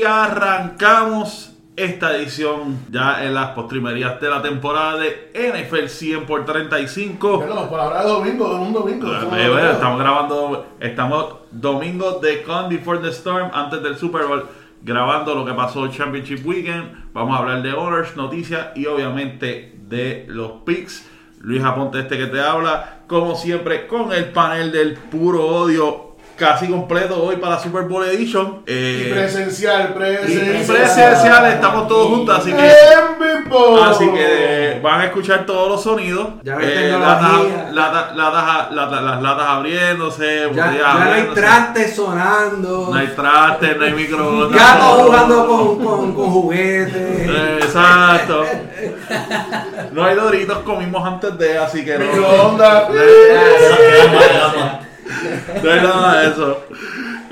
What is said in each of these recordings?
Y arrancamos esta edición ya en las postrimerías de la temporada de NFL 100 por 35. Bueno, por es domingo, de un domingo. Eh, bueno, estamos grabando, estamos domingo de Con Before the Storm, antes del Super Bowl, grabando lo que pasó el Championship Weekend. Vamos a hablar de honors, noticias y obviamente de los picks. Luis Aponte, este que te habla, como siempre, con el panel del puro odio casi completo hoy para Super Bowl Edition. Y Eh, presencial, y presencial. presencial, estamos todos juntos, así que. En vivo. Así que van a escuchar todos los sonidos. Ya Eh, tecnología. latas- latas- latas- latas- las latas abriéndose, Ya, no hay trastes sonando. No hay trastes, no hay microondas. Gatos jugando con, con, con juguetes. Eh, Exacto. No hay doritos comimos antes de, así que no. Microondas. No hay nada de eso.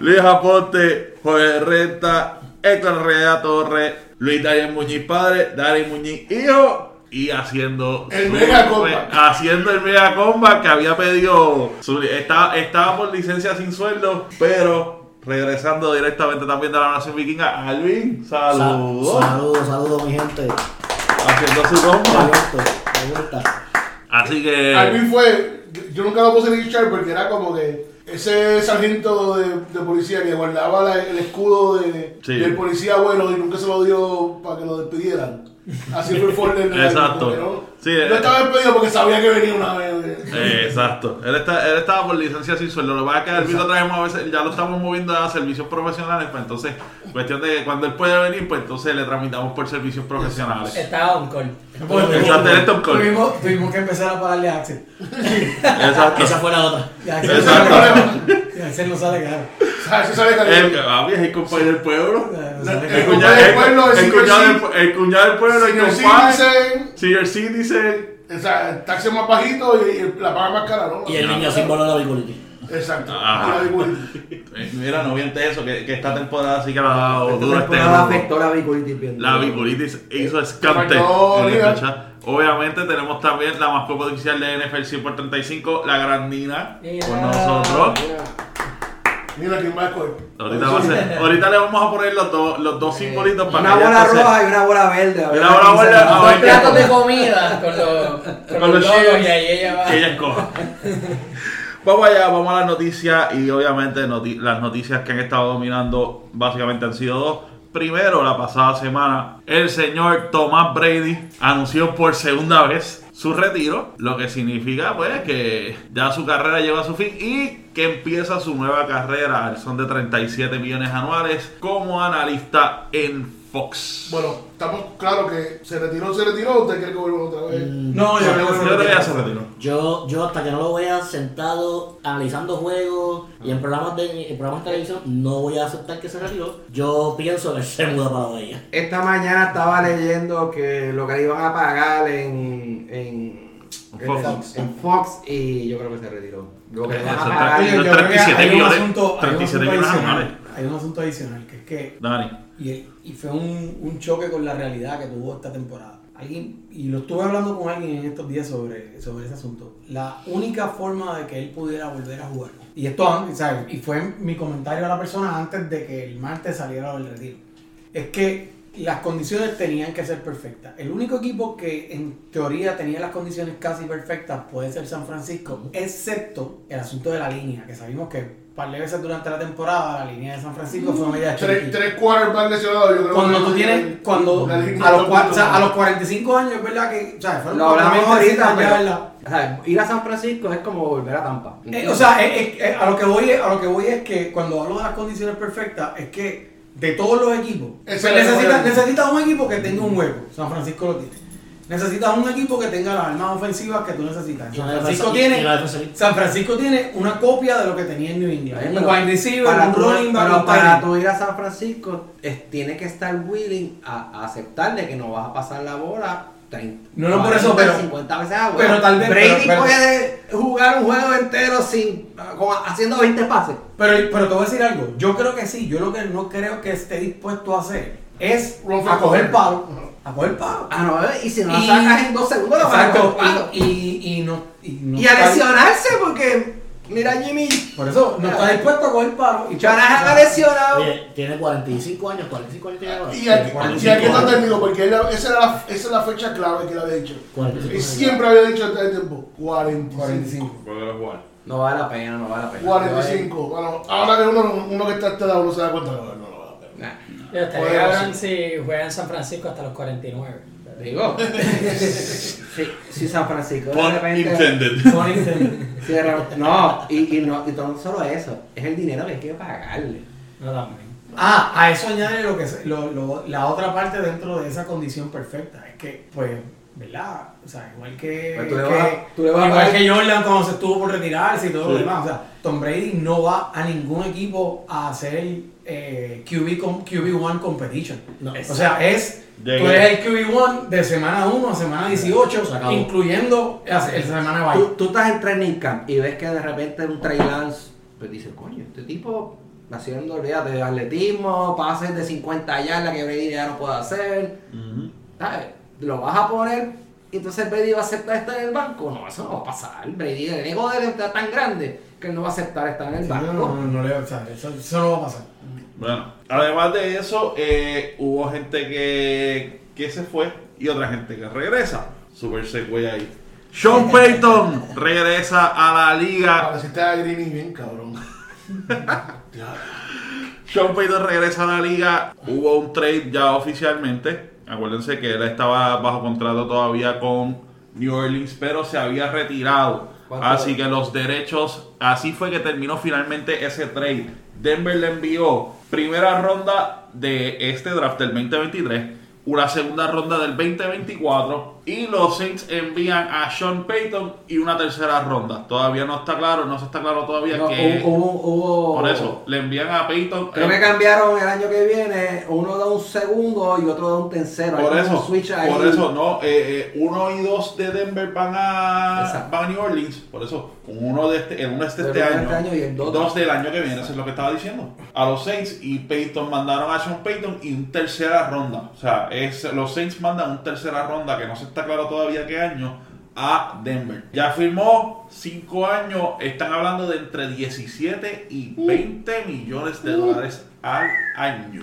Luis Aponte, Jorge Renta, Héctor Rea Torres, Luis Daniel Muñiz padre, Dani Muñiz hijo. Y haciendo El su- mega comeback. haciendo el mega combat que había pedido su- estaba, estaba por licencia sin sueldo, pero regresando directamente también de la nación vikinga, Alvin, saludos. Saludos, saludos, mi gente. Haciendo su combat. Así que Alvin fue, yo nunca lo puse en Richard porque era como que ese sargento de, de policía que guardaba la- el escudo de, Sí. del policía abuelo y nunca se lo dio para que lo despidieran. Así fue Ford Exacto. Sí, no eh. estaba despedido porque sabía que venía una vez. Eh, exacto. Él, está, él estaba por licencia sin sueldo. Lo que pasa es que a Alvin lo traemos a veces, ya lo estamos moviendo a servicios profesionales, pues entonces, cuestión de que cuando él puede venir, pues entonces le tramitamos por servicios profesionales. Estaba on call. Exacto, él está en call. Tuvimos, tuvimos que empezar a pagarle a Axel. Exacto. Esa fue la otra. Y Axel, Exacto. y Axel no sale caro. Eso El es el compadre del pueblo. No El El cuñado, del el, pueblo, el el cuñado del, el el compadre. Senior Citizen. O sea, el taxi más bajito y, y la paga más cara, ¿no? Y el niño símbolo de la biculity. Exacto. Bicuity. Eh, Mira, no miente eso, que, que esta temporada sí que la ha dado Esta duro este temporada afectó la biculitis bien. La biculitis hizo escante. Obviamente tenemos también la mascota oficial de NFL 100 por 35, la gran Nina, Mira. con nosotros. Mira quién va a escoger. Ahorita, va a ser- ahorita le vamos a poner los, dos los dos simbolitos para Una que bola roja y una bola verde. a ver Una bola verde, Dos ver platos de comida con los, con Con los los y ahí ella va. que ella escoja. Vamos allá, vamos a las noticias y obviamente noti- las noticias que han estado dominando básicamente han sido dos. Primero, la pasada semana, el señor Thomas Brady anunció por segunda vez su retiro, lo que significa pues que ya su carrera llega a su fin y que empieza su nueva carrera, son de 37 millones anuales como analista en Fox. Bueno, estamos claros que se retiró, se retiró. ¿o ¿Usted quiere que vuelva otra vez? No, yo Yo creo que ya se retiró. Yo, yo hasta que no lo vea sentado analizando juegos y en programas de, en programas de televisión, no voy a aceptar que se retiró. Yo pienso que se muda para Bahía. Esta mañana estaba leyendo que lo que le iban a pagar en, en, Fox. en, en Fox y yo creo que se retiró. Lo que le van a Eso pagar. está- y- yo creo que hay un asunto- hay un 37 asunto adicional. Hay un asunto adicional que es que Dani. Y, y fue un, un choque con la realidad que tuvo esta temporada. Alguien, y lo estuve hablando con alguien en estos días sobre, sobre ese asunto. La única forma de que él pudiera volver a jugar. Y esto ¿sabes? Y fue mi comentario a la persona antes de que el martes saliera del retiro. Es que las condiciones tenían que ser perfectas. El único equipo que en teoría tenía las condiciones casi perfectas puede ser San Francisco, excepto el asunto de la línea, que sabemos que par de veces durante la temporada la línea de San Francisco fue media Tres, chiquita. tres quarterbacks lesionados, yo creo Cuando que- tú tienes, cuando a los, o sea, a los 45 años, es verdad que, o sea, fueron Lo hablamos probablemente ahorita, o sea, ir a San Francisco es como volver a Tampa. Eh, o sea, eh, eh, eh, a lo que voy es, a lo que voy es que cuando hablo de las condiciones perfectas es que de todos los equipos, necesitas, mejor. necesitas un equipo que tenga un hueco. San Francisco lo tiene. Necesitas un equipo que tenga las armas ofensivas que tú necesitas. San Francisco tiene. San Francisco tiene una copia de lo que tenía en New England. Un pero wide receiver, para un back, pero para tú ir a San Francisco, es- tiene que estar willing a, a aceptar de que no vas a pasar la bola 30, No, no, por eso, 40, pero- 50 veces a pero tal vez- Brady pero- pero- puede jugar un juego entero sin con- haciendo 20 pases. Pero, pero te voy a decir algo. Yo creo que sí. Yo lo que no creo que esté dispuesto a hacer es a coger palo. A coger palo. Ah, no, y si no la sacas en dos segundos, lo vas a coger palo. Y, y, y no. Y, no Y a lesionarse porque Mira Jimmy. Por eso, no está dispuesto a coger paro. Y Shanahan ha lesionado. Oye, tiene 45 años, 45 años tiene ahora. Y aquí, y aquí está término, porque él- esa, era la, esa es la fecha clave que él había dicho. 45 Y siempre había dicho antes de tiempo, 45. 45. Puede jugar. No vale la pena, no vale la pena. 45. Bueno, ahora que uno, uno que está a este lado no se da cuenta, no, Yo estaría si juega en San Francisco hasta los 49. Digo. si, si San Francisco de Pun repente. intended. si de repente- no, y, y no, y no solo eso, es el dinero que hay que pagarle. No también. Ah, a eso añade lo que se- lo- lo- la otra parte dentro de esa condición perfecta. Es que, pues, ¿verdad? O sea, igual que, Pues tú le que- vas tú le vas igual que Jordan cuando se estuvo por retirarse y todo lo Sí. demás. O sea, Tom Brady no va a ningún equipo a hacer eh, QB, com- QB1 competition. No. O sea, es Llegué. tú eres el QB1 de semana 1 a semana 18, Se acabó. incluyendo la, semana de Tú, bye. tú estás en training camp y ves que de repente un Trey Lance, pues dices, coño, este tipo haciendo, olvídate, de atletismo, pases de 50 yardas que Brady ya no puede hacer. ¿sabes? Lo vas a poner y entonces Brady va a aceptar estar en el banco. No, eso no va a pasar. Brady, el ego de él está tan grande que él no va a aceptar estar en el Sí, no, banco. no, no, no le- o sea, eso, eso no va a pasar. Bueno, además de eso, eh, hubo gente que, que se fue y otra gente que regresa. Super segue ahí. Sean Payton regresa a la liga. Pareciste a Greeny bien, cabrón. Sean Payton regresa a la liga. Hubo un trade ya oficialmente. Acuérdense que él estaba bajo contrato todavía con New Orleans, pero se había retirado. Así que los derechos, así fue que terminó finalmente ese trade. Denver le envió primera ronda de este draft del 2023, una segunda ronda del 2024 y los Saints envían a Sean Payton y una tercera ronda. Todavía no está claro, no se está claro todavía No, que... hubo, Por eso, le envían a Payton... Creo que cambiaron el año que viene. Uno da un segundo y otro da un tercero. Por eso, switch ahí. por eso, no, eh, eh, uno y dos de Denver van a, Exacto. van a New Orleans, por eso, uno de este, el uno este, este año, este año y el dos. dos del año que viene, eso es lo que estaba diciendo, a los Saints y Peyton mandaron a Sean Payton y un tercera ronda, o sea, es, los Saints mandan un tercera ronda que no se está claro todavía qué año a Denver. Ya firmó 5 años, están hablando de entre 17 y 20 millones de dólares al año.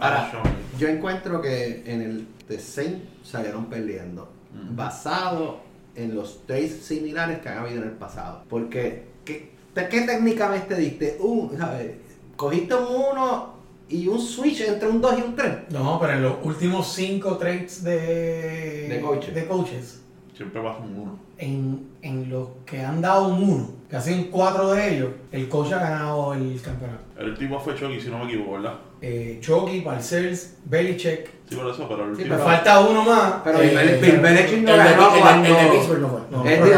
Ahora, Sean. yo encuentro que en el The Saints salieron perdiendo. Basado en los trades similares que han habido en el pasado. Porque, ¿qué, te- qué técnicamente diste? Un, ¿sabes? Cogiste un 1 y un switch entre un 2 y un 3. No, pero en los últimos cinco trades de, De coaches. de coaches, Siempre vas con uno. en, en los que han dado un uno, casi en cuatro de ellos, el coach ha ganado el campeonato. El último fue Chucky, si no me equivoco, ¿verdad? Eh, Chucky, Parcells, Belichick. Sí, por eso, pero el Sí, último. Me falta uno más. Pero eh, Bill Belichick no El ganó el cuando- el de Pittsburgh no fue. No, Eh, no, no,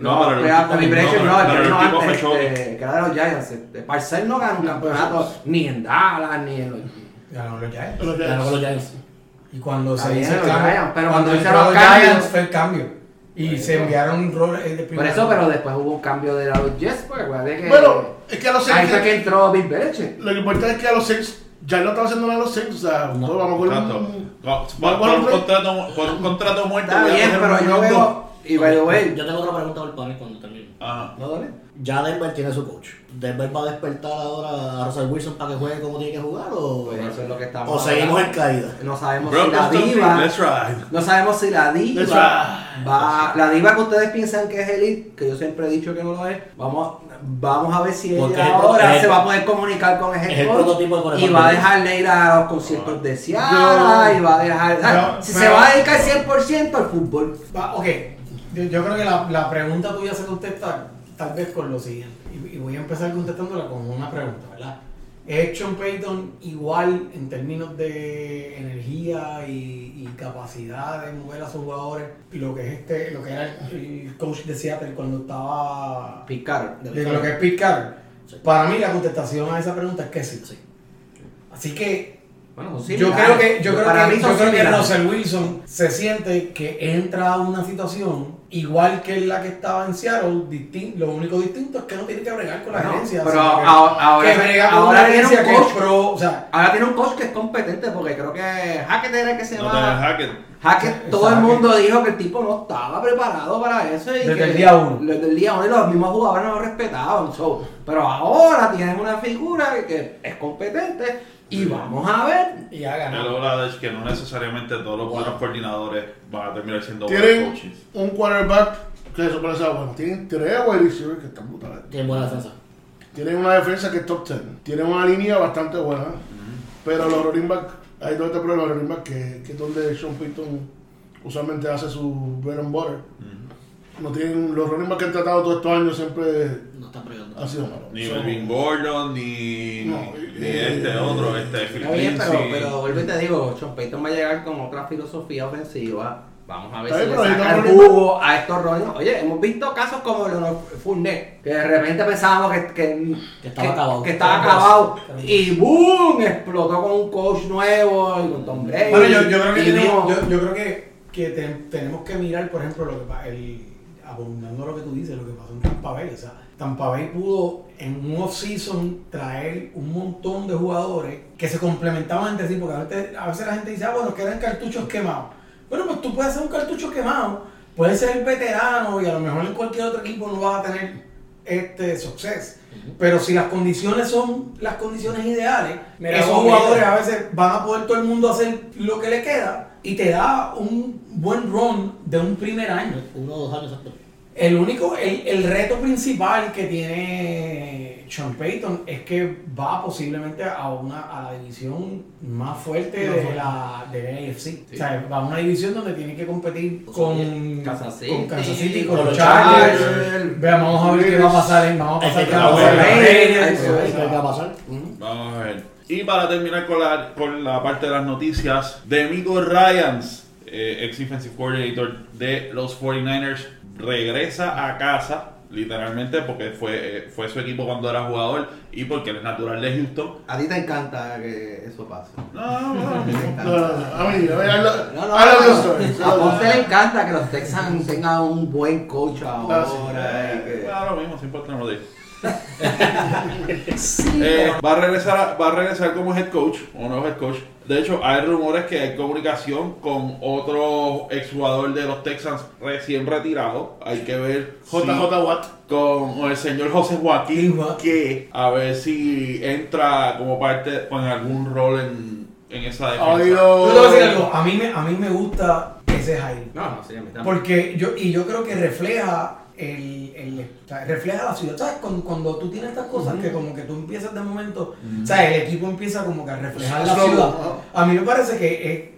no pero el Bill Belichick no, no, el el último fue Chucky. eh, que era de los Giants. Parcells no ganó un campeonato ni en Dallas, ni en los... Ganaron los Giants. Los ganó los Giants. Y cuando se hizo el los cambio, pero cuando los los Giants fue el cambio. Y se enviaron un rol eh, de Por primera. eso, pero después hubo un cambio de los Jets, pues, que... Bueno, es que a los Ahí fue Saints. que entró Bill Belichick. Lo que importa es que a los Saints. Ya no estaba haciendo nada a los Saints. O sea, No. todo vamos con un. Por, por un contrato, por un contrato muerto. Está bien, pero yo veo... Y by the way... Yo tengo otra pregunta por el panel cuando termine. Ajá. ¿No duele? Ya Denver tiene su coach. ¿Denver va a despertar ahora a Russell Wilson para que juegue como tiene que jugar o, Pues eso es lo que estamos o seguimos en caída? No sabemos Bro, si la diva... No sabemos si la diva va, la diva que ustedes piensan que es elite, que yo siempre he dicho que no lo es, vamos, vamos a ver si Porque ella ahora el- se va a poder comunicar con el es el coach y va a de dejarle ir a los conciertos de Yo- y va a dejar, Yo- si pero- se va a dedicar 100% al fútbol. Va, ok, yo, yo creo que la, la pregunta tuya se contesta tal vez con lo siguiente. Y, y voy a empezar contestándola con una pregunta, ¿verdad? ¿Es Sean Payton igual en términos de energía y, y capacidad de mover a sus jugadores lo que es este, lo que era el, el coach de Seattle cuando estaba Picar. de lo que es? Sí. Para mí la contestación a esa pregunta es que sí. Sí. Así que Bueno, yo creo que, yo creo Para que, mí yo creo que. Russell Wilson se siente que entra a una situación igual que la que estaba en Seattle, distin- lo único distinto es que no tiene que bregar con la Bueno, gerencia. pero que- ahora- ahora- que brega con ahora una tiene un que coach. es pro, o sea, Ahora tiene un coach que es competente porque creo que Hackett era el que se No tenés Hackett. Hackett, todo el mundo dijo que el tipo no estaba preparado para eso. Y Desde que- el día uno. Desde el día uno y los mismos jugadores no lo respetaban. so, pero ahora tienes una figura que, que es competente y vamos a ver. Y ha ganado. habla de que no necesariamente todos los buenos coordinadores van a terminar siendo buenos Tienen coaches. un quarterback que eso parece bueno. Tienen tres wide receivers que están brutales. Tiene buena defensa. Tienen una defensa que es top 10. Tienen una línea bastante buena. Pero los running back, hay dos problema de los running back que, que es donde Sean Payton usualmente hace su bread and butter. No tienen, los running back que han tratado todos estos años siempre No está pegando. han sido malos. Ni Melvin Gordon, ni, No, ni eh, este otro, este Phil Está bien, pero, pero vuelvo y te digo, Sean Payton va a llegar con otra filosofía ofensiva. Vamos a ver si le saca el jugo a estos running. Oye, hemos visto casos como Leonard Fournette, que de repente pensábamos que, que, Que estaba acabado. que estaba acabado y ¡boom! explotó con un coach nuevo y con Tom Brady. Bueno, yo, yo creo que, tenemos, yo, yo creo que, que te- tenemos que mirar, por ejemplo, lo que el, abundando lo que tú dices, lo que pasó en Tampa Bay. O sea, Tampa Bay pudo en un off-season traer un montón de jugadores que se complementaban entre sí, porque a veces, a veces la gente dice, ah, bueno, quedan cartuchos quemados. Bueno, pues tú puedes hacer un cartucho quemado, puedes ser el veterano y a lo mejor en cualquier otro equipo no vas a tener este success. Pero si las condiciones son las condiciones ideales, Mira, esos jugadores mira. a veces van a poder todo el mundo hacer lo que le queda y te da un buen run de un primer año. Uno o dos años exacto. El único, el, el reto principal que tiene Sean Payton es que va posiblemente a una a la división más fuerte de la de la AFC. O sea, va a una división donde tiene que competir con Kansas City, con, Kansas City, con con los Chargers. Chargers. Veamos, vamos a ver qué va a pasar. Vamos a pasar ¿Qué va a pasar? Vamos a ver. Y para terminar con la, con la parte de las noticias, Demico Ryans, eh, ex defensive coordinator de los 49ers, regresa a casa, literalmente, porque fue, eh, fue su equipo cuando era jugador y porque él es natural de Houston. A ti te encanta que eso pase. No, no, no. A mí. A Ponce le encanta que los Texans tengan un buen coach ahora. Ah, sí. y que- Eh, lo mismo, siempre tenemos de Eh, va, a regresar, a- va a regresar como head coach, o nuevo head coach. De hecho, hay rumores que hay comunicación con otro exjugador de los Texans recién retirado. Hay que ver si- JJ Watt. con el señor José Joaquín, que a ver si entra como parte con algún rol en, en esa defensa. oído. Yo te voy a decir algo, a mí me, a mí me gusta ese Jair. No, no, sí, a mí también. Porque yo, y yo creo que refleja el, el- refleja la ciudad. ¿Sabes? Cuando, cuando tú tienes estas cosas que como que tú empiezas de momento, o sea, el equipo empieza como que a reflejar la ciudad. A mí me parece que, eh,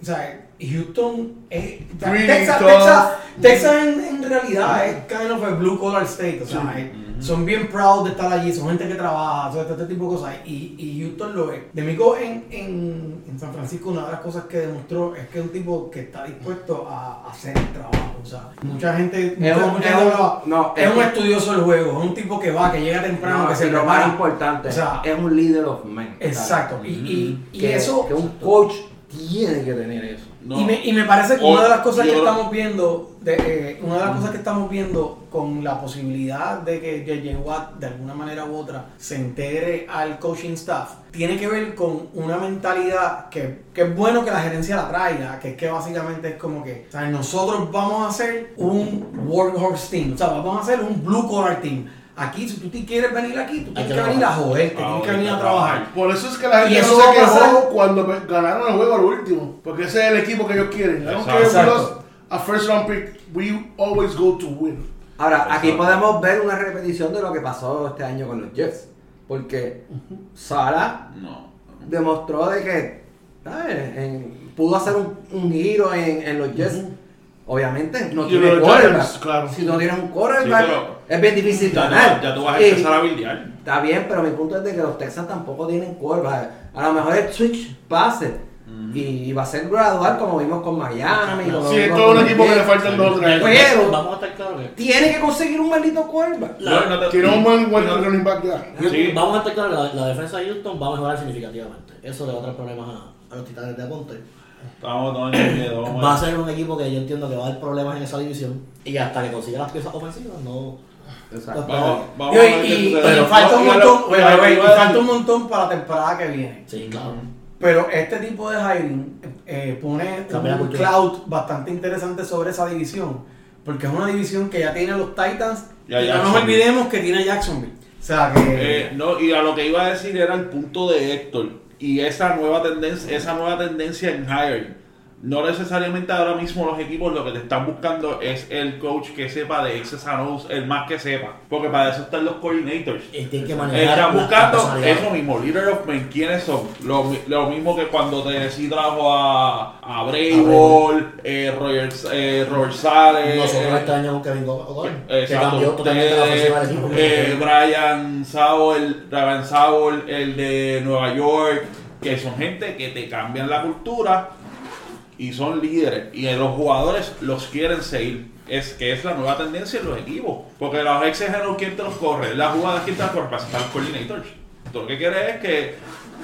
Houston es, Texas. Texas, Texas en, en realidad es kind of a blue collar state, o sea, Sí. Son bien proud de estar allí, son gente que trabaja, todo este tipo de cosas, y, y Houston lo es. De Mico en, en, en San Francisco una de las cosas que demostró es que es un tipo que está dispuesto a, a hacer el trabajo, o sea, mucha gente, Es un- mucha es gente un- hablaba, no, es es un que- estudioso del juego, es un tipo que va, que llega temprano, No, que se lo más prepara. importante O sea, es un leader of men. Exacto, y, y, y que, eso... que un coach tiene que tener eso. No. Y, me, y me parece que O- una de las cosas que estamos viendo, de, eh, una de las cosas que estamos viendo con la posibilidad de que JJ Watt de alguna manera u otra se integre al coaching staff, tiene que ver con una mentalidad que, que es bueno que la gerencia la traiga, que es que básicamente es como que, o sea, nosotros vamos a hacer un workhorse team, o sea, vamos a hacer un blue collar team. Aquí, si tú te quieres venir aquí, tú tienes que venir a trabajar. joder, Ah, tienes que venir a trabajar. Por eso es que la gente no se quejó cuando ganaron el juego al último. Porque ese es el equipo que ellos quieren. Exacto. a first round pick. We always go to win. Ahora, aquí podemos ver una repetición de lo que pasó este año con los Jets. Porque Sara No. demostró de que ¿sabes? En- pudo hacer un, un giro en, en los Jets. Obviamente, no Y tiene quarterback. Claro. Si no tienes un quarterback, Sí, es bien difícil Ya, ganar. tú- ya tú vas a Y- empezar a bildear. Está bien, pero mi punto es de que los Texans tampoco tienen quarterback. A lo mejor el switch pase. Y va a ser gradual como vimos con Miami. como Sí, es todo un equipo que le faltan dos o tres. Pero- Vamos a estar claros Tiene que conseguir un maldito quarterback. Tiene un buen, buen no- running back ya. Sí. Vamos a estar claros, la, la defensa de Houston va a mejorar significativamente. Eso le va a traer problemas a, a los titanes de Aponte. Estamos tomando miedo. vamos Va a ser un equipo que yo entiendo que va a dar problemas en esa división. Y hasta que consiga las piezas ofensivas, no. Exacto. Vamos, vamos Y, sucede. falta un montón, lo- falta un para la temporada que viene. Sí, claro. Pero este tipo de hiring eh, pone Cambia la un cloud bastante interesante sobre esa división. Porque es una división que ya tiene a los Titans Y no nos olvidemos que tiene a Jacksonville. O sea que... Eh, no, y a lo que iba a decir era el punto de Héctor y esa nueva tendencia, esa nueva tendencia en hiring. No necesariamente ahora mismo los equipos lo que te están buscando es el coach que sepa de X's and O's, el más que sepa, porque para eso están los coordinators. Que. Están buscando eso mismo, leader of men, ¿quiénes son? Lo, lo mismo que cuando Tennessee trajo a, a Brayball, eh, Roger, eh, Sales, Nosotros eh, este año con Kevin O'Connor, que cambió totalmente la ofensiva del equipo. Eh, Brian Sowell, Brian Sowell, el de Nueva York, que son gente que te cambian la cultura y son líderes. Y los jugadores los quieren seguir. Es que es la nueva tendencia en los equipos. Porque los exégenos, ¿quién te los corre? Las jugadas, ¿quién te las corre? Para estar los coordinators. Tú lo que quieres es que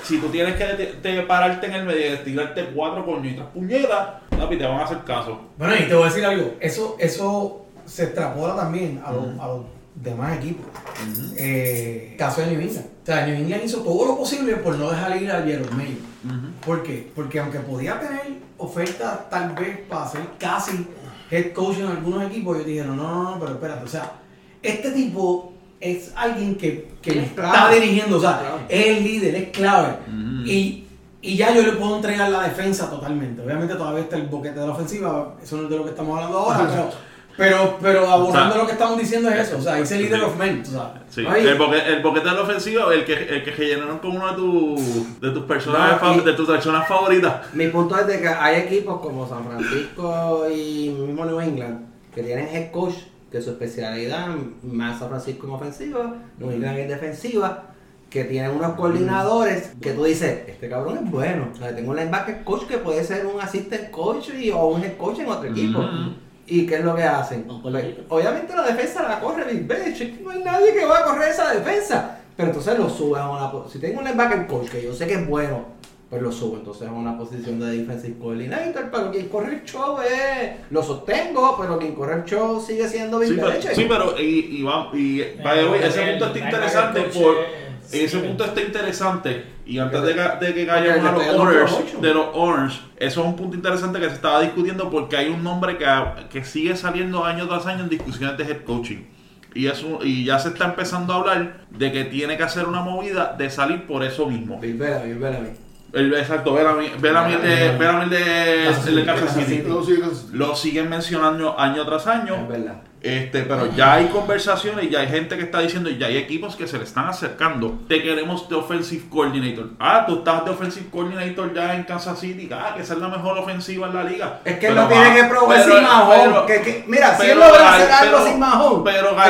si tú tienes que te- te pararte en el medio tirarte cuatro coñitas puñetas, papi, te van a hacer caso. Bueno, y te voy a decir algo, eso, eso se extrapola también a los, a los demás equipos. Eh, caso de New England. O sea, New England hizo todo lo posible por no dejar ir a Jerome Mayo. ¿Por qué? Porque aunque podía tener ofertas tal vez para ser casi head coach en algunos equipos, ellos dijeron, no, no, no, pero espérate, o sea, este tipo es alguien que, que Es está clave. dirigiendo, o sea, Clave. es el líder, es clave. Mm. Y, y ya yo le puedo entregar la defensa totalmente. Obviamente todavía está el boquete de la ofensiva, eso no es de lo que estamos hablando ahora, pero, pero, pero abordando O sea, lo que estamos diciendo es eso, o sea, dice líder of men, o sea. Sí, el, boque- el boquete de la ofensiva, el que, el que rellenaron con uno de, tus de tus personas No, de tus personas favoritas. Mi punto es de que hay equipos como San Francisco y mismo New England que tienen head coach que su especialidad más San Francisco en ofensiva, New England en defensiva, que tienen unos coordinadores que tú dices, este cabrón es bueno. O sea, tengo un linebacker coach que puede ser un assistant coach y, o un head coach en otro equipo. ¿Y qué es lo que hacen? Pues, obviamente la defensa la corre Big Ben, es que no hay nadie que va a correr esa defensa. Pero entonces lo suben a una Si tengo un linebacker coach que yo sé que es bueno, pues lo subo entonces a una posición de defensive coordinator. Pero quien corre el show es. Lo sostengo, pero quien corre el show sigue siendo Big Sí, pero, Ben. sí, pero y, y, va- y by the way, ese punto está interesante por es- ese punto está interesante y antes de, que- de le a los provecho. de los owners eso es un punto interesante que se estaba discutiendo porque hay un nombre que, que sigue saliendo año tras año en discusiones de head coaching. Y eso y ya se está empezando a hablar de que tiene que hacer una movida de salir por eso mismo el, exacto Bellamy Bellamy el de Bellamy el de, el de Kansas City lo siguen mencionando año tras año Es verdad. este, pero ya hay conversaciones, ya hay gente que está diciendo, y ya hay equipos que se le están acercando. Te queremos de offensive coordinator. Ah, tú estás de offensive coordinator ya en Kansas City. Ah, que esa es la mejor ofensiva en la liga. Es que él Pero no tiene que probar sin Mahón. pero- mira, si él logra hacer algo pero- sin Mahón,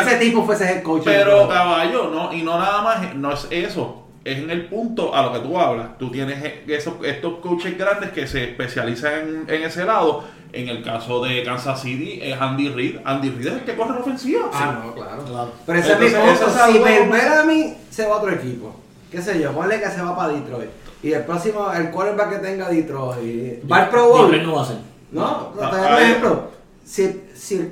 ese tipo fuese head coach. Pero caballo, no, y no nada más, no es eso. Es en el punto a lo que tú hablas. Tú tienes esos, estos coaches grandes que se especializan en, en ese lado. En el caso de Kansas City es Andy Reid. Andy Reid es el que corre la ofensiva. Ah, no, claro. Claro. Pero ese es mi Entonces, punto. esa es Si duda. Bellamy se va a otro equipo, qué sé yo, ponle que se va para Detroit. Y el próximo, el quarterback que tenga Detroit, va al Pro Bowl. No va a ser. No, Ah, te doy un ahí- ejemplo. Si,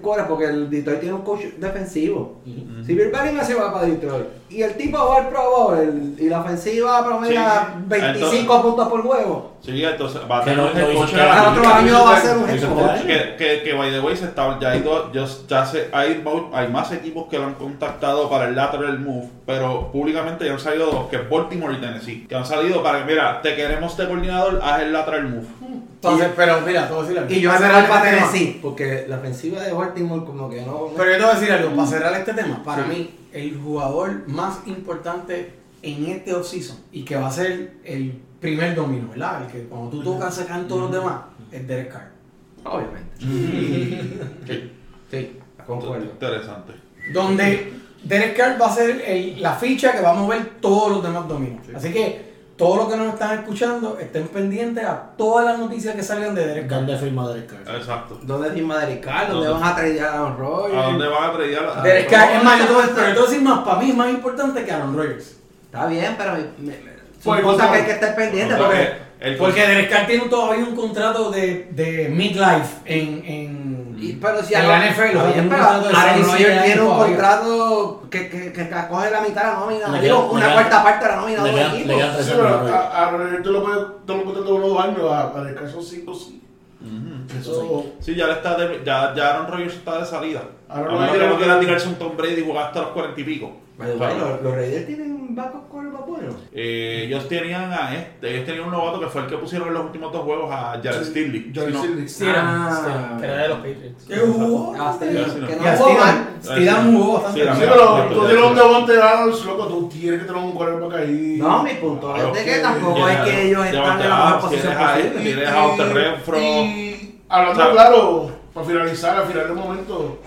core, porque el Detroit tiene un coach defensivo. Si Bill Bellamy se va para Detroit y el tipo va al Pro Bowl y la ofensiva promedia Sí. 25 Entonces- puntos por juego, Sí, entonces va a Que tener no- un head no coach al otro año va a ser un head coach. Que, que, que by the way se está, ya, hay, dos- ya, se, hay, hay más equipos que lo han contactado para el lateral move, pero públicamente ya han salido dos, que es Baltimore y Tennessee, que han salido para que, mira, te queremos de coordinador, haz el lateral move. Entonces, pero mira, te voy a decir algo. Y yo voy a cerrar para tema- Tennessee, porque la ofensiva de Baltimore como que no... Pero yo te voy a decir algo, para cerrar este tema, para Sí. mí, el jugador más importante en este offseason y que va a ser el primer domino, ¿verdad? El que cuando tú tocas se caen todos los demás, es Derek Carr. Obviamente. Sí, Sí, concuerdo. interesante. Donde Derek Carr va a ser el- la ficha que va a mover todos los demás dominos. Así que todos los que nos están escuchando estén pendientes a todas las noticias que salgan de Derek Carr. ¿Dónde firma Derek Carr? Exacto. ¿Dónde firma Derek Carr? ¿Dónde ¿Dónde? van a traer a Aaron Rodgers? ¿A dónde van a traer a Derek Carr, es más, yo te voy a- pero yo te voy a decir más, para mí es más importante que Aaron Rodgers. Está bien, pero me- me- son Pues, cosas que hay que estar pendientes Porque- porque El Porque Derek Carr tiene todavía un contrato de, de midlife en, en, Y, pero si en Aaron- la NFL. Oye, pero Aaron 6, 7 Rodgers tiene un contrato que, que, que coge la mitad de la nómina. Le Digo, queda- una cuarta parte de la nómina de un equipo. queda- Sí, pero a, Rodgers tú lo puedes de unos dos años, a, Descartes son cinco, sí. Eso, Sí, ya, le está de- ya, ya Aaron Rodgers está de salida. Aaron a menos que Rodgers- no quiera tirarse un Tom Brady y jugar hasta los cuarenta y pico. The way, los, los Raiders tienen backup quarterback bueno. Eh, ellos tenían a este, ellos tenían un novato que fue el que pusieron en los últimos dos juegos a Jared Sí, Stingley. Jared. Steedham, que era de los Patriots. ¿Qué jugó? Ah, no. que no jugó mal. Steedham jugó bastante. Sí, pero tú tienes un Devontae Adams, loco, tú tienes que tener un quarterback ahí. No, mi punto es de que tampoco es que ellos están en la mejor posición a él, posible. tienes a Hunter Renfro. y hablando claro, para finalizar, al final del momento,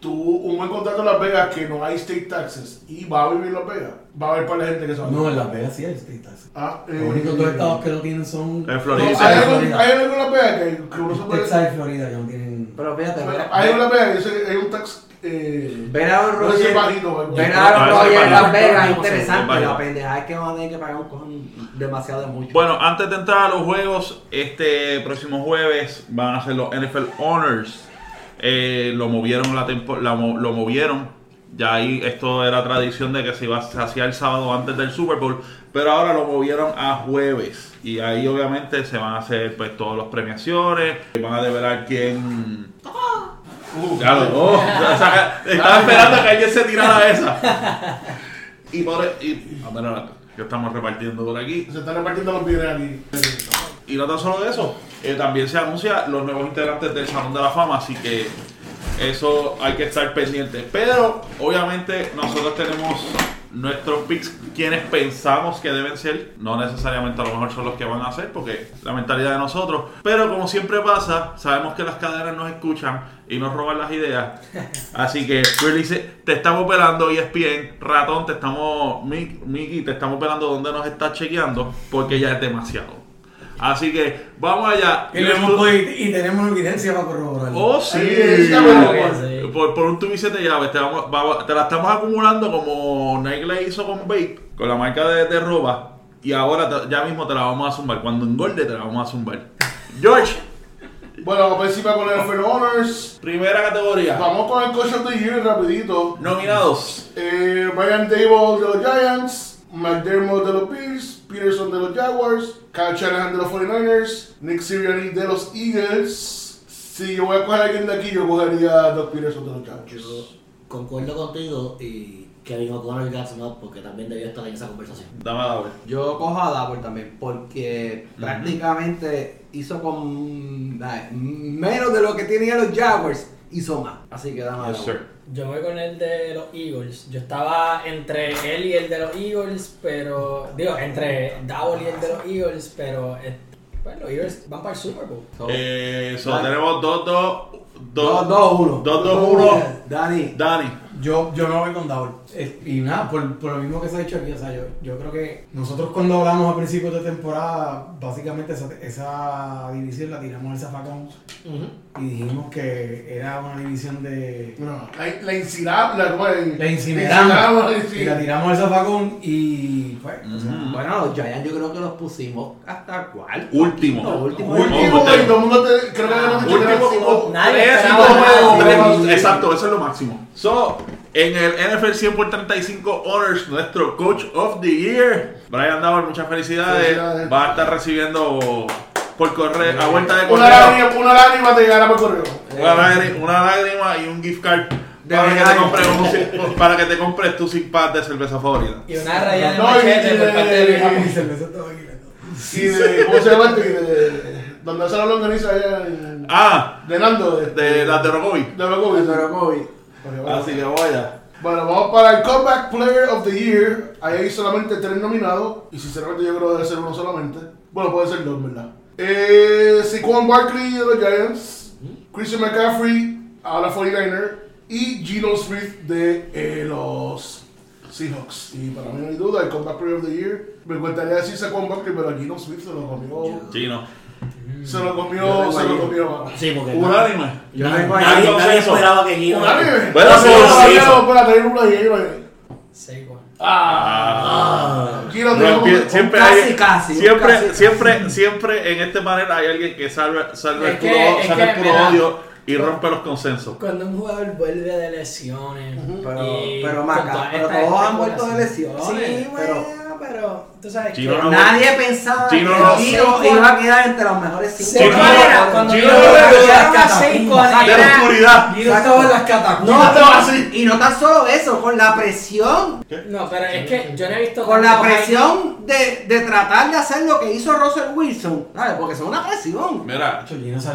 tú un buen contrato en Las Vegas que no hay state taxes y va a vivir en Las Vegas, va a haber para la gente que se va a No, en Las Vegas sí hay state taxes. Ah, Los eh, únicos dos estados que no tienen son En no, Florida. hay, Florida. algo, hay algo en Las Vegas que, que uno se puede. Texas y Florida que no tienen. Pero fíjate, ver, Hay en Las Vegas hay un tax. Eh, ver a no No, no, Rodgers es en Las. Vegas es Es interesante. La pendeja es que van a tener que pagar un cojón demasiado de mucho. Bueno, antes de entrar a los juegos, este próximo jueves van a ser los NFL Honors. Eh, lo movieron la tempo- la lo movieron. Ya ahí esto era tradición de que se, iba, se hacía el sábado antes del Super Bowl, pero ahora lo movieron a jueves. Y ahí obviamente se van a hacer pues todas las premiaciones, van a develar quién... Uh, Claro, oh, o sea, estaba esperando que alguien se tirara esa. Y por y, a ver, ahora, que estamos repartiendo por aquí. Se están repartiendo los bienes aquí. Y no tan solo eso, eh, también se anuncia los nuevos integrantes del Salón de la Fama, así que eso hay que estar pendiente. Pero obviamente nosotros tenemos nuestros picks, quienes pensamos que deben ser, no necesariamente a lo mejor son los que van a ser, porque la mentalidad de nosotros. Pero como siempre pasa, sabemos que las cadenas nos escuchan y nos roban las ideas. Así que, Release, te estamos velando ESPN, Ratón, te estamos, Mick- Mickey, te estamos velando donde nos estás chequeando, porque ya es demasiado. Así que vamos allá. Y, tenemos, y, y tenemos evidencia para corroborar. Oh, sí. Por, por un tubo y siete llaves. Te, vamos- vamos- te la estamos acumulando como Nike le hizo con Bake, con la marca de, de ropa. Y ahora te- ya mismo te la vamos a zumbar. Cuando engorde te la vamos a zumbar. George, Bueno, vamos encima con el NFL Honors. primera categoría. Vamos con el Coach of the Year rapidito. Nominados. Eh, Brian Dable de los Giants, McDermott de los Bills, Peterson de los Jaguars, Kyle Shanahan de los 49ers, Nick Sirianni de los Eagles. Si yo voy a coger a alguien de aquí, yo cogería a Doug Peterson de los Jaguars. Yo concuerdo contigo y Kevin O'Connor Gatson no, porque también debió estar en esa conversación. Dame a David. Yo cojo a Dapper también, porque prácticamente hizo con menos de lo que tenían los Jaguars, hizo más. Así que dame a Yes. Yo voy con el de los Eagles. Yo estaba entre él y el de los Eagles, pero. Digo, entre Dowell y el de los Eagles, pero. eh, pues los Eagles van para el Super Bowl. So, Eh, so, tenemos 2, 2, 2, 2, 2, 1. 2, 2, 1. Dani. Dani. Yo, yo me voy con. Eh, Y nada, por, por lo mismo que se ha dicho aquí, o sea, yo, yo creo que nosotros cuando hablamos a principios de temporada, básicamente esa, esa división la tiramos al zafacón y dijimos que era una división de... No, la, la incineramos, la, incineramos la y la tiramos al zafacón y pues, o sea, Ujú. Bueno, los Giants yo creo que los pusimos hasta cuál. Último. No, último. Último. Último, y todo el mundo te, creo que habíamos dicho que era Último como Nadie tres, sí. tres- Exacto, eso es lo máximo. So, en el NFL 100 por 35 Honors, nuestro Coach of the Year, Brian Dauer, muchas felicidades. Felicidades. Va a estar recibiendo por correo, a vuelta de Una correo, lágrima, una lágrima te llegará por correo. una lágrima, una lágrima y un gift card De para que, te compres un para que te compres tu pack de cerveza favorita. Y una raya de No, machete por parte de de- y cerveza. Y de, ¿cómo se llama de, donde hace la longaniza allá en, Ah, de Nando. De, de las de Rocovi. de Brocovi. Así que vaya. Bueno, vamos para el Comeback Player of the Year. Ahí hay solamente tres nominados. Y sinceramente yo creo que debe ser uno solamente. Bueno, puede ser dos, ¿verdad? Eh, Saquon Barkley de los Giants. Christian McCaffrey a la 49er. Y Geno Smith de eh, los Seahawks. Y para mí no hay duda, el Comeback Player of the Year. Me encantaría decir Saquon Barkley, pero a Geno Smith se lo comió. Chino. Se lo comió, se lo comió. Sí, porque Unánime. Yo nadie, tengo ahí nadie- un nadie esperaba que Gino... Unánime. Bueno, No, sí, sí. Espérate, hay una ahí. Saquon. Ah. Gino, No, siempre casi, hay, casi, siempre, casi, casi. siempre, siempre en este panel hay alguien que salva, salva el que- puro, es salva que, el puro mira, odio y rompe los consensos. Cuando un jugador vuelve de lesiones. Pero, y pero, con Maca, pero todos han vuelto de lesiones. Sí, pero bueno, pero tú sabes Chino que no- nadie pensaba que no- Gino iba a quedar entre los mejores cinco. se Gino no- para cuando Gino yo no- lo Gino llegaron no- a seis con De la era- oscuridad. Gino estaba en las catacumbas. No, así. y no tan solo eso, con la presión, No, pero es que yo no he visto con la presión de, de tratar de hacer lo que hizo Russell Wilson, ¿sabes? Porque es una presión. Mira,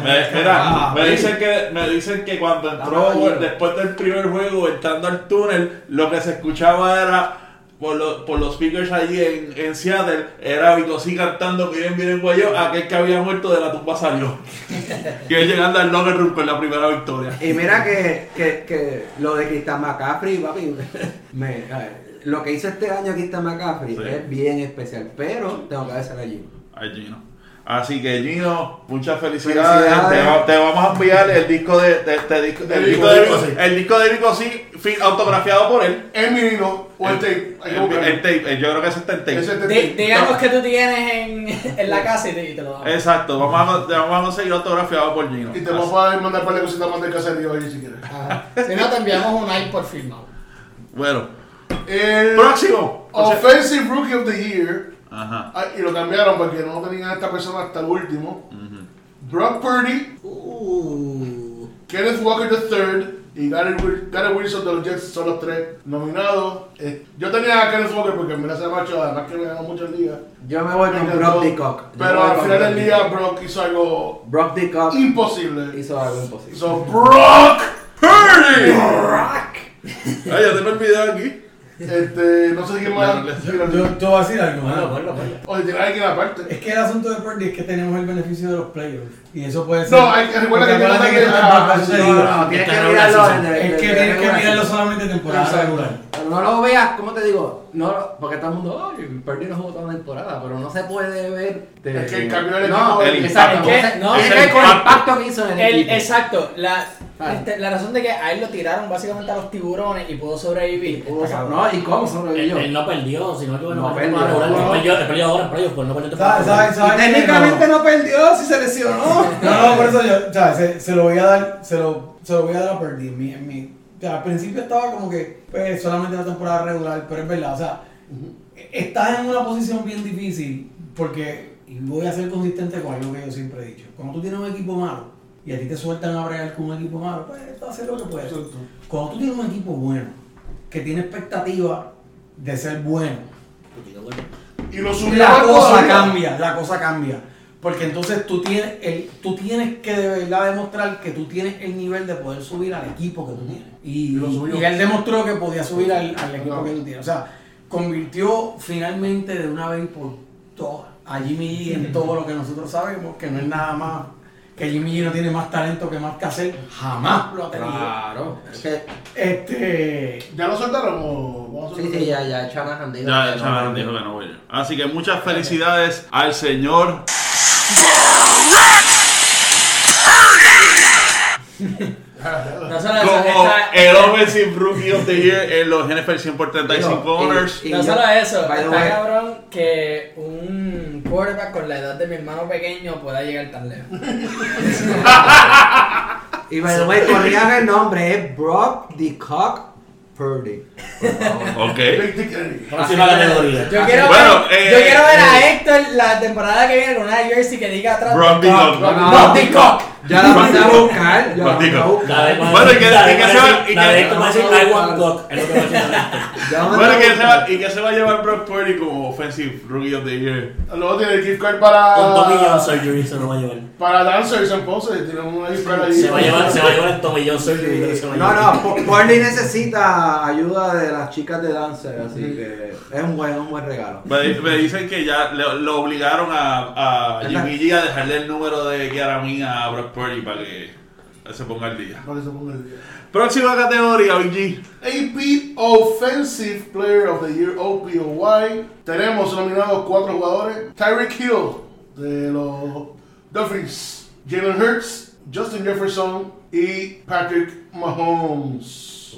me, mira, me dicen que me dicen que cuando entró Ah, después del primer juego entrando al túnel lo que se escuchaba era por los, por los speakers allí en, en Seattle era Vitosí cantando bien viene guayo aquel que había muerto de la tumba salió que es llegando al locker room con la primera victoria Y mira que, que, que lo de Christian McCaffrey, papi, me- ver, lo que hizo este año Christian McCaffrey Sí. es bien especial, pero tengo que agradecer allí. Ay, Gino. Así que Gino, muchas felicidades. Felicidades. Te, va- te vamos a enviar el disco de, de- de disco- De el, disco de, Rico, sí. el disco de Rico sí, fi- autografiado por él. El vinilo o el tape. El, el tape, eh, yo creo que ese está en tape. Es el digamos que tú tienes en, en la casa y te, y te lo damos. Exacto, vamos a, te vamos a conseguir autografiado por Gino. Y te vamos a mandar un par de cositas más del caserío ahí si quieres. Ajá. Si no, te enviamos un iPod firmado. Bueno, El próximo. O sea- Offensive Rookie of the Year. Ajá. ah, y lo cambiaron porque no tenían a esta persona hasta el último. Brock Purdy, Uh, Kenneth Walker III y Gary, Wil- Gary Wilson de los Jets son los tres nominados. Eh, yo tenía a Kenneth Walker porque me hace macho, además que me ganó mucho el día. Yo me voy Me con. Brock D. Cock. Yo me Pero al final Brock del día. Brock hizo algo Brock D. Cock imposible. hizo algo imposible. So Brock Purdy. Ay, ya tengo el video aquí. Este, no sé quién más. Yo, te voy a decir algo. bueno, bueno, bueno. Oye, tiene alguien aparte. Es que el asunto de Purdy es que tenemos el beneficio de los playoffs. Y eso puede ser. No, hay que recuerda que tiene tienes que es mirarlo Es que tienes que mirarlo solamente en temporada regular. No lo veas, ¿cómo te digo? No, porque todo el mundo, ay, Purdy no jugó toda la temporada, pero no se puede ver. de- Es que el no, equipo. El exacto, impacto. no No, es el impacto. impacto que hizo en el, El, equipo. exacto, la, Ah. este, la razón de que a él lo tiraron básicamente a los tiburones y pudo sobrevivir. Pudo cabrón. No, ¿y cómo Él, sobrevivió? él no perdió, sino que bueno, No no perdió. perdió, él No. perdió, él perdió ahora en playoffs, pues no perdió. Y técnicamente no perdió si se lesionó. No, no, por eso yo, o sea, se, se lo voy a dar, se lo, se lo voy a dar a Purdy. En mi, al principio estaba como que, pues, solamente la temporada regular, pero es verdad, o sea, estás en una posición bien difícil porque, y voy a ser consistente con algo que yo siempre he dicho, cuando tú tienes un equipo malo y a ti te sueltan a bregar con un equipo malo, pues, tú haces lo que puedes. Exacto. Cuando tú tienes un equipo bueno, que tiene expectativa de ser bueno. Y lo la cosa cambia, la cosa cambia. Porque entonces tú tienes, el, tú tienes que de verdad demostrar que tú tienes el nivel de poder subir al equipo que tú tienes. Y, Y lo subió. y él demostró que podía subir al, al equipo No. que tú tienes. O sea, convirtió finalmente de una vez por todas a Jimmy G en todo lo que nosotros sabemos, que no es nada más, que Jimmy G no tiene más talento que más que hacer, jamás lo ha tenido. Claro. Este, ¿Ya lo soltaron o vamos a sí, sí, ya, ya, Shanahan dijo Ya, dijo que no voy. Así que muchas felicidades al señor. No solo eso, Como está- el Offensive Rookie of the Year en los NFL 100 por 35 Digo, y- honors. y- No solo eso, está cabrón que un quarterback con la edad de mi hermano pequeño pueda llegar tan lejos. Y by the way, corrían el nombre, es Brock the Cock Purdy. Ok. Próxima categoría. Yo quiero, bueno, ver, eh, yo quiero ver a eh. Héctor la temporada que viene con una jersey que diga atrás the Cock. The Cock. Ya la mandé a buscar. A Cock. Bueno, ¿y qué se va- la qué- de esto va a decir I want cock, es lo que va a decir Bueno, a ¿y qué se va, ¿y qué se va a llevar Brock Purdy como Offensive Rookie of the Year? Luego tiene el gift card para. Con Tommy John Surgery se lo va a llevar. Para Dancers en Ponce. Tiene una gift card ahí. Se va a llevar, se va a llevar el Tommy John Surgery. que No, no, Purdy necesita ayuda de las chicas de Dancer, así que es un buen, un buen regalo. Me, me dicen que ya le- lo obligaron a, a. Jimmy G a dejarle el número de Kiaramín a Brock Purdy para que se ponga al día. Para que se ponga el día. Próxima categoría, BG. AP Offensive Player of the Year, OPOY. Tenemos nominados cuatro jugadores. Tyreek Hill de los Dolphins. Jalen Hurts, Justin Jefferson y Patrick Mahomes.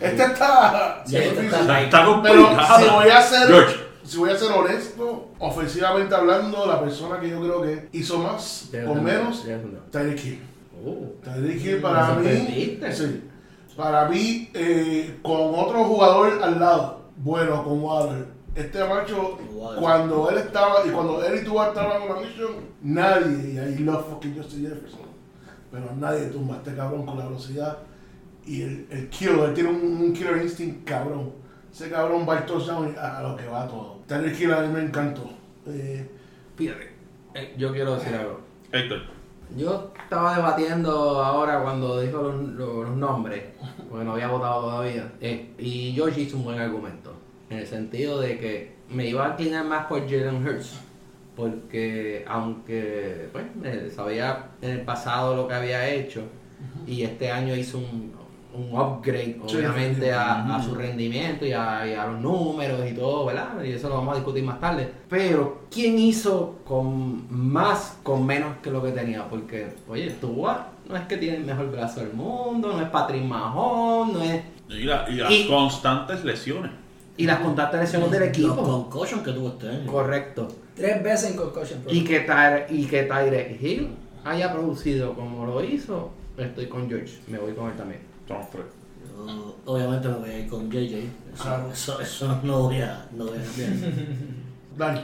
Este está. Este Está Pero complicado. si voy a ser. George. Si voy a ser honesto, ofensivamente hablando, la persona que yo creo que hizo más o menos, Tyreek Hill. Uh, Tyreek Hill para mí. Sí. Para mí, eh, con otro jugador al lado, bueno, con Water. Este macho, cuando él estaba, y cuando él y tú estaban en la mission, nadie, y ahí love fucking Justin Jefferson, pero nadie tumba a este cabrón con la velocidad y el, el killer, él tiene un, un killer instinct cabrón. Ese cabrón va al touchdown a, lo que va todo. Tyreek Hill a mí me encantó. Eh, fíjate, eh, yo quiero decir algo. Héctor. Yo estaba debatiendo ahora cuando dijo los, los- los nombres, porque no había votado todavía, eh, y George hizo un buen argumento, en el sentido de que me iba a inclinar más por Jalen Hurts, porque aunque pues, eh, sabía en el pasado lo que había hecho, y este año hizo un, un upgrade, Sí, obviamente, a, su rendimiento y a, y a los números y todo, ¿verdad? Y eso lo vamos a discutir más tarde. Pero, ¿quién hizo con más, con menos que lo que tenía? Porque, oye, Tua no es que tiene el mejor brazo del mundo, no es Patrick Mahomes, no es... Y, la- y las Y- constantes lesiones. Y las constantes lesiones del Los equipo. concussions que tuvo este año. Correcto. Tres veces en Concussion Pro. Y que, Tyre- y que Tyreek Hill haya producido como lo hizo, estoy con George. Me voy con él también. Son tres. Yo, obviamente me voy a ir con JJ. Eso, eso, eso no voy a, no voy a cambiar. Dani,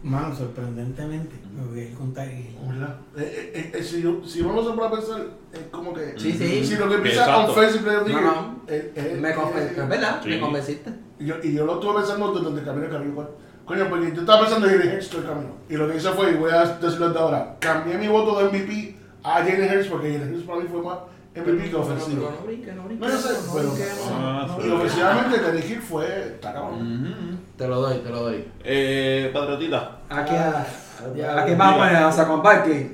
Mano, sorprendentemente, me voy a ir con Tyreek Hill. ¿verdad? Eh, eh, eh, si, si vamos a poner a pensar, es como que. Sí, sí. Si lo que empieza Exacto. Offensive Player of No, eh, eh, Me eh, conven- es verdad, Sí. me convenciste. Y yo, y yo lo estuve pensando desde camino a camino. Coño, porque yo estaba pensando en Jalen Hurts todo el camino. Y lo que hice fue, y voy a decirlo de ahora, cambié mi voto de MVP a Jalen Hurts porque Jalen Hurts para mí fue más MVP que ofensivo. No, no brinque, no brinque. No, yo sé, no pero-. Ah, Y ofensivamente Tyreek Hill fue, está cabrón. Te lo doy, te lo doy. Eh, Patriotita. Aquí, Ah, ya. aquí vamos a poner a Saquon Barkley.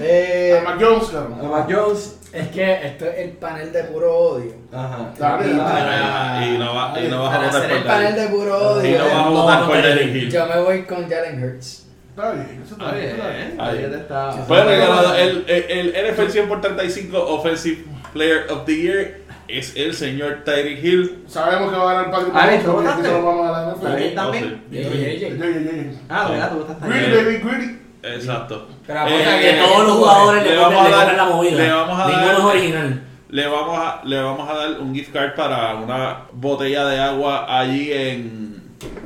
Eh, A Mac Jones, cabrón. Mac Jones. es que esto es el panel de puro odio. Ajá. Dale, Y para- Y no va- y no vas a votar por el panel de puro Y odio, no vas a votar por Derek Hill. yo me voy con Jalen Hurts. Está bien, eso está bien. ahí te está. El, el, el, el NFL 100 por 35 Offensive Player of the Year es el señor Tyreek Hill. Sabemos que va a ganar Ah, Mahomes ¿listo? porque aquí ¿Votaste? vamos a la ¿Está bien NFL. también? Yo, yeah, yeah. Ah, ¿verdad? Tú estás Greedy, baby, greedy. Exacto. Pero Eh, que Todos los jugadores le, le ponen, vamos a le dar- ponen la movida. le vamos a Ninguno dar- es original. Le vamos, a, le vamos a dar un gift card para una botella de agua allí en.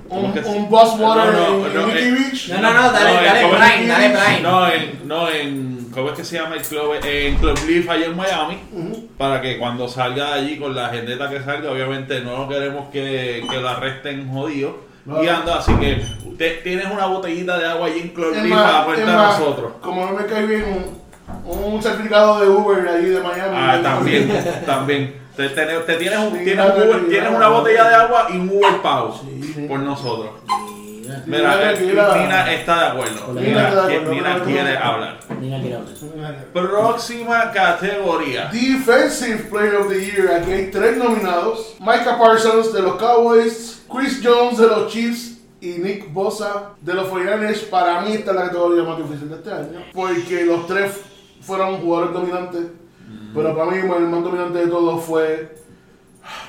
¿cómo Un, que un Boss Water No, no, en, no, en Mickey eh, Beach. No, no, no, dale, No, dale. Brian, dale, Brian. No, en, no, en. ¿Cómo es que se llama el club? En Club Leaf allá en Miami. Para que cuando salga de allí con la agendeta que salga, obviamente no queremos que, que lo arresten jodido. Anda, así que usted tienes una botellita de agua allí en más, para de más, nosotros. Como no me cae bien un, un certificado de Uber ahí de Miami. Ah, también, también. Te, te- te tienes, un, Sí, tienes, un Uber- tienes una botella de agua y un Uber Sí. por nosotros. Mira, Mira, Mira, eh. Nina está de acuerdo. Nina Nina, Nina quiere hablar. Nina quiere hablar. Próxima categoría. Defensive Player of the Year. Aquí hay tres nominados. Micah Parsons de los Cowboys, Chris Jones de los Chiefs y Nick Bosa de los 49ers. Para mí esta es la categoría más difícil de este año. Porque los tres fueron jugadores dominantes. Pero para mí el más dominante de todos fue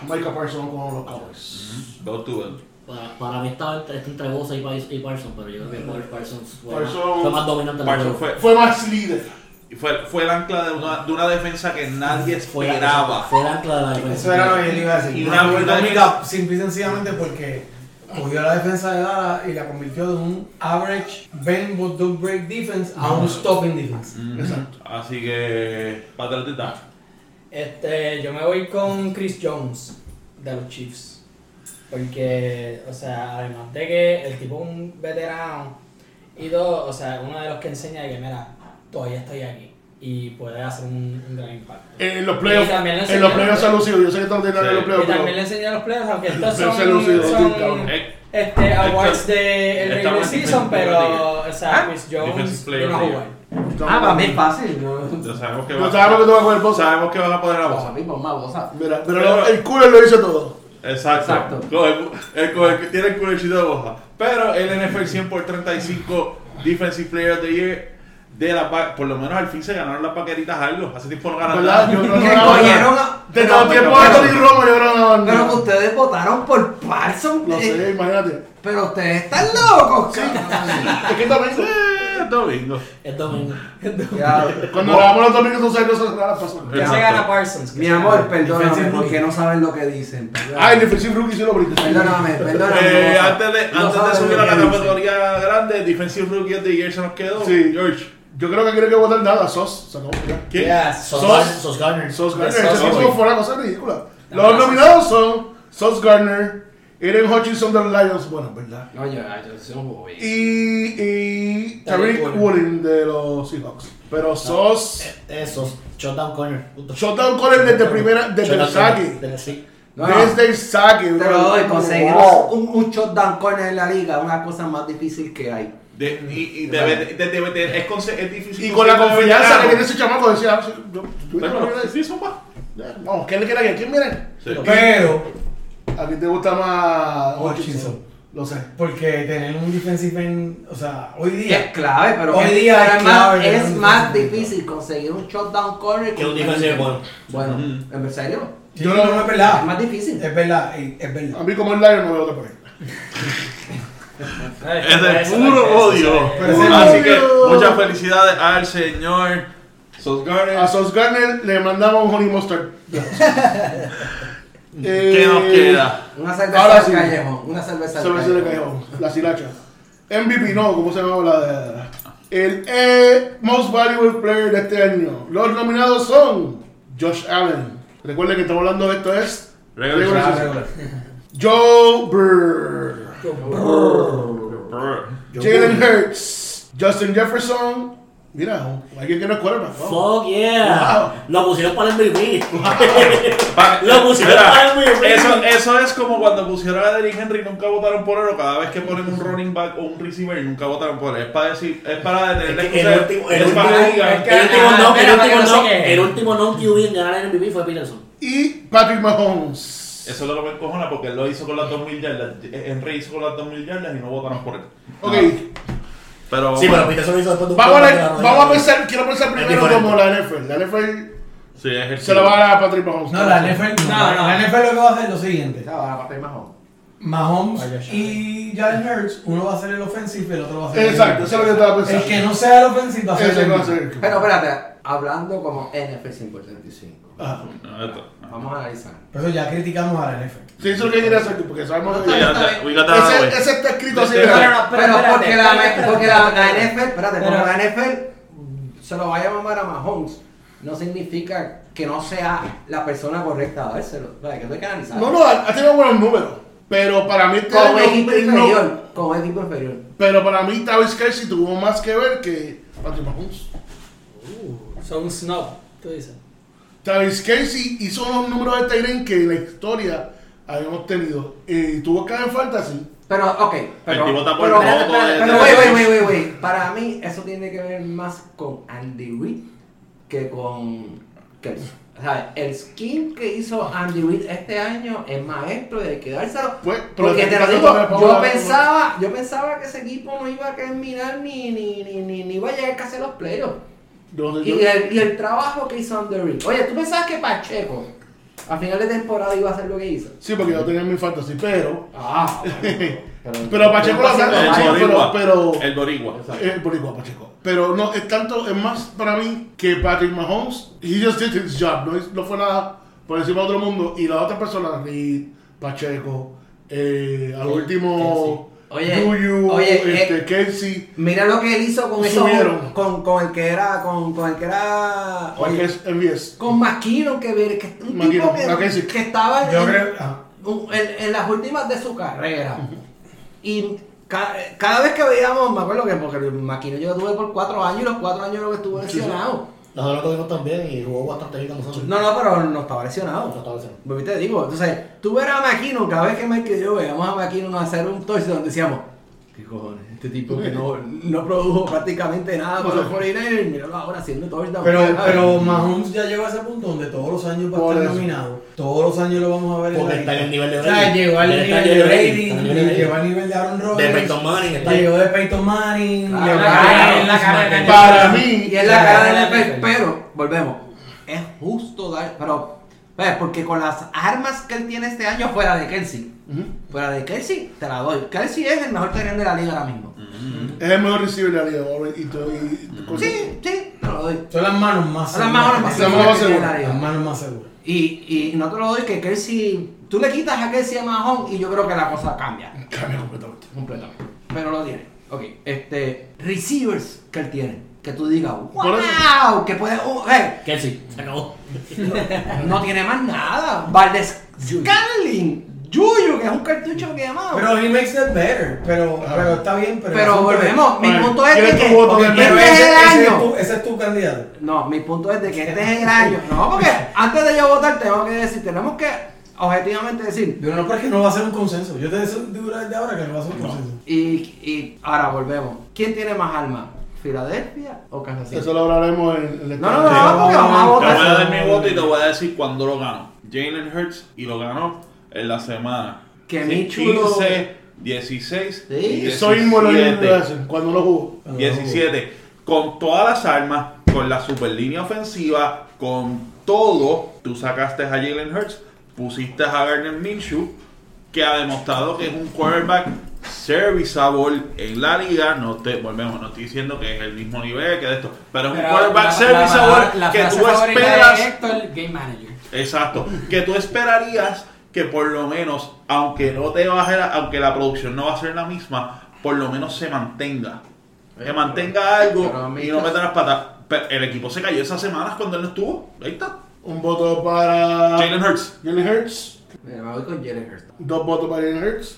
Micah Parsons con los Cowboys. To it. Para, para mí estaba entre, está entre Bosa y, Pars- y Parsons, pero yo creo que Parsons fue, Parsons- fue más dominante. Parsons Fue más líder. Fue, fue el ancla de una, de una defensa que nadie Fue esperaba. Fue el ancla de la defensa. Eso era lo que yo iba a decir. Y una una única, simple y sencillamente porque cogió la defensa de Dallas y la convirtió de un average bend but don't break defense a un stopping defense. Ujú. Exacto. Así que, patriotita. Este, yo me voy con Chris Jones de los Chiefs. Porque, o sea, además de que el tipo es un veterano y todo, o sea, uno de los que enseña que, mira, todavía estoy aquí y puede hacer un, un gran impacto. En los playoffs, Y en los playoffs ha lucido. Yo sé que están teniendo Sí. en los Y playoffs, también le enseñé a los players, aunque estos son, son. Eh, este, awards Esto- de el regular season, pero, o sea, Ah, Chris Jones. Ah, para mí es fácil. No va sabemos que tú vas a poner Bosa. Sabemos que van a poner a Vamos Bosa. a mí, por más bosa. Mira, pero Pero- lo- el cooler lo dice todo. Exacto. Exacto. Con el, el- con el que tiene el culercito de Bosa. Pero el NFL 100 por 35 Defensive Player of the Year de va- por lo menos al fin se ganaron las vaqueritas algo. Hace tiempo no ¿Verdad? nada. Yo cogieron pero- los tiempos pero- de Tony Romo, yo creo que no Pero no. ustedes votaron por Parsons. Lo eh, sé, imagínate. Pero ustedes están locos, cabrón. Es que también, Eh, domingo. Es domingo. Ya, cuando grabamos los domingos, tú sabes cosas raras pasan. ¿Quién se gana Parsons? Mi amor, perdóname, Defensive porque no saben lo que dicen. Ah, el defensive rookie sí lo brinca. Perdóname, perdóname. Eh, no, antes de, no antes de subir a la categoría grande, Defensive Rookie the Year se nos quedó. Sí. George. Yo creo que quiere que votar nada, Sos. Se acabó ya. ¿Quién? Yeah, Sos, Sos- Sos Garner. Sos. Sos, Ese sí. tipo fue una cosa ridícula. Los nominados son Sos Gardner, Aaron Hutchinson de los Lions, bueno, verdad. Oye, yo soy un bobo. Y, y Tariq Woolen de los Seahawks. Pero Sos. Esos. Shutdown corner. Punto. Shutdown corner desde primera, desde el Shutdown saque. corner. Desde- sí. No, no. Desde el saque. Te lo doy, conseguir un, un shotdown corner en la liga es una cosa más difícil que hay. De, y, y de, de, de- de- de- es, conse- es difícil. Y con la confianza que tiene ese chamaco, decía, ah, yo, yo, yo-. Vamos, ¿quién le quiere a quién? ¿Quién viene? Sí. Pero, A ti te gusta más Hutchinson. Lo sé. porque tener un defensive end, o sea, hoy Es día. clave, pero Hoy es, día es es más, clave es más difícil conseguir un shotdown corner Que un defensive bueno. Bueno, Ujú. ¿en serio? Sí, no, no, es verdad. Es más difícil. Es verdad, es A verdad. mí como el Lion no veo otra por ahí. Es de puro odio. Así que muchas felicidades al señor Sos Garner. A Sos Garner le mandamos un honey mustard. ¿Qué nos Eh, queda? Una cerveza Ahora al sí. callejón. Una cerveza Cerveza de callejón. la silacha. MVP, no, ¿cómo se llama la de.? El eh, Most Valuable Player de este año. Los nominados son Josh Allen. Recuerden que estamos hablando de esto es. Regular season. Joe Burr. Jalen Hurts. Justin Jefferson. Mira, alguien que no quarterback. wow. Fuck yeah. Lo pusieron para el MVP. Lo pusieron Mira, para el MVP. eso, eso es como cuando pusieron a Derrick Henry nunca votaron por él o cada vez que ponen un running back o un receiver nunca votaron por él. Es para decir, es para detener la Es que el último- el último- no, el último no QB en ganar el MVP fue Peterson. Y Patrick Mahomes. Eso es lo que me encojona porque él lo hizo con las 2000 yardas. Henry hizo con las 2000 yardas y no votaron por él. Ok. Pero Sí, pero Peterson lo hizo después de un Vamos a, la vamos a pensar, quiero pensar primero como la NFL. La NFL sí, es el se la va a dar a Patrick Mahomes. No, la NFL, no, No, no. la NFL lo que va a hacer es lo siguiente. Esa va a Patrick Mahomes. Mahomes y Jalen Hurts, uno va a ser el offensive y el otro va a ser Exacto, el eso es lo que estaba pensando. El que no sea el offensive va a ser el MVP. ser. Pero espérate, hablando como NFL 175. Ajá. No, esto. Vamos a analizar. Por eso ya criticamos a la NFL. Sí, eso es lo que quería hacer, porque sabemos que the way. ese, ese está escrito así. Pero, porque, la, porque la. NFL, espérate, Pero- porque la NFL se lo vaya a mamar a Mahomes, no significa que no sea la persona correcta a dárselo. Sea, que no hay que analizar. No, no, ha tenido buenos números. Pero para mí este como equipo inferior. Como equipo inferior. Pero para mí Travis Kelsey tuvo más que ver que Patrick Mahomes. Son un snob, tú dices. Travis Kelsey hizo unos números de Tyrant que en la historia habíamos tenido. Y tuvo que en fantasy. Pero, ok, pero. tipo está por pero, el pero, de- wait, wait, wait, wait, wait. Para mí, eso tiene que ver más con Andy Reid que con Kelsey. O sea, el skin que hizo Andy Reid este año es maestro y hay que dárselo. Pues, pero Porque te- lo digo, yo pensaba, yo pensaba que ese equipo no iba a terminar ni, ni, ni, ni, ni iba a llegar casi a los playoffs. Y yo- el, y el trabajo que hizo Reid. Oye, ¿tú pensabas que Pacheco a final de temporada iba a hacer lo que hizo? Sí, porque yo tenía mi fantasy, pero. Ah, Pero Pacheco lo El pero- pero- El boricua. Eh, boricua, Pacheco. Pero no, es tanto, es más para mí que Patrick Mahomes, he just did his job, no, es- no fue nada por encima de otro mundo. Y la otra persona, Reed, Pacheco, eh, al último, Oye, Juju, oye, este, eh, Kelsey, Mira lo que él hizo con eso, con, con el que era, con, con el que era, que oye, es con McKinnon que que un McKinnon, tipo que, estaba Yo en, creo. ah, en- en las últimas de su carrera. Y ca- cada vez que veíamos, me acuerdo que porque el McKinnon yo lo tuve por cuatro años y los cuatro años lo que estuvo Sí, sí. Nosotros lo tuvimos también y jugó bastante bien con nosotros. No, no, pero no estaba lesionado. No estaba lesionado. Te digo, entonces, tú ver a McKinnon, cada vez que Mike y yo veíamos a McKinnon hacer un touchdown, decíamos, ¿Qué cojones? Este tipo que no, no produjo prácticamente nada con los 49ers, míralo ahora haciendo todo el Pero, pero Mahomes ya llegó a ese punto donde todos los años va a estar nominado. Todos los años lo vamos a ver Porque en está en el nivel de O sea, Brady. llegó al nivel en de Brady, en de llegó al nivel de Aaron De Rodgers. Peyton Manning está. Llegó de Peyton Manning. Ah, la cara- de- la cara de Para mí, Y es la cara de pero, volvemos, es justo dar, pero, pues, porque con las armas que él tiene este año fuera de Kelsey, fuera de Kelsey, te la doy. Kelsey es el mejor terreno de la liga ahora mismo. Es el mejor receiver de la liga. Y, tú- y- y- Sí, sí, te lo doy. Son las manos más Son las manos más seguras seguras. Las manos más seguras. Y, y no te lo doy que Kelsey, tú le quitas a Kelsey a Mahomes y yo creo que la cosa cambia Cambia completamente. completamente. Pero lo tiene. Ok, este, receivers que él tiene. Que tú digas, wow, que puede, uh, eh, Que sí, se acabó. no tiene más nada. Valdez Scanling, Yuyu, que es un cartucho quemado. Pero he makes it better. Pero, Ah. pero está bien. Pero, Pero volvemos, mi punto es ¿quién de que voto este Pero es ese, el ese es tu, ese es tu candidato. No, mi punto es de que este es el año. No, porque antes de yo votar tengo que decir, tenemos que objetivamente decir. Yo no, pero es que no va a ser un consenso. Yo te digo desde ahora que no va a ser un consenso. Y, y ahora volvemos. ¿Quién tiene más armas? ¿Filadelfia o Kansas City? Eso lo hablaremos en el No, no, no, porque vamos a Te voy a dar mi voto y te voy a decir cuándo lo ganó. Jalen Hurts y lo ganó en la semana. Que Sí, mi chulo- 15, 16 Sí. y Eso mismo lo 17. hacen cuando lo jugó. 17. Con todas las armas, con la super línea ofensiva, con todo, tú sacaste a Jalen Hurts, pusiste a Gardner Minshew, que ha demostrado que es un quarterback serviceable en la liga. No te volvemos, no estoy diciendo que es el mismo nivel que de esto, pero es un quarterback serviceable la- la que tú esperas. Héctor, Game Manager. Exacto. Que tú esperarías que por lo menos, aunque no te baje la, aunque la producción no va a ser la misma, por lo menos se mantenga. Que mantenga algo y no no- meta las patas. Pero el equipo se cayó esas semanas cuando él no estuvo. Ahí está. Un voto para Jalen Hurts. Jalen Hurts. Me voy con Jalen Hurts. Dos votos para Jalen Hurts.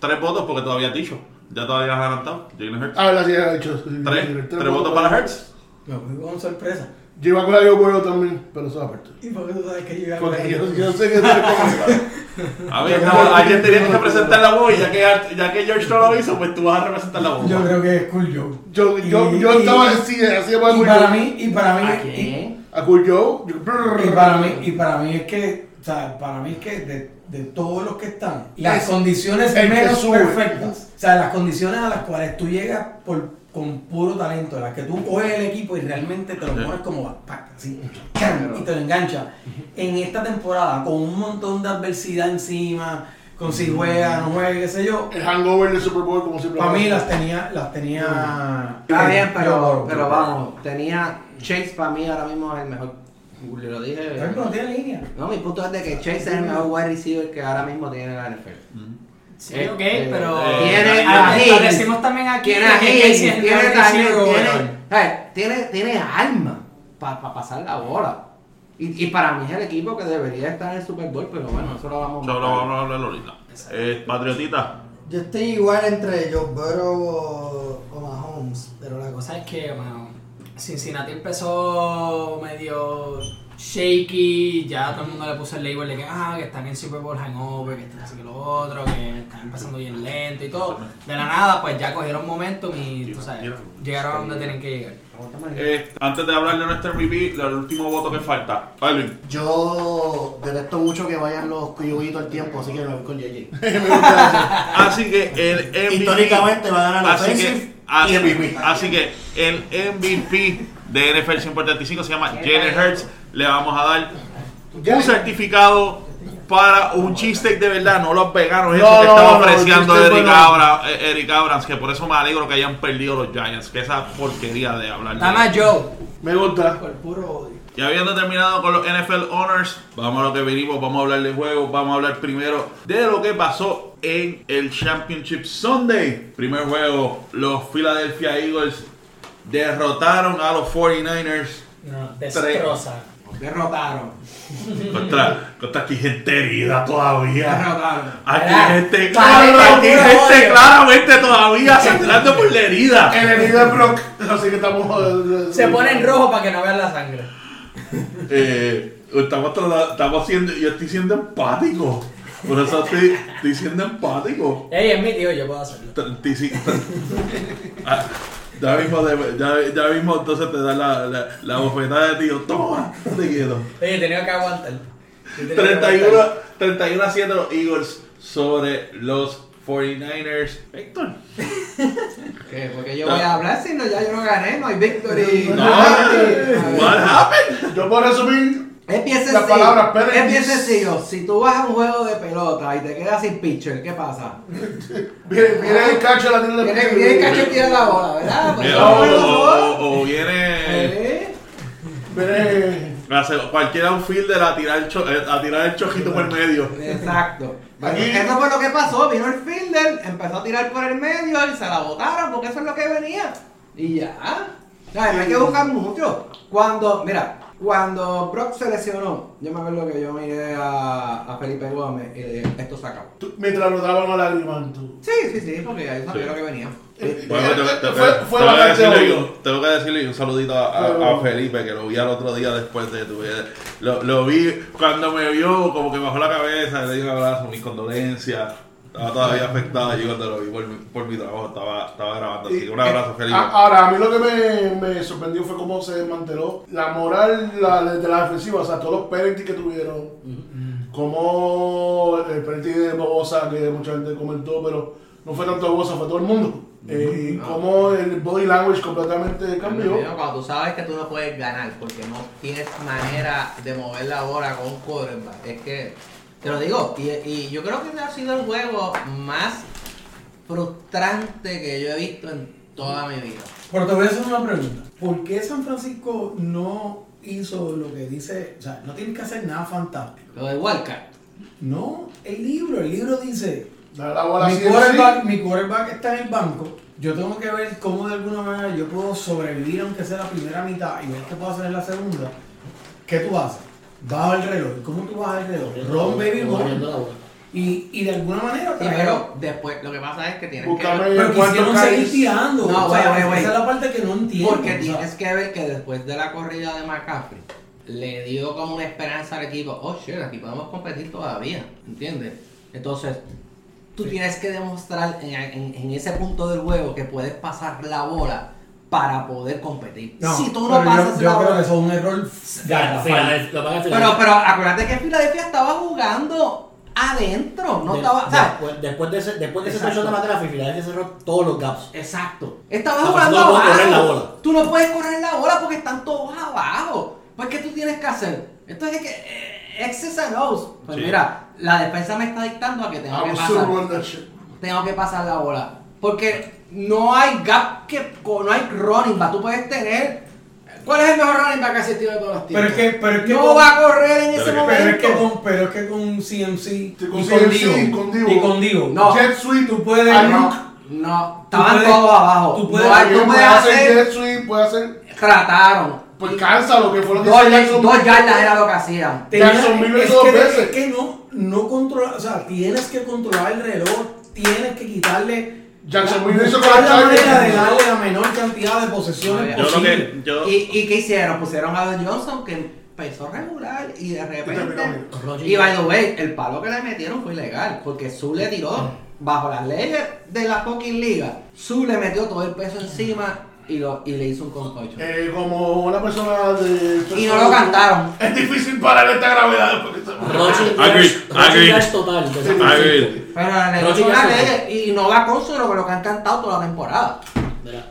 Tres votos porque todavía has dicho. Ya todavía has adelantado. Jalen Hurts. Ah, la sí, ha hecho. Tres. Tres votos para Hurts. Me voy con sorpresa. Yo iba con la Burrow también, pero eso es aparte. ¿Y por qué tú sabes que yo iba a Porque yo, yo sé que tú eres como- A ver, no, alguien tenía que representar la voz y ya que, ya que George no lo hizo, pues tú vas a representar la voz. Yo creo que es Cool Joe. Yo, yo, Y- yo y- estaba así, así Y Cool para Joe. mí, y para mí, ¿A y- quién? A Cool Joe. yo- Y para mí, y para mí es que, o sea, para mí es que de, de todos los que están, las Es condiciones menos perfectas, o sea, las condiciones a las cuales tú llegas por, con puro talento, las que tú coges el equipo y realmente te lo pones como backpack, así, y te lo enganchas. En esta temporada, con un montón de adversidad encima, con si juega, no juega, qué sé yo, El hangover del Super Bowl, como siempre. para mí las tenía, las tenía. Está bien, pero vamos, tenía Chase para mí ahora mismo es el mejor. Lo dije. No tiene línea. No, mi punto es de que Chase es el mejor wide receiver que ahora mismo tiene la NFL. Sí, Eh, ok, eh, pero. eh, tiene a lo decimos también aquí Tiene a que es el tiene también, receiver tiene, tiene, tiene alma para pasar la bola. Y, y para mí es el equipo que debería estar en el Super Bowl, pero bueno, eso lo vamos a Solo vamos a hablar ahorita. Eh, Patriotita. Yo estoy igual entre Joe Burrow o, o Mahomes, pero la cosa ¿Sabes qué, mano? Cincinnati empezó medio shaky, ya todo el mundo le puso el label de que, ah, que están en Super Bowl hangover, que están así que lo otro, que están empezando bien lento y todo. De la nada, pues ya cogieron momentum y, tú sabes, llegaron a donde tienen que llegar. Eh, antes de hablar de nuestro MVP, el último voto que falta. Alvin. Yo detesto mucho que vayan los cuyuguitos al tiempo, así que me voy con JJ. Así que el MVP. Históricamente va a ganar así Offensive que, así, y MVP. así que el MVP de NFL 135 se llama Jalen Hurts. Le vamos a dar un certificado para un cheesesteak de verdad, no los veganos No, esos que no, estaba no, ofreciendo cheesesteak Eric, bueno. Abra- eh, Eric Abrams, que por eso me alegro que hayan perdido los Giants, que esa porquería de hablar. de- Dame a Joe. Me gusta. Por puro odio. Y habiendo terminado con los NFL Honors, vamos a lo que venimos, vamos a hablar de juegos, vamos a hablar primero de lo que pasó en el Championship Sunday. Primer juego, los Philadelphia Eagles derrotaron a los 49ers No, destroza. Derrotaron. contra, contra aquí gente herida todavía. Derrotaron. Aquí Era- gente, Vale, aquí gente claramente todavía sangrando por la herida. El herido de Brock. Así que estamos. Se pone en rojo para que no vean la sangre. Eh, estamos, estamos siendo, yo estoy siendo empático. Por eso estoy, estoy siendo empático. Ey, es mi tío, yo puedo hacerlo. Ah, Ya mismo, ya, ya mismo entonces te da la, la, la bofetada de tío. Toma, te quiero. Oye, he tenido que aguantar. He tenido que 31, aguantar. 31 a 7 los Eagles sobre los 49ers. Héctor. ¿Qué? Porque yo voy a hablar si no, ya yo no gané, no hay victory. No, Ay, what happened? Yo puedo resumir Es bien La sencillo. es bien sencillo. Si tú vas a un juego de pelota y te quedas sin pitcher, ¿qué pasa? Viene, viene el cacho la tiene Viene, viene el cacho y tira la bola, ¿verdad? Pues o, viene Eh, Viene. cualquier outfielder a tirar el, cho- eh, a tirar el chojito por el medio. Exacto. Eso fue lo que pasó. Vino el fielder, empezó a tirar por el medio y se la botaron porque eso es lo que venía. Y ya. O sea, no hay que buscar mucho. Cuando, mira, cuando Brock se lesionó, yo me acuerdo que yo miré a, a Felipe Gómez y le dije, esto se acabó. tú- Mientras lo daban a lágrimas, tú. Sí, sí, sí, porque ahí sabía Sí. lo que venía. Bueno, tengo, tengo- Fue- tengo fue que bastante decirle, obvio. tengo que decirle un saludito a, a- a Felipe, que lo vi al otro día después de tu lo, lo vi cuando me vio, como que bajó la cabeza, le di un abrazo, mis condolencias. Estaba todavía afectado yo cuando lo vi por mi, por mi trabajo, estaba, estaba grabando. Así que un abrazo, Eh, Felipe. a- Ahora, a mí lo que me, me sorprendió fue cómo se desmanteló la moral la, de la defensiva, o sea, todos los penalties que tuvieron, como el penalty de Bobosa, que mucha gente comentó, pero no fue tanto Bobosa, fue todo el mundo. Eh, y cómo el body language completamente cambió. Cuando tú sabes que tú no puedes ganar porque no tienes manera de mover la bola con un quarterback, es que, te lo digo, y, y yo creo que ha sido el juego más frustrante que yo he visto en toda mi vida. Pero te voy a hacer una pregunta. ¿Por qué San Francisco no hizo lo que dice? O sea, no tienes que hacer nada fantástico. Lo de Wildcard. No, el libro, el libro dice, la bola mi quarterback, sí. mi quarterback está en el banco, yo tengo que ver cómo de alguna manera yo puedo sobrevivir aunque sea la primera mitad y ver qué puedo hacer en la segunda. ¿Qué tú haces? Bajo el reloj. ¿Cómo tú bajas el reloj? Ron baby ron. la bola. Y, y de alguna manera Sí, pero después lo que pasa es que tienes que pero quisieron seguir carries. tirando. No, o sea, güey, güey, güey. Esa es la parte que no entiendo. Porque o sea, tienes que ver que después de la corrida de McCaffrey le dio como una esperanza al equipo. Oh shit, aquí podemos competir todavía, ¿entiendes? Entonces, tú tienes que demostrar en, en- en ese punto del juego que puedes pasar la bola para poder competir. no, si tú no pero yo- pasas yo, la creo que eso es un error que Pero, pero acuérdate que Filadelfia estaba jugando adentro, no de- estaba. o sea, después, después de ese, después de ese de Filadelfia cerró todos los gaps. Exacto. Estaba O sea, jugando tú no puedes correr la abajo. bola. Tú no puedes correr la bola porque están todos abajo. Pues, ¿qué tú tienes que hacer? Esto es que. Eh, X's and O's. Pues Sí. mira, la defensa me está dictando a que tengo I que pasar. Tengo que pasar la bola. Porque no hay gap que. No hay running back. Tú puedes tener. ¿Cuál es el mejor running back que ha existido de todos los Pero tiempos? es que, pero es que no con- va a correr en ese Pero momento. Pero es que con, pero es que con CMC y con con, CMC, Divo, con Divo. y con Divo, No. Jet sweep, tú puedes Ayuk. No, estaban puedes- todos abajo. tú puedes- no hay- Alguien tú puede puedes hacer hacer. jet sweep, puede hacer. Trataron. Pues cansa lo que fue lo que Dos, dos yardas era lo que hacían. Jacksonville es, que, dos veces. es que no, no controla, o sea, tienes que controlar el reloj, tienes que quitarle Jacksonville hizo con la manera de darle la menor cantidad de posesiones posible. ¿Y, ¿Y qué hicieron? Pusieron a Don Johnson que empezó regular y de repente. Y by the way, el palo que le metieron fue ilegal. Porque Su le tiró bajo las leyes de la fucking liga. Su le metió todo el peso encima y, lo, y le hizo un concocho. Eh, como una persona de. Y no lo cantaron. Es difícil parar esta gravedad esta- Rochi agreed. Yards total. de San Agreed. Francisco. Pero ley y no va con lo que han cantado toda la temporada.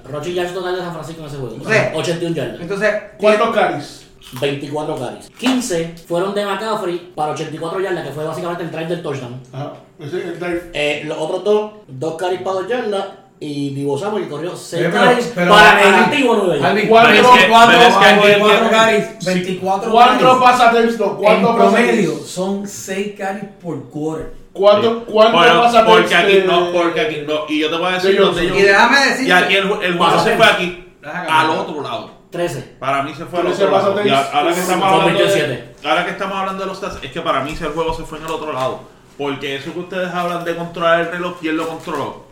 Rochi Yards total de San Francisco en ese juego. Sí. 81 yardas. Entonces, ¿Cuántos caris? 24 carries. 15 fueron de McCaffrey para 84 yardas, que fue básicamente el drive del touchdown. Ajá. Ese es el drive. Eh, los otros dos, dos carries para 2 yardas. Y Divo Samuel que corrió 6 Eh, pero- carries pero, para negativo 9 yardas. Alvin, Cuatro- cuatro, pero es que- cuatro, pero es que cuatro, aquí- cuatro que- carries, sí. 24 ¿Cuántos carries. pasatempos? No, En ¿cuántos promedio son 6 carries por quarter. ¿Cuántos cuántos Bueno, porque aquí no, porque aquí no. Y yo te voy a decir de donde yo. y déjame decirte. Y aquí el, el juego se fue aquí, al otro lado. 13. Para mí se fue al otro lado. Y ahora que estamos hablando de, 27. ahora que estamos hablando de los stats, es que para mí ese juego se fue en el otro lado. Porque eso que ustedes hablan de controlar el reloj, ¿quién lo controló?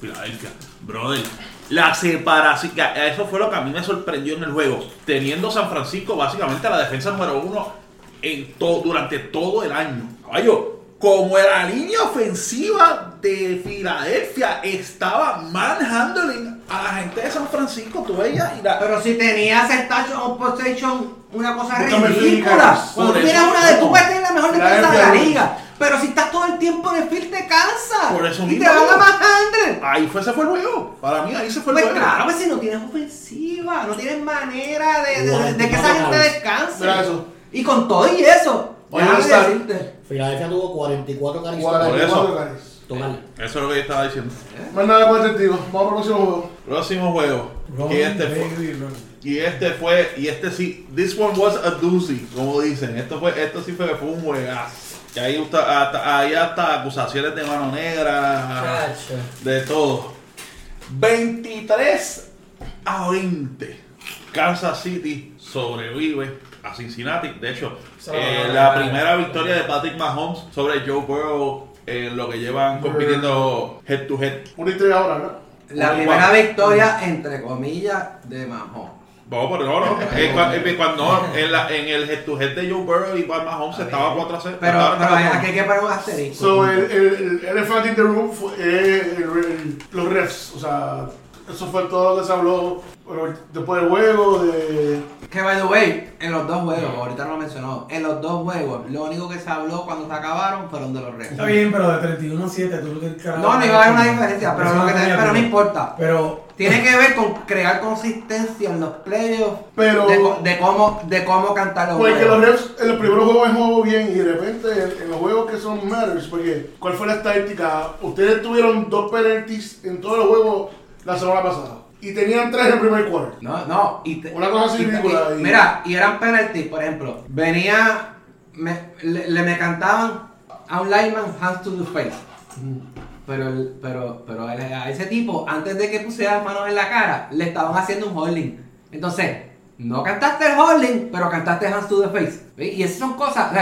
Filadelfia. Brother. La separación. que Eso fue lo que a mí me sorprendió en el juego. Teniendo San Francisco básicamente la defensa número uno en to- durante todo el año. Caballo, como la línea ofensiva de Filadelfia estaba manhandling a la gente de San Francisco, tú veías y la- Pero si tenías el touchdown possession, una cosa ridícula. Cuando tú tienes una de tener la mejor defensa de la liga. Pero si estás todo el tiempo en el field te cansa. Por eso y mismo. te van a manhandle. ahí fue, se fue el juego. Para mí ahí se fue el Pues juego. claro, pues si no tienes ofensiva, no tienes manera de, de- Igual, de que esa gente descanse. Mira eso. Y con todo y eso, Oye. Filadelfia tuvo 44 carries Por 44 eso. carries. total. Eso es lo que yo estaba diciendo. Más nada con el testigo. Vamos al próximo juego. Próximo juego. Ron, Y este fue. Ron. Y este fue, y este sí, this one was a doozy, como dicen. Esto fue, esto sí fue, fue un juegazo. Que ahí hasta, hasta, ahí hasta acusaciones de mano negra, Chacho. de todo. 23 a 20. Kansas City sobrevive a Cincinnati. De hecho, eh, la primera victoria de Patrick Mahomes sobre Joe Burrow en lo que llevan compitiendo head to head. Una historia ahora, ¿no? La primera victoria, entre comillas, de Mahomes. No, pero no, no. Cua- es cuando en, la, en el head to head de Joe Burrow y Pat Mahomes estaba 4 a 0. Pero, Estaba pero 4 a aquí hay que poner un asterisco. So, el, el, el elephant in the room fue eh, el- el- los refs. O sea, eso fue todo lo que se habló bueno, después del juego. De, Que by the way, en los dos juegos, ahorita no lo mencionó, en los dos juegos, lo único que se habló cuando se acabaron fueron de los refs. Está bien, pero de 31 a 7, tú lo que No, no iba a haber una diferencia, pero, lo que te- pero no importa. Pero Tiene que ver con crear consistencia en los playoffs Pero- de, cómo, de cómo cantar los porque los juegos. refs en los primeros juegos jugó bien y de repente en, en los juegos que son matters, porque ¿cuál fue la estadística? Ustedes tuvieron dos penalties en todos los juegos la semana pasada y tenían tres en el primer quarter. No, no. Y te- Una cosa así y ridícula y- y- mira, y eran penalties, por ejemplo. Venía, me- le, le me cantaban a un lineman hands to the face. Pero, pero, pero a ese tipo, antes de que pusiera las manos en la cara, le estaban haciendo un holding. Entonces, no cantaste el holding, pero cantaste hands to the face. Y esas son cosas.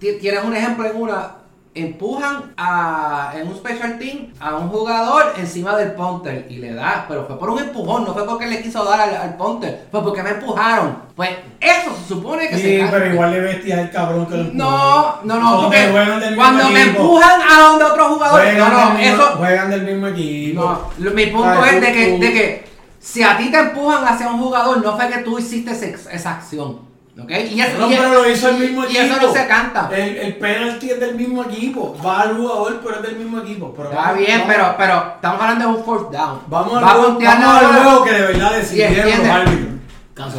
Tienes un ejemplo en una. Empujan a, en un special team a un jugador encima del punter y le da, pero fue por un empujón, no fue porque le quiso dar al, al punter, fue porque me empujaron. Pues eso se supone que se Sí, pero igual le bestia al cabrón que lo empujó. No, no, no, Porque cuando me empujan a donde otro jugador, Juegan, no, no, mismo, eso, juegan del mismo equipo. no, mi punto Ay, es de que, de que si a ti te empujan hacia un jugador, no fue que tú hiciste ese- esa acción, ¿ok? Y eso, No, y, pero lo hizo el mismo y equipo. eso no se canta. El, el penalty es del mismo equipo. Va al jugador, pero es del mismo equipo. Pero Está vamos- bien, vamos- pero, pero estamos hablando de un fourth down. Vamos Va al vamos al juego que de verdad decidieron los árbitros.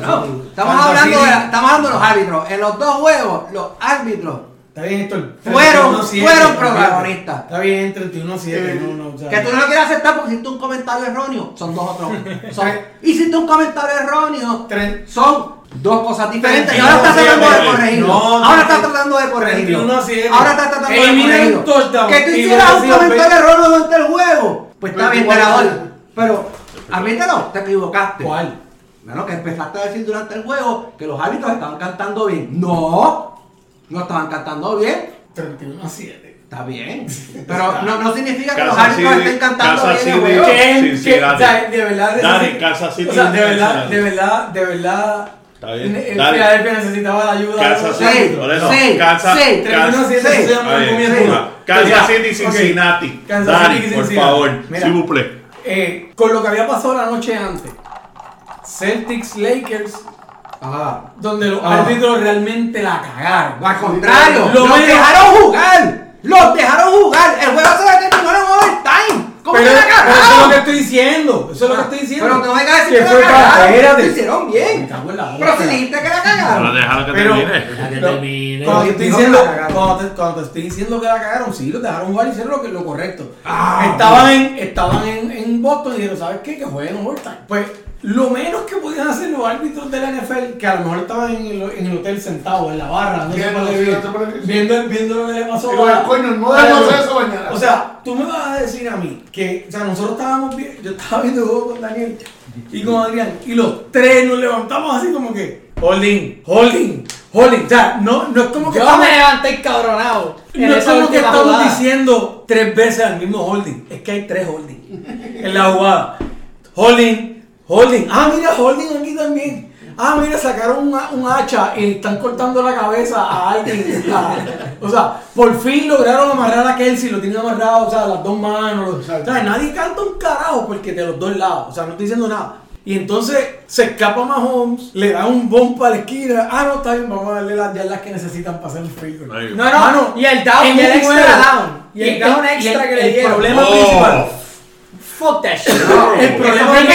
No, estamos hablando, de, estamos hablando de los árbitros. En los dos juegos, los árbitros Está bien, Héctor. Fueron- 31-7, fueron protagonistas. Está bien, 31 a 7. Eh, no, no, o sea, Que tú no lo quieres aceptar porque hiciste un comentario erróneo. Son dos otros. Son, hiciste un comentario erróneo. Son dos cosas diferentes. Y 31 ahora estás tratando de corregirlo. No, ahora no, estás tratando de corregirlo. 31 a siete. Ahora estás tratando de corregirlo. Que tú y hicieras un comentario erróneo durante el juego. Pues está Pero bien, ganador. Pero, admítelo, te equivocaste. ¿Cuál? Bueno, que empezaste a decir durante el juego que los árbitros estaban cantando bien. No, no estaban cantando bien. 31 a 7. Está bien. Pero no, no significa que los árbitros City- estén cantando bien el City- juego. ¿Qué? sí, sí, ¿Qué? Dani. O sea, de verdad. City O sea, de verdad, de verdad, de verdad. Está bien. Dani. Filadelfia necesitaba la ayuda de Kansas los City, por. Sí, Kansas, sí. 31 a Kansas, 7 Sí. se llama Está bien. comienzo. Kansas Mira, City. Cincinnati. Kansas Dani, City, por Cincinnati. favor, Mira. si buple. Eh, con lo que había pasado la noche antes, Celtics Lakers, Ajá. donde los Ah. árbitros realmente la cagaron. Al contrario, Lo los menos- dejaron jugar. Los dejaron jugar. El juego se le terminó en overtime. ¿Cómo pero, que la pero eso es cagaron? lo que estoy diciendo. Eso es lo que estoy diciendo. Pero no vengas a decir Que que, fue la cagaron. Lo hicieron bien. Me Pero si dijiste que la cagaron. déjalo que Pero- termine. Que termine. Cuando te estoy diciendo, que la cagaron. cuando te, cuando te estoy diciendo que la cagaron, sí, los dejaron jugar y hicieron lo, que, lo correcto. Ah, estaban en, estaban en, en Boston y dijeron, ¿sabes qué? Que jueguen overtime. Pues lo menos que podían hacer los árbitros de la NFL, que a lo mejor estaban en el, en el hotel sentados, en la barra, no sé Viendo, cuál es, viendo, viendo lo que le pasó el coño, no debemos eso mañana. O sea, tú me vas a decir a mí que, o sea, nosotros estábamos bien, yo estaba viendo el juego con Daniel y con Adrián, y los tres nos levantamos así como que, holding, holding, holding. O sea, no, no es como que Yo estamos, me levanté encabronado. en no es como que estamos jugada. diciendo tres veces al mismo holding. Es que hay tres holding en la jugada. Holding, holding. Ah, mira, holding aquí también. ah, mira, sacaron una- un hacha y están cortando la cabeza a alguien. Ah, o sea, por fin lograron amarrar a Kelsey, lo tienen amarrado, o sea, las dos manos. o sea, nadie canta un carajo porque de los dos lados, o sea, no estoy diciendo nada. Y entonces se escapa Mahomes, le da un bomba a la esquina. Ah, no, está bien, vamos a darle las yardas que necesitan para hacer goal. Ahí. No, no, Mano, y el down, y el extra down. Y el down extra el- que le el dieron. problema Oh. principal. Fuck that shit. el problema es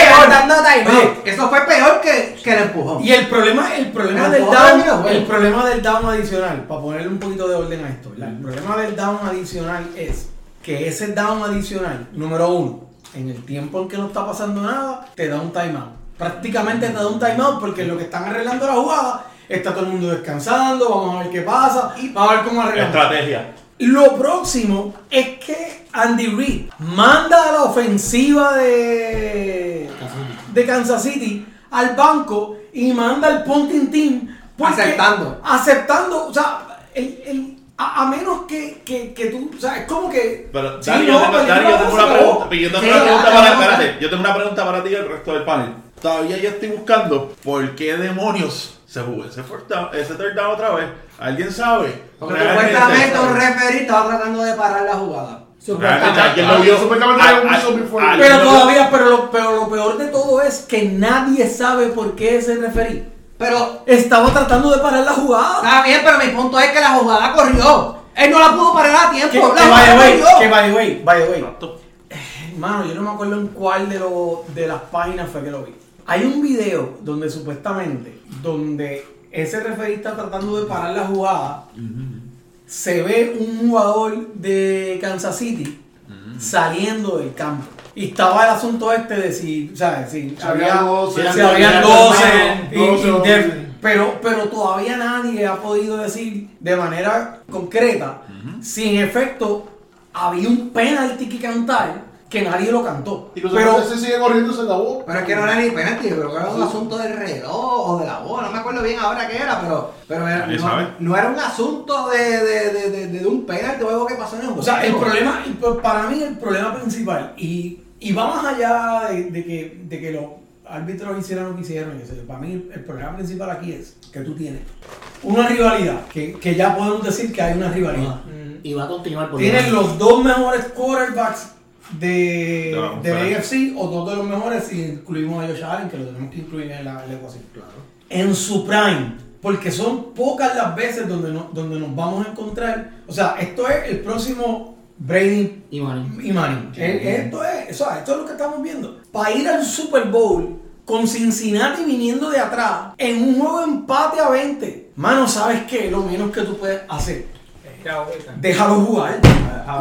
que- Eso fue peor que, que el empujón. Y el problema, el problema del down, el problema del down adicional, para ponerle un poquito de orden a esto, ¿verdad? el problema del down adicional es que ese down adicional, número uno, en el tiempo en que no está pasando nada, te da un timeout. Prácticamente te da un timeout porque lo que están arreglando la jugada, está todo el mundo descansando, vamos a ver qué pasa, vamos a ver cómo arreglamos. Estrategia. Lo próximo es que Andy Reid manda a la ofensiva de, de Kansas City al banco y manda al punting team. porque- Aceptando. Aceptando, o sea, el- el- a, a menos que, que, que tú, o sea, es como que... Pero, Sí, Dani, no, yo tengo, Dani, yo una pregunta. Yo tengo Sí, una pregunta para, espérate, yo tengo una pregunta para ti y el resto del panel. Todavía yo estoy buscando por qué demonios se jugó ese, ese third down otra vez. ¿Alguien sabe? Porque supuestamente un referee estaba tratando de parar la jugada. Lo vio. Supuestamente whistle before. al- Pero todavía, pero lo, pero lo peor de todo es que nadie sabe por qué ese referí Pero estaba tratando de parar la jugada. está bien, pero mi punto es que la jugada corrió. Él no la pudo parar a tiempo. Que, la jugada way, corrió. que by the way, by the way, Exacto. Hermano, yo no me acuerdo en cuál de, lo- de las páginas fue que lo vi. Hay un video donde supuestamente, donde ese referee está tratando de parar la jugada, se ve un jugador de Kansas City saliendo del campo. Y estaba el asunto este de si, ¿sabes? Si Si había, 12, si había si 12, había y- y 12, de- 12. pero, pero todavía nadie ha podido decir de manera concreta si en efecto había un penalti que cantar que nadie lo cantó. Y los Pero, se sigue corriendo se acabó. Pero es que no era ni penalti, pero era un asunto del reloj o de la bola. No me acuerdo bien ahora qué era, pero, pero era- no, sabe. no era un asunto de, de, de, de, de un penalti o algo que pasó en el juego. o sea, el problema, el para mí el problema principal, y, y va más allá de, de que, de que los árbitros hicieran lo que hicieron, eso, para mí el, el problema principal aquí es que tú tienes una rivalidad, que, que ya podemos decir que hay una rivalidad. Y va a continuar por Tienes los dos mejores quarterbacks de, De la de la conferencia. AFC o dos de los mejores si incluimos a Josh Allen, que lo tenemos que incluir en la, en la ecuación. En su prime, porque son pocas las veces donde, no- donde nos vamos a encontrar. O sea, esto es el próximo Brady Y Manning. y Manning. Esto es, o sea, esto es lo que estamos viendo. Para ir al Super Bowl con Cincinnati viniendo de atrás en un juego de empate a 20. Mano, ¿sabes qué? Lo menos que tú puedes hacer. Déjalo jugar.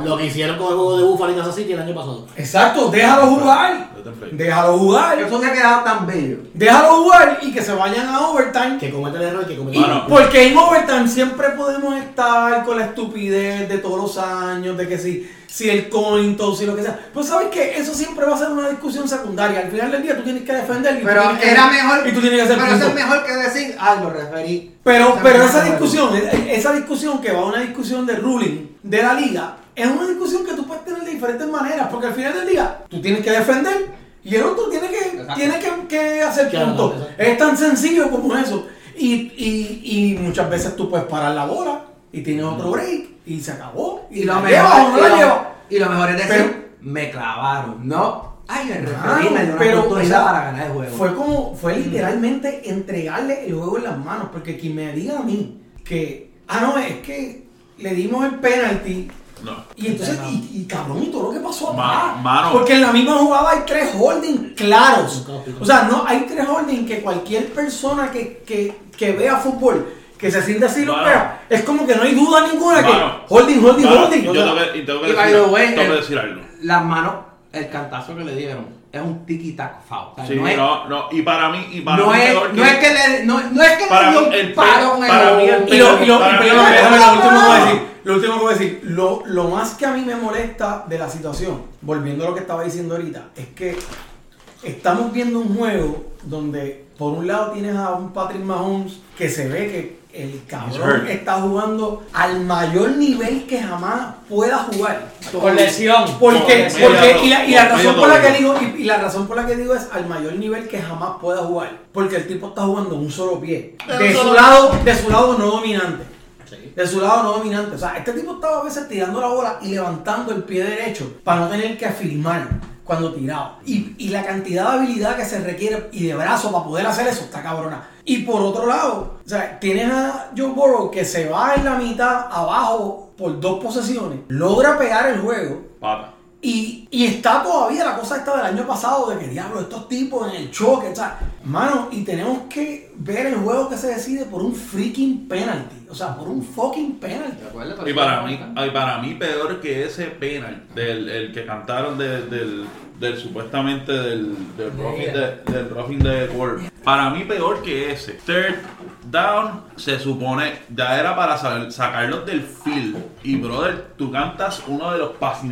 Lo que hicieron con el juego de Buffalo y Kansas City el año pasado. Exacto, déjalo jugar. Déjalo jugar. Eso me ha quedado tan bello. Déjalo jugar y que se vayan a overtime. Que comete el error que comete Y- Mano. porque en overtime siempre podemos estar con la estupidez de todos los años, de que si, si el coin toss, si lo que sea. Pues sabes que eso siempre va a ser una discusión secundaria. Al final del día tú tienes que defender y tú Pero tienes que- era mejor. y tú tienes que hacer Pero eso es mejor que decir, ay, lo referí. Pero, Esa pero es esa discusión, e- esa discusión que va a una discusión de ruling de la liga, es una discusión que tú puedes tener de diferentes maneras, porque al final del día tú tienes que defender y el otro tiene que, Exacto. tiene que, que hacer Claro, exacto. Es tan sencillo como eso. Y, y, y muchas veces tú puedes parar la bola y tienes otro break y se acabó. Y lo la mejor, no y la lo- y mejor es decir, Pero- me clavaron. No, ay, el Claro, referí me dio una pero, oportunidad o sea, para ganar el juego. Fue como, fue literalmente entregarle el juego en las manos, porque quien me diga a mí que, ah, no, es que le dimos el penalty No. y entonces, y, y cabrón, y todo lo que pasó Ma- acá. mano. Porque en la misma jugada hay tres holding claros. O sea, no, hay tres holding que cualquier persona que, que, que vea fútbol, que se siente así lo Mano. vea, es como que no hay duda ninguna que holding, holding, holding. yo tengo que, y tengo que y decir, way, tengo que decir algo. Las manos, el cantazo que le dieron, es un tiki-tac foul. O sea, Sí, no, es, no, no, y para mí, y para no, mí es, no es que le, no, no es que Para le dio mí, un el para mí. Y lo, y lo, Para y mí- perdóname, déjame lo último que voy a decir. Lo último que voy a decir. Lo, lo más que a mí me molesta de la situación, volviendo a lo que estaba diciendo ahorita, es que estamos viendo un juego donde por un lado tienes a un Patrick Mahomes que se ve que el cabrón está jugando al mayor nivel que jamás pueda jugar. Por lesión. Porque, porque y la, y la Medio razón por la que digo y, y la razón por la que digo es al mayor nivel que jamás pueda jugar. Porque el tipo está jugando un solo pie. De su lado, de su lado no dominante. De su lado no dominante. O sea, este tipo estaba a veces tirando la bola y levantando el pie derecho para no tener que afirmar cuando tiraba. Y, y la cantidad de habilidad que se requiere y de brazo para poder hacer eso está cabrona. Y por otro lado, o sea, tienes a Joe Burrow que se va en la mitad abajo por dos posesiones, logra pegar el juego. Y, y está todavía la cosa esta del año pasado de que diablo, estos tipos en el choque, o sea, mano, y tenemos que ver el juego que se decide por un freaking penalty, o sea, por un fucking penalty. ¿Te acuerdas? Por Y para mí, ay, para mí peor que ese penal del el que cantaron de- del, del supuestamente del, del roughing de, del roughing de Ward. Para mí peor que ese. Third down se supone ya era para sa- sacarlos del field. Y brother, tú cantas uno de los pass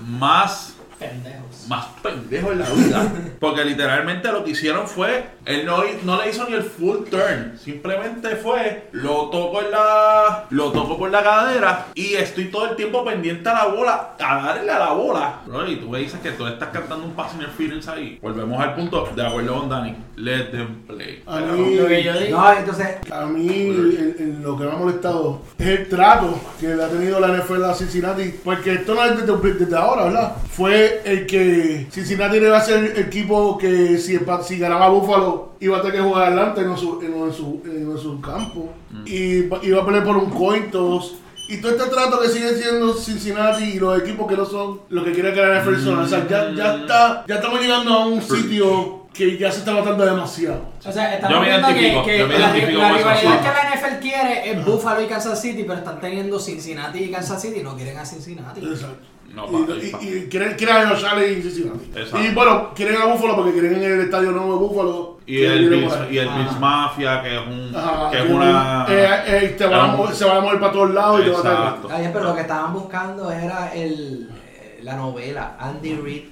más Pendejos. Más pendejo en la vida. Porque literalmente lo que hicieron fue, él no, no le hizo ni el full turn. Simplemente fue, lo toco en la. Lo toco por la cadera y estoy todo el tiempo pendiente a la bola, a darle a la bola. Bro, y tú me dices que tú estás cantando un pass interference ahí. Volvemos al punto, de acuerdo con Dani. Let them play. A mí, Lo que yo digo. No, entonces, a mí en- en lo que me ha molestado es el trato que le ha tenido la NFL a Cincinnati. Porque esto no es desde, desde ahora, ¿verdad? Fue el que Cincinnati iba a ser el equipo que si, si ganaba Buffalo iba a tener que jugar adelante en su, en, su, en su campo. Y va- iba a pelear por un coin toss. Y todo este trato que sigue siendo Cincinnati y los equipos que no son lo que quiere que la NFL son. O sea, ya, ya, está, ya estamos llegando a un sitio que ya se está matando demasiado. O sea, estamos viendo que, que la, rivalidad que la NFL quiere es Buffalo y Kansas City, pero están teniendo Cincinnati y Kansas City y no quieren a Cincinnati. Exacto. No, y, pa- y- pa- y quieren, quieren a Josh Allen y Cincinnati. Exacto. Y bueno, quieren a Buffalo porque quieren en el estadio nuevo de Buffalo. Y el, Bills, y el Bills Ah. Mafia, que es, un, Ajá, que es una. eh, eh, te a mover- se va a mover para todos lados y te va a bien, pero lo que estaban buscando era el, eh, la novela Andy Reid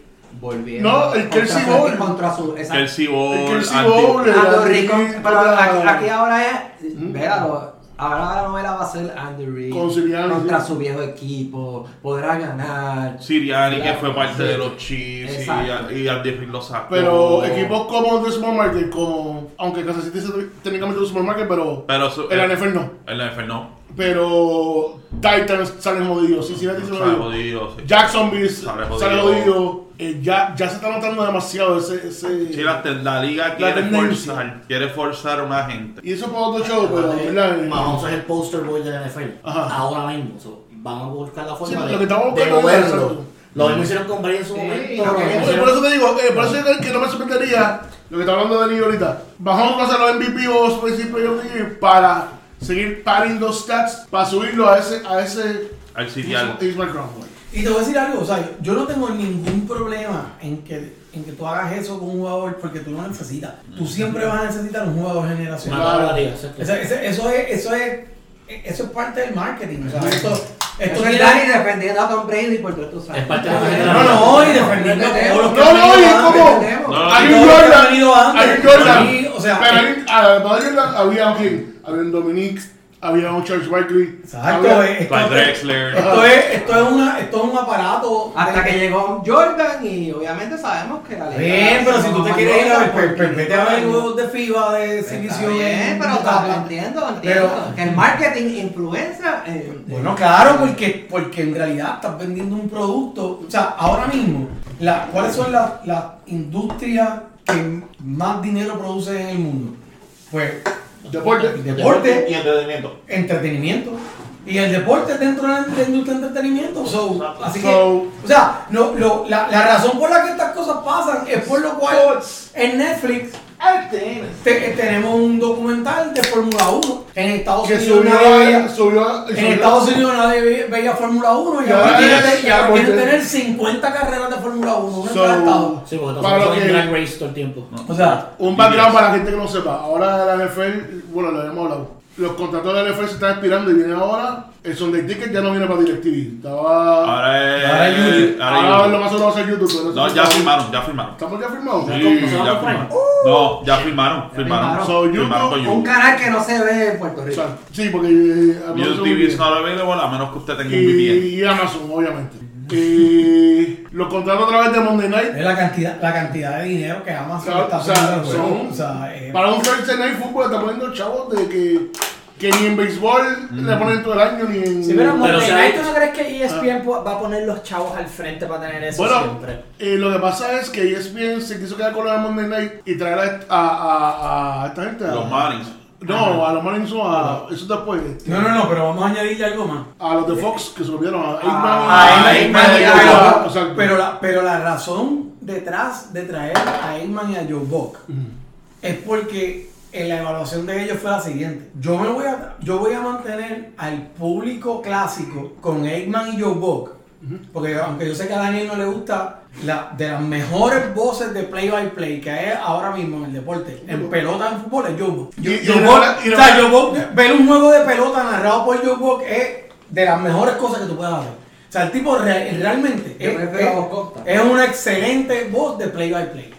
volviendo No, el Kelsey Bowl. contra su exacto. Kelsey Bowl, El Kelsey Bowl, el- Reid pero contra- aquí, ahora es, míralo, ahora la novela va a ser Andy Reid Con Sirianni, contra sí. su viejo equipo, podrá ganar. Siriani, que fue parte sí. de los Chiefs y, y Andy Reid lo sacó. Pero equipos como The Supermarket, como. Aunque Kansas City es técnicamente un supermarket, pero. Pero su- en la NFL no. En la NFL no. Pero. Titans salen jodidos. Cincinnati Sale jodido, sí. Jacksonville Sale sale jodido. Eh, ya, ya se está notando demasiado ese. ese Sí, la, la liga quiere tendencia. forzar, quiere forzar a una gente. Y eso para otro show, pero. ¿verdad? Mahomes es el poster boy de la NFL. Ajá. Ahora mismo. So, van a buscar la forma Sí, de, lo que estamos de moverlo. Lo mismo hicieron con Brady en su momento. Por por eso te digo, eh, por eso es que no me sorprendería lo que está hablando Dani ahorita. Bajamos a hacer los MVP o los principios de para seguir padding los stats para subirlo a ese a ese Al sitial. Ismael Crowell. Y te voy a decir algo, o sea, yo no tengo ningún problema en que, en que tú hagas eso con un jugador porque tú lo necesitas. Tú siempre vas a necesitar un jugador generacional. exacto. Ese- ese- Eso es, eso es, eso es parte del marketing. O sea, esto, esto Eso es Dani defendiendo a Tom Brady por todos años. Es parte de la No, no, y defendiendo a todos los que No, no, y antes. como hay un Jordan, han venido antes. hay un Jordan. Sí, o sea, pero había un Dominique, había un Charles Barkley. Exacto, había- eh, esto, Clyde Drexler. esto es, esto es una, esto es un aparato. Hasta que llegó Jordan y obviamente sabemos que la Bien, pero si tú te quieres ir a ver, vete a ver 500 años. juegos de FIBA de exhibición. bien, en pero entiendo, entiendo. Pero- que el marketing influencia en... Bueno, claro, porque, porque en realidad estás vendiendo un producto. O sea, ahora mismo, la, ¿cuáles son las las industrias que más dinero producen en el mundo? Pues Deporte. deporte, y entretenimiento. entretenimiento. Y el deporte dentro de la industria de entretenimiento. So, así que, So- o sea, no, lo- la, la razón por la que estas cosas pasan es por lo cual en Netflix te- eh, tenemos un documental de Fórmula 1. En Estados Que Unidos subió, nadie veía- subió, en Estados Unidos nadie ve- veía Fórmula 1 y ahora quieren, tener 50 carreras de Fórmula 1, una en cada estado. Sí, porque Para lo que- drag race todo el tiempo. O sea, Un background para la gente que no sepa. Ahora la NFL, bueno, lo habíamos hablado. Los contratos de se están expirando y viene ahora. El Sunday Ticket ya no viene para DirecTV. Estaba. Ahora es. Ahora es YouTube. ahora es Ahora YouTube. lo más seguro va a ser YouTube. pero No, ya firmaron, ya firmaron. ¿Estamos ya firmados? Sí, ¿no se va ya firmaron. No, ya firmaron, firmaron. firmaron. So, Firmaron con Un YouTube. canal que no se ve en Puerto O Rico. sea, sí, porque. eh, YouTube un- is not available a menos que usted tenga un VPN. y Amazon, obviamente. Y los contratos a través de Monday Night. Es la cantidad, la cantidad de dinero que Amazon Claro, está o sea, poniendo son- O sea, eh, Para un Thursday Night Football está poniendo chavos de que, que ni en béisbol le ponen todo el año ni en. Sí, pero Monday o sea, Night, ¿tú no crees que ESPN va a poner los chavos al frente para tener eso Bueno, siempre? eh, lo que pasa es que ESPN se quiso quedar con de Monday Night y traer a, a, a esta gente. a- Los Marines. No, a los a, eso después. este, no, no, no, pero vamos a añadirle algo más. A los de Fox que se volvieron a Eggman y y a- a Joe exacto. Buck. Pero la, pero la razón detrás de traer a Eggman y a Joe Buck es porque en la evaluación de ellos fue la siguiente. Yo me voy a, yo voy a mantener al público clásico con Eggman y Joe Buck. Porque aunque yo sé que a Daniel no le gusta, la, de las mejores voces de play by play que hay ahora mismo en el deporte, en pelota, en fútbol, es no- o sea, Joe Buck, ver un juego de pelota narrado por Joe Buck es de las mejores cosas que tú puedas hacer. O sea, el tipo re- realmente es, es una excelente voz de play by play.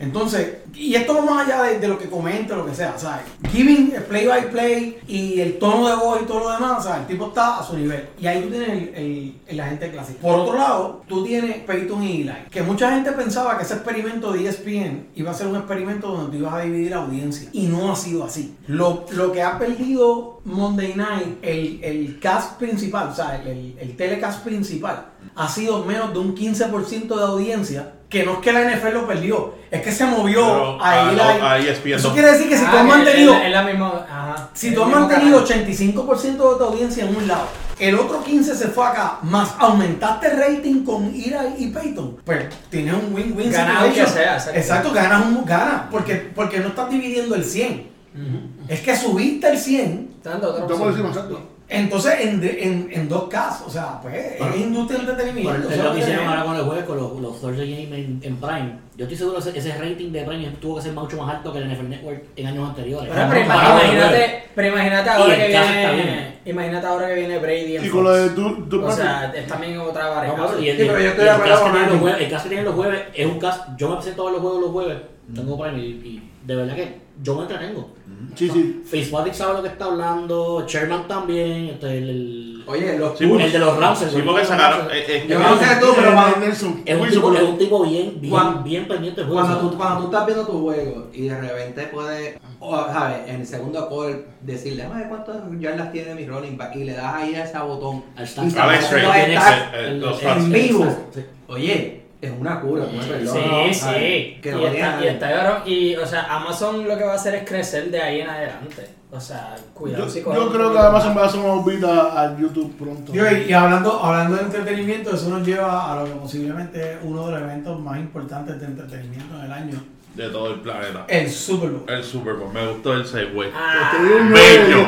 Entonces, y esto va más allá de, de lo que comente, lo que sea, ¿sabes? Giving el play by play y el tono de voz y todo lo demás, ¿sabes? El tipo está a su nivel. Y ahí tú tienes el, el, el agente clásico. Por otro lado, tú tienes Peyton y Eli, que mucha gente pensaba que ese experimento de ESPN iba a ser un experimento donde tú ibas a dividir audiencia. Y no ha sido así. Lo, lo que ha perdido Monday Night, el, el cast principal, o sea, el, el telecast principal, ha sido menos de un 15% de audiencia. Que no es que la NFL lo perdió, es que se movió Pero a a- Eli. a ESPN Eso no. quiere decir que si tú Ah, has es- mantenido, Es, es la misma. Ajá. si tú has mantenido canal. 85% de tu audiencia en un lado, el otro 15 se fue acá, más aumentaste el rating con Ira y Peyton, pues tienes un win-win Ganas situation. sea, exacto. Exacto, ganas un ganas, porque, porque no estás dividiendo el 100. Es que subiste el 100, Dando otra Entonces en, de- en, en dos casos, o sea, pues es industria del entretenimiento. Pero es eso lo que hicieron ahora con el juego, con los, los Thursday Game en, en Prime. Yo estoy seguro que ese, rating de Prime tuvo que ser mucho más alto que el NFL Network en años anteriores. Pero imagínate, pero imagínate ahora que caso viene. Imagínate ahora que viene Brady en Y con lo de tu, tu O sea, es también otra No, y el, Sí, pero yo estoy y de acuerdo con tienen los Andy. jueves, el cast que tienen los jueves es un cast. Yo me presento todos los juegos los jueves, tengo Prime y, y de verdad que yo me entretengo. Sí, sí. Fitzpatrick sabe lo que está hablando, Sherman también, este, el, el, Oye, los Sí, Bulls- el de los Rams. el Sí, de porque los sacaron. Rams, eh, eh, Yo no sé tú, pero Eh, cuando- Nelson. Es un, tipo, porque- es un tipo bien, bien, Cuando- bien pendiente juego. Cuando ¿sabes? tú, cuando tú estás viendo tu juego y de repente puedes, o, ¿sabes? En el segundo call decirle, "Ay, ¿cuántas yardas tiene mi running back? Y le das ahí a ese botón. Al Alex Ray, el- en vivo. Oye, es una cura, como es reloj, Sí, ¿no? sí. Que y, está, y está. Y, o sea, Amazon lo que va a hacer es crecer de ahí en adelante. O sea, cuidado Yo, yo creo que Amazon va a hacer una orbita al YouTube pronto. Yo, y, y hablando, hablando de entretenimiento, eso nos lleva a lo que posiblemente es uno de los eventos más importantes de entretenimiento en el año, De todo el planeta. el Super Bowl. El Super Bowl. Me gustó el segue. Ah, Bello.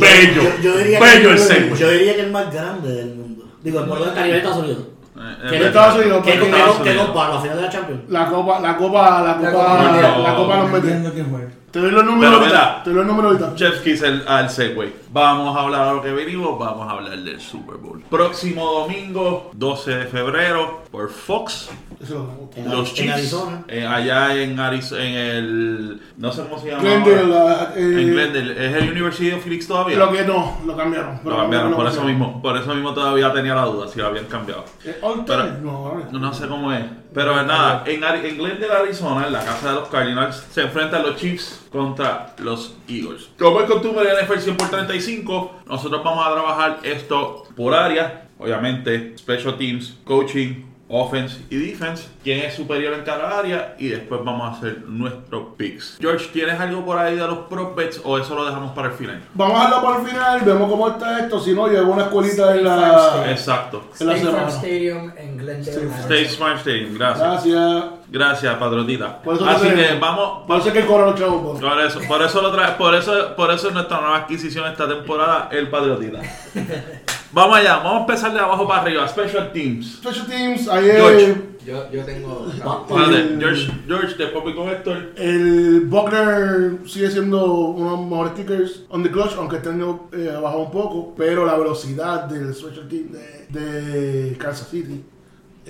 Bello. Yo, yo diría Bello que, el segue. Yo diría que el más grande del mundo. Digo, por lo menos a nivel Estados Unidos. Eh, ¿Qué eh, Estados Unidos, ¿Qué porque qué- Estados qué Unidos. comparo? ¿La final de la Champions? La copa, la copa, la copa, Copa la, copa nos No mete. entiendo quién juega. Te doy los números Pero ahorita. Te doy los números ahorita. Jeff Kiss al Segway. Vamos a hablar a lo que venimos, vamos a hablar del Super Bowl. Próximo domingo, 12 de febrero, por Fox, Eso. En- los en Chiefs. Arizona. eh, allá en Arizona, en el. No sé cómo se llama. Glendale, ahora. la, eh, En Glendale. ¿Es el University of Phoenix todavía? Lo que no, lo cambiaron. Lo cambiaron, por eso mismo. Por eso mismo todavía tenía la duda si lo habían cambiado. Eh, All Pero- time, no, ahora. No, no sé cómo es. Pero nada, en, en Glendale, Arizona, en la casa de los Cardinals, se enfrentan los Chiefs contra los Eagles. Como es costumbre en NFL 100 por 35, nosotros vamos a trabajar esto por área. Obviamente, Special Teams, Coaching, Offense y Defense. Quién es superior en cada área. Y después vamos a hacer nuestros picks. George, ¿tienes algo por ahí de los prop bets o eso lo dejamos para el final? Vamos a hablar para el final, vemos cómo está esto. Si no, llevo una escuelita en Farm la, State. Exacto. en la State Farm semana. Stadium en Glendale. State. State Smart Stadium, gracias. Gracias. Gracias, eso Así que vamos, Por eso es que cobra los chavos. por- eso, por eso lo trae, por eso, por eso es nuestra nueva adquisición esta temporada, el Patriotita. vamos allá, vamos a empezar de abajo para arriba, Special Teams. Special Teams, ayer George. Yo, yo tengo. Espérate, George, George, después voy con Héctor. El Buckner sigue siendo uno de los mejores kickers on the clutch, aunque este año eh, ha bajado un poco. Pero la velocidad del special team de, de Kansas City,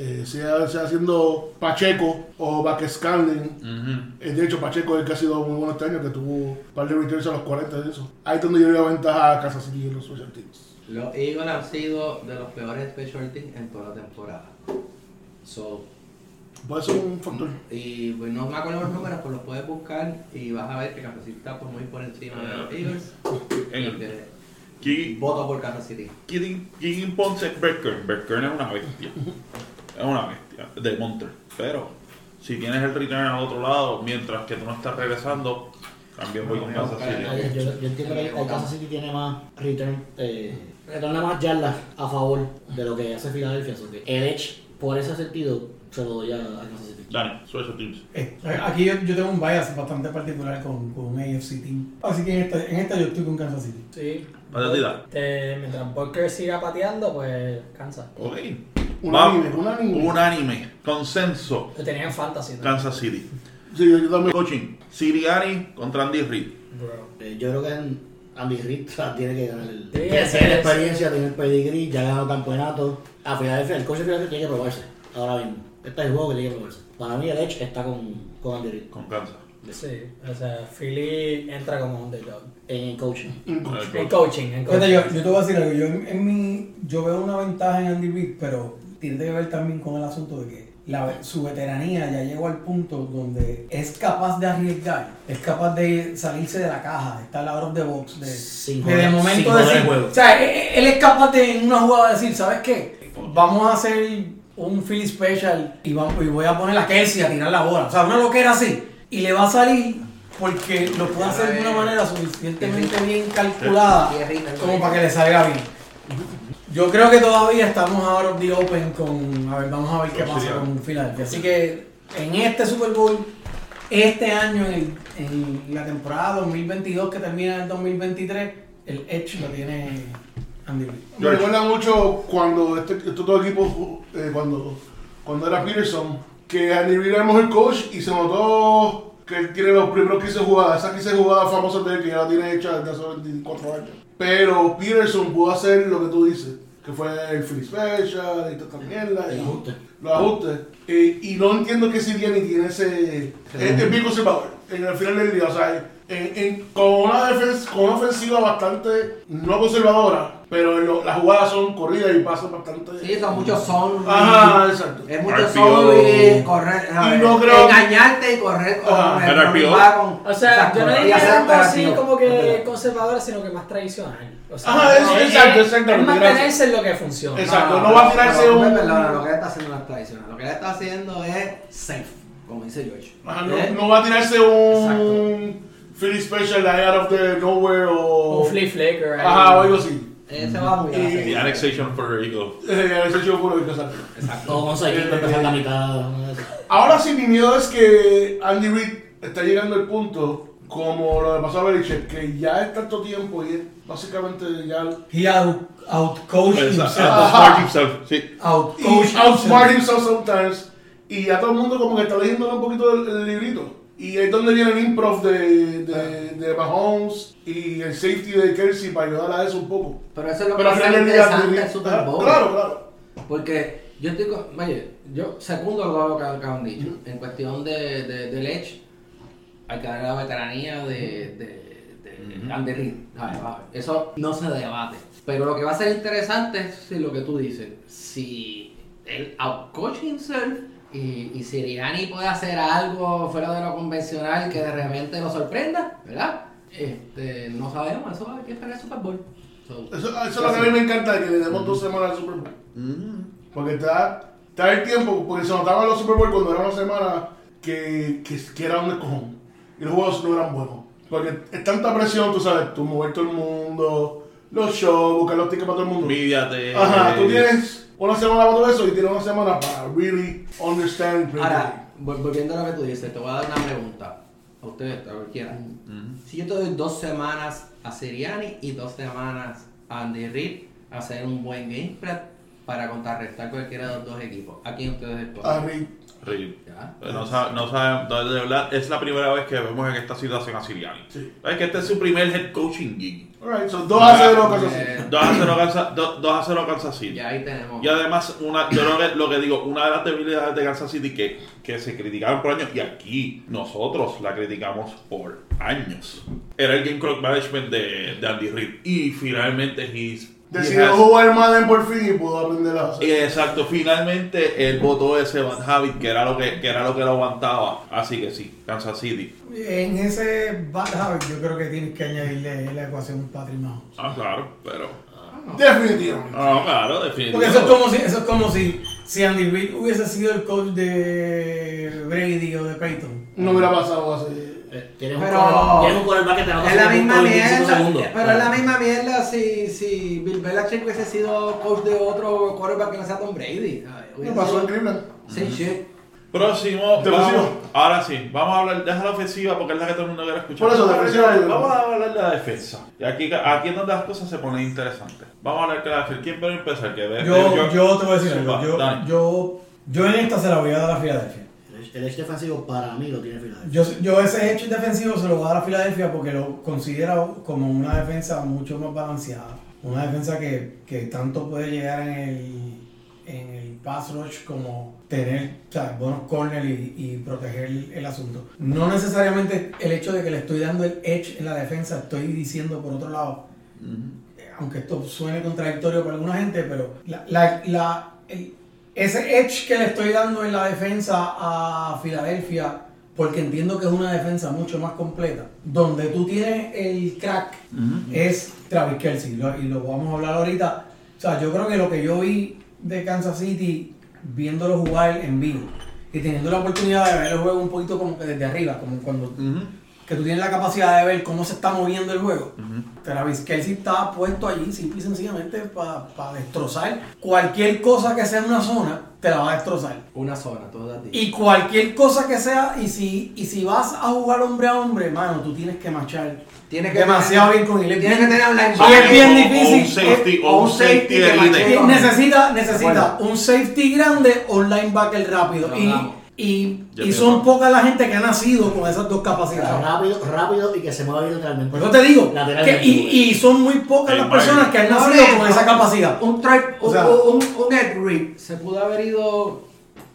eh, sea, sea siendo Pacheco o Vázquez Scanlon. Eh, de hecho, Pacheco es el que ha sido muy bueno este año, que tuvo un par de returns a los 40 de eso. Ahí es donde yo doy ventaja a Kansas City en los special teams. Los Eagles han sido de los peores special teams en toda la temporada. So, Puede ser un factor. y pues, no me acuerdo los números, pues los puedes buscar y vas a ver que Kansas City está por muy por encima de los Eagles. En el- Ki- voto por Kansas City. Kidding Ponce Berkern. Berkern es una bestia. Es una bestia de Monter. Pero si tienes el return al otro lado, mientras que tú no estás regresando, también voy con Kansas City. Yo, yo entiendo que el Kansas City tiene más return, eh, retorna más yardas a favor de lo que hace Filadelfia. así que El Edge, por ese sentido, se lo doy a, a Kansas City. Dani, Special Teams. Eh, aquí yo, yo tengo un bias bastante particular con, con AFC team. Así que en esta, en esta yo estoy con Kansas City. Sí. Vaya tira. Este, mientras Booker siga pateando, pues cansa. Ok. Unánime. Unánime. Consenso. Lo tenía en fantasy, ¿no? Kansas City. Sí, yo, también. Coaching. Siriani contra Andy Reid. Bro. Eh, yo creo que Andy Reid o sea, tiene que ganar el. Sí, tiene experiencia, tiene el pedigree, ya ha ganado campeonato. A Filadelfia, el coach de Filadelfia tiene que probarse. Ahora mismo. Este es el juego que tiene que probarse. Para mí, el Edge está con, con Andy Reid. Con Kansas. Sí, o sea, Philly entra como underdog. En coaching. En coaching, en Fíjate, coaching. yo, yo te voy a decir algo. Yo, en, en mi, yo veo una ventaja en Andy Reid, pero tiene que ver también con el asunto de que la, su veteranía ya llegó al punto donde es capaz de arriesgar, es capaz de salirse de la caja, estar out of the box, de, Sin de, de joder- momento sin joder decir, el juego. o sea, él, él es capaz de en una jugada decir, ¿sabes qué? Vamos a hacer un Philly Special y, vamos, y voy a poner a Kelsey a tirar la bola, o sea, una loquera así, y le va a salir porque lo puede hacer de una manera suficientemente bien calculada como para que le salga bien. Yo creo que todavía estamos out of the open con. A ver, vamos a ver qué pasa con Philadelphia. Así que en este Super Bowl, este año, en, el- en la temporada 2022 que termina en el 2023, el Edge lo tiene Andy Reid. Me recuerda mucho cuando este, estos dos equipos, eh, cuando, cuando era Peterson, que Andy Reid era el mejor coach y se notó que él tiene los primeros 15 jugadas, esas 15 jugadas famosas de él que ya la tiene hecha desde hace 24 años. Pero Peterson pudo hacer lo que tú dices, que fue el free special y toda esta mierda. El y ajuste. Los ajustes. Eh, y no entiendo que Sirianni tiene ese... Es, es bien conservador en el final del día. O sea, en, en- con, una defensa, con una ofensiva bastante no conservadora, pero lo- las jugadas son corridas y pasan bastante... Sí, son muchos son. Ajá, exacto. Es mucho RPO. son y correr. Y ver, no creo- Engañarte y correr Ajá. El con- con- O sea, exacto, yo no diría algo así como que conservador, sino que más tradicional. O sea, Ajá, es- es- exacto, es- mantenerse en lo que funciona. Exacto. no va a tirarse un- perdona, lo que él está haciendo no es tradicional. Lo que él está haciendo es safe, como dice George. Ajá, no, ¿Eh? no va a tirarse un Philly Special like out of the nowhere o... Un flip flicker. ahí. Ajá, o algo así. Ese va muy a la Y- annexation for Puerto Rico. Eh, ese chico puro, exacto. Exacto. O con Saquon para empezar la mitad. de. Ahora sí, mi miedo es que Andy Reid está llegando al punto, como lo que pasó a Belichick, que ya es tanto tiempo y es básicamente ya... He out, outcoached himself. Smart himself, sí. Outcoached himself. outsmart himself sometimes. Y ya todo el mundo como que está leyendo un poquito el, el librito. Y es donde viene el improv de, de, de Mahomes y el safety de Kelsey para ayudar a eso un poco. Pero eso es lo Pero que al del día... interesante el Ah, Super Bowl. Claro, claro. Porque yo estoy con, oye, yo segundo lo que acaban dicho. En cuestión de, de, del Edge, hay que darle la veteranía de, de, de Andy Reid. Eso no se debate. Pero lo que va a ser interesante es si lo que tú dices. Si él outcoach himself y, y Siriani puede hacer algo fuera de lo convencional que de repente lo sorprenda, ¿verdad? Este, no sabemos, eso hay que esperar el Super Bowl. So, Eso, eso es lo que a mí me encanta, que le demos dos semanas al Super Bowl. Porque te da, te da el tiempo, porque se notaba en los Super Bowl cuando era una semana que, que, que era un descojón. Y los juegos no eran buenos. Porque es tanta presión, tú sabes, tú mover todo el mundo, los shows, buscar los tickets para todo el mundo. Mídiate. Ajá, tú tienes una semana para todo eso y tienes una semana para really understand. Premier Ahora, vol- volviendo a lo que tú dices, te voy a dar una pregunta. A ustedes, a cualquiera. Si yo te doy dos semanas a Siriani y dos semanas a Andy Reid a hacer un buen game prep para contrarrestar cualquiera de los dos equipos. ¿A quién ustedes escogen? A Rick. Ya. Pero No, sa- no de verdad, es la primera vez que vemos en esta situación a Siriani. Sí. Es que este es su primer head coaching gig. Alright, son 2 a 0 Kansas City. Eh, 2 a 0 Kansas, 2 a 0 Kansas City. ya ahí tenemos. Y además, una, yo lo que, lo que digo, una de las debilidades de Kansas City que, que se criticaron por años, y aquí nosotros la criticamos por años, era el Game Clock Management de, de Andy Reid. Y finalmente, he's, he Decidió has- jugar Madden por fin y pudo aprender a hacer. Exacto, finalmente él votó ese bad habit que era lo que, que era lo que lo aguantaba. Así que sí, Kansas City. En ese bad habit yo creo que tienes que añadirle la ecuación Patrick Mahomes. Ah, claro, pero. Definitivamente. No, claro, Porque definitivamente. eso es como si, eso es como si, si Andy Reid hubiese sido el coach de Brady o de Peyton. No hubiera pasado así. Tienes un Pero- quarterback- tienes un quarterback que te anota Es la siete misma puntos en 25 mierda, segundos. pero es la misma mierda si, si Bill Belichick hubiese sido coach de otro quarterback que no sea Tom Brady. ¿Qué pasó en Cleveland? Sí, shit. Próximo, vamos, ahora sí, vamos a hablar, deja la ofensiva porque es la que todo el mundo quiere escuchar. Por eso, vamos, a hablar, vamos a hablar de la defensa. Y aquí, aquí es donde las cosas se ponen interesantes. Vamos a hablar de la defensa. ¿Quién puede empezar? Que de- Yo, de- yo te voy a decir algo. Yo, yo, yo en esta se la voy a dar a Filadelfia. El edge- edge defensivo para mí lo tiene Filadelfia. Yo, yo ese hecho defensivo se lo voy a dar a Filadelfia porque lo considero como una defensa mucho más balanceada. Una defensa que, que tanto puede llegar en el, en el pass rush como tener o sea, buenos corners y, y proteger el, el asunto. No necesariamente el hecho de que le estoy dando el edge en la defensa, estoy diciendo por otro lado, eh, aunque esto suene contradictorio para alguna gente, pero la, la- la- el- ese edge que le estoy dando en la defensa a Filadelfia, porque entiendo que es una defensa mucho más completa, donde tú tienes el crack, es Travis Kelsey, lo- y lo vamos a hablar ahorita. O sea, yo creo que lo que yo vi de Kansas City, viéndolo jugar en vivo, y teniendo la oportunidad de ver el juego un poquito como que desde arriba, como cuando Ujú. Que tú tienes la capacidad de ver cómo se está moviendo el juego. Travis Kelsey está puesto allí simple y sencillamente para destrozar. Cualquier cosa que sea en una zona, te la va a destrozar. Una zona, todo a ti. Y cualquier cosa que sea, y si, y si vas a jugar hombre a hombre, mano, tú tienes que marchar Tienes que demasiado tener- bien con él. Es Tienes que tener un y linebacker. es bien O- o difícil. un safety, o un safety necesita, necesita Bueno. un safety grande o un linebacker rápido. Lo Y. y, Yo son digo. poca la gente que ha nacido con esas dos capacidades. Rápido, rápido y que se mueva. Por eso te digo, que, y, y son muy pocas las personas que han nacido no, con no. esa capacidad. Un, O sea- un, un, un Ed Reed se pudo haber ido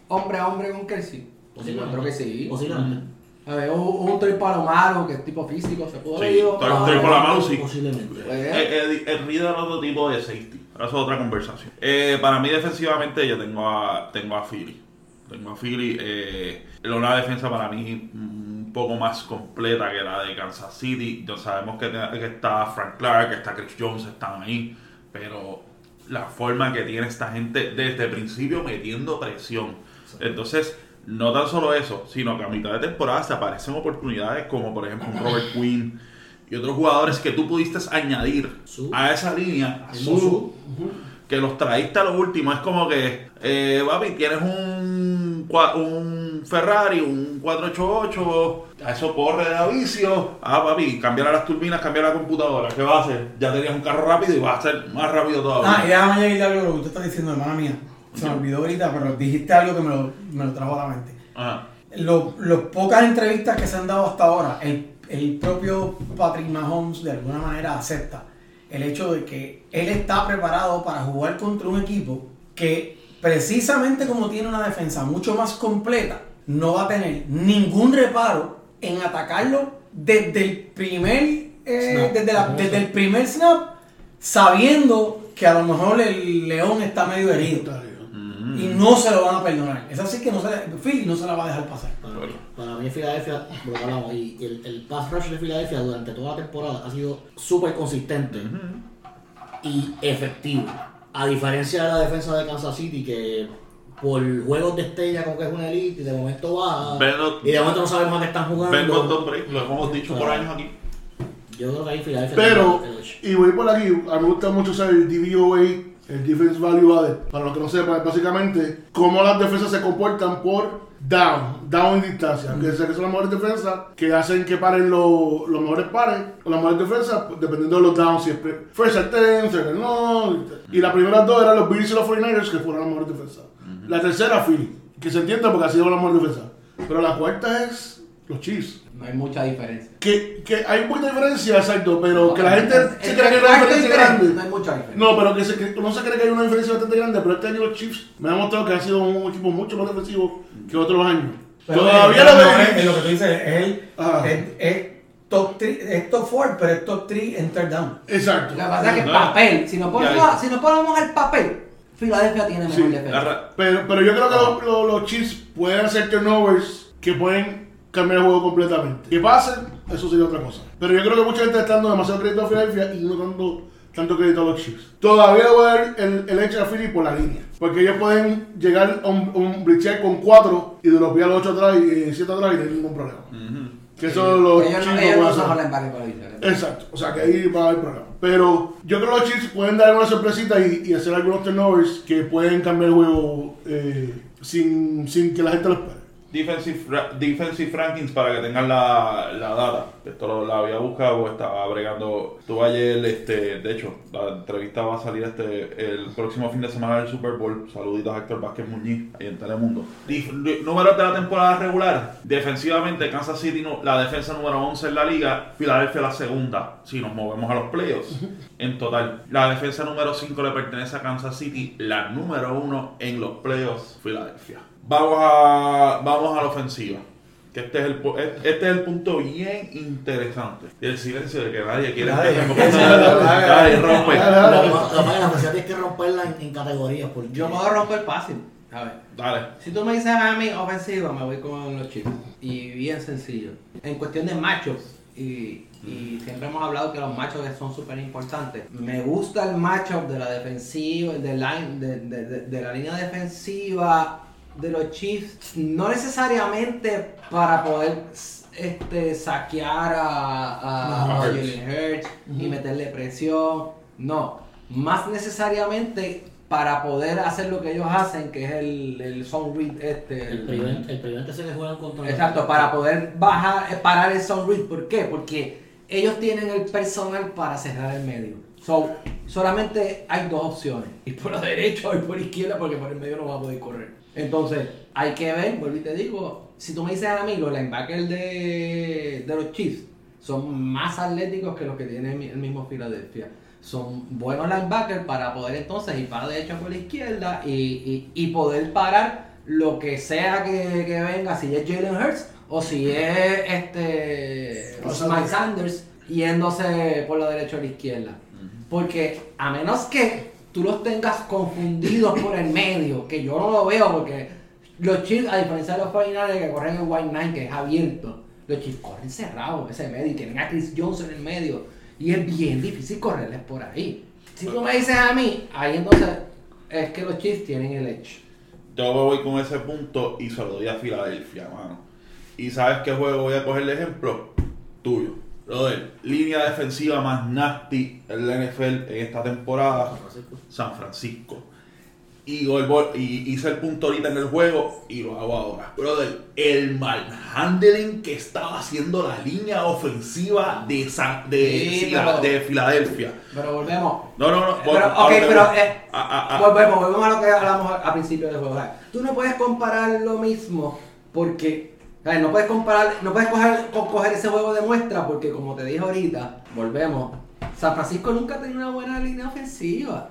hombre a hombre con Kelsey. Posiblemente. Yo creo que sí. Posiblemente. A ver, un, un Troy Palomaro que es tipo físico, se pudo haber Sí, ido. A- Troy Polamalu sí. Posiblemente. Eh, El Reed era otro tipo de safety. Ahora eso es otra conversación. Eh, para mí, defensivamente, yo tengo a, tengo a Philly. Tengo a Philly. Eh, una defensa para mí un poco más completa que la de Kansas City. Ya sabemos que, está Frank Clark, que está Chris Jones, están ahí. Pero la forma que tiene esta gente desde el principio metiendo presión. Entonces, no tan solo eso, sino que a mitad de temporada se aparecen oportunidades como por ejemplo un Robert Quinn y otros jugadores que tú pudiste añadir a esa línea, Su. Que los traíste a lo último. Es como que, eh, papi, tienes un, un Ferrari, un 488, a eso corre de avicio. Ah, papi, cambiar las turbinas, cambiar la computadora. ¿Qué va a hacer? Ya tenías un carro rápido y va a ser más rápido todavía. Ah, y déjame añadirle algo que usted está diciendo, hermana mía. Se me olvidó ahorita, pero dijiste algo que me lo, me lo trajo a la mente. Ajá. Lo- Las pocas entrevistas que se han dado hasta ahora, el, el propio Patrick Mahomes de alguna manera acepta el hecho de que él está preparado para jugar contra un equipo que precisamente como tiene una defensa mucho más completa, no va a tener ningún reparo en atacarlo desde el primer, eh, Snap. desde, la- desde el primer snap, sabiendo que a lo mejor el león está medio herido. Mm. Y no se lo van a perdonar. Es así que no se Philly no se la va a dejar pasar. Para, mí- para mí Filadelfia, lo que hablamos, y el, el pass rush de Filadelfia durante toda la temporada ha sido súper consistente y efectivo. A diferencia de la defensa de Kansas City, que por juegos de estrella como que es una elite y de momento baja y de momento no sabemos a qué están jugando. Ben lo hemos dicho por años aquí. Yo creo que ahí Filadelfia Pero, y voy por aquí, a mí me gusta mucho usar el DVOA, el Defense Value Added. Para los que no sepan, básicamente cómo las defensas se comportan por down, down en distancia. Que sé que son las mejores defensas que hacen que paren los, los mejores pares, o las mejores defensas, dependiendo de los downs. Siempre. First and ten, second no. Y las primeras dos eran los Bills y los 49ers, que fueron las mejores defensas. La tercera, Philly, que se entiende porque ha sido la mejor defensa. Pero la cuarta es los Chiefs. No hay mucha diferencia. Que, que hay mucha diferencia, exacto, pero que la gente se cree que hay una diferencia grande. No hay mucha diferencia. No, pero que se, que no se cree que hay una diferencia bastante grande, pero este año los Chiefs me han mostrado que han sido un equipo mucho más defensivo que otros años. Pero Todavía lo no, de es, es lo que tú dices, es, el, Ajá. es, es top 3, es top 4, pero es top 3 en third down. Exacto. Lo que pasa es que el No. papel, si Ya, ponemos, si nos ponemos al papel, Filadelfia tiene mejor Sí, defensa. Pero, pero yo creo que los, los, los Chiefs pueden hacer turnovers que pueden cambiar el juego completamente. Que pasen, eso sería otra cosa. Pero yo creo que mucha gente está dando demasiado crédito a Philadelphia y no dando tanto crédito a los Chiefs. Todavía voy a dar el, el hecho a Philly por la línea. Porque ellos pueden llegar a un, un con 4 y de los a los 8 atrás y 7 atrás y no hay ningún problema. Que eso los ellos Chiefs no, no ellos no pueden son para. Exacto, o sea que ahí va a haber problema. Pero yo creo que los Chiefs pueden dar una sorpresita y, y hacer algunos turnovers que pueden cambiar el juego eh, sin, sin que la gente lo espere. Defensive, defensive rankings para que tengan la, la data. Esto lo, la había buscado, estaba bregando. Tuve ayer, este, de hecho, la entrevista va a salir este el próximo fin de semana del Super Bowl. Saluditos a Héctor Vázquez Muñiz ahí en Telemundo. Números de la temporada regular. Defensivamente, Kansas City, no- la defensa número 11 en la liga. Filadelfia la segunda, si nos movemos a los playoffs. En total, la defensa número 5 le pertenece a Kansas City. La número 1 en los playoffs, Filadelfia. Vamos a, vamos a la ofensiva. Que este es, el, pu- este es el punto bien interesante. Y el silencio de que nadie quiere Nadie. rompe. La ofensiva tienes que romperla en, en categorías. Porque Yo puedo romper fácil. A ver. Dale. Si tú me dices a mí ofensiva, me voy con los Chiefs. Y bien sencillo. En cuestión de machos, y, y siempre hemos hablado que los machos son súper importantes. Me gusta el matchup de la defensiva, de, line, de, de- de- de la línea defensiva de los Chiefs. No necesariamente para poder este, saquear a, a, a Hurts. Jalen Hurts y meterle presión. No. Más necesariamente para poder hacer lo que ellos hacen, que es el, el zone read este. el prevent, el prevent ese que juegan contra Exacto, para poder bajar, eh, parar el zone read. ¿Por qué? Porque ellos tienen el personal para cerrar el medio. So, solamente hay dos opciones. Ir por la derecha o ir por la izquierda porque por el medio no va a poder correr. Entonces, hay que ver, vuelvo y te digo, si tú me dices a mí, los linebackers de, de los Chiefs son más atléticos que los que tiene el mismo Philadelphia. Son buenos linebackers para poder entonces ir para la derecha o por la izquierda y, y- y poder parar lo que sea que, que venga, si es Jalen Hurts o si es este Mike Sanders yéndose por la derecha o la izquierda. Porque a menos que tú los tengas confundidos por el medio, que yo no lo veo porque los Chiefs, a diferencia de los 49 que corren en White Nine, que es abierto, los Chiefs corren cerrados ese medio y tienen a Chris Jones en el medio. Y es bien difícil correrles por ahí. Si tú me dices a mí, ahí entonces es que los Chiefs tienen el edge. Yo me voy con ese punto y se lo doy a Filadelfia, mano. ¿Y sabes qué juego voy a coger de ejemplo? Tuyo. Brother, línea defensiva más nasty en la NFL en esta temporada. San Francisco. Y, gol- y hice el punto ahorita en el juego y lo hago ahora. Brother, el manhandling que estaba haciendo la línea ofensiva de, San- de, Sí, Fila- pero- de Filadelfia. Pero volvemos. No, no, no. Pero, ahora ok, te pero voy. eh, Ah, ah, ah. volvemos, volvemos a lo que hablamos al principio del juego. Tú no puedes comparar lo mismo porque no puedes comparar, no puedes coger, co- coger ese juego de muestra porque como te dije ahorita, volvemos. San Francisco nunca ha tenido una buena línea ofensiva.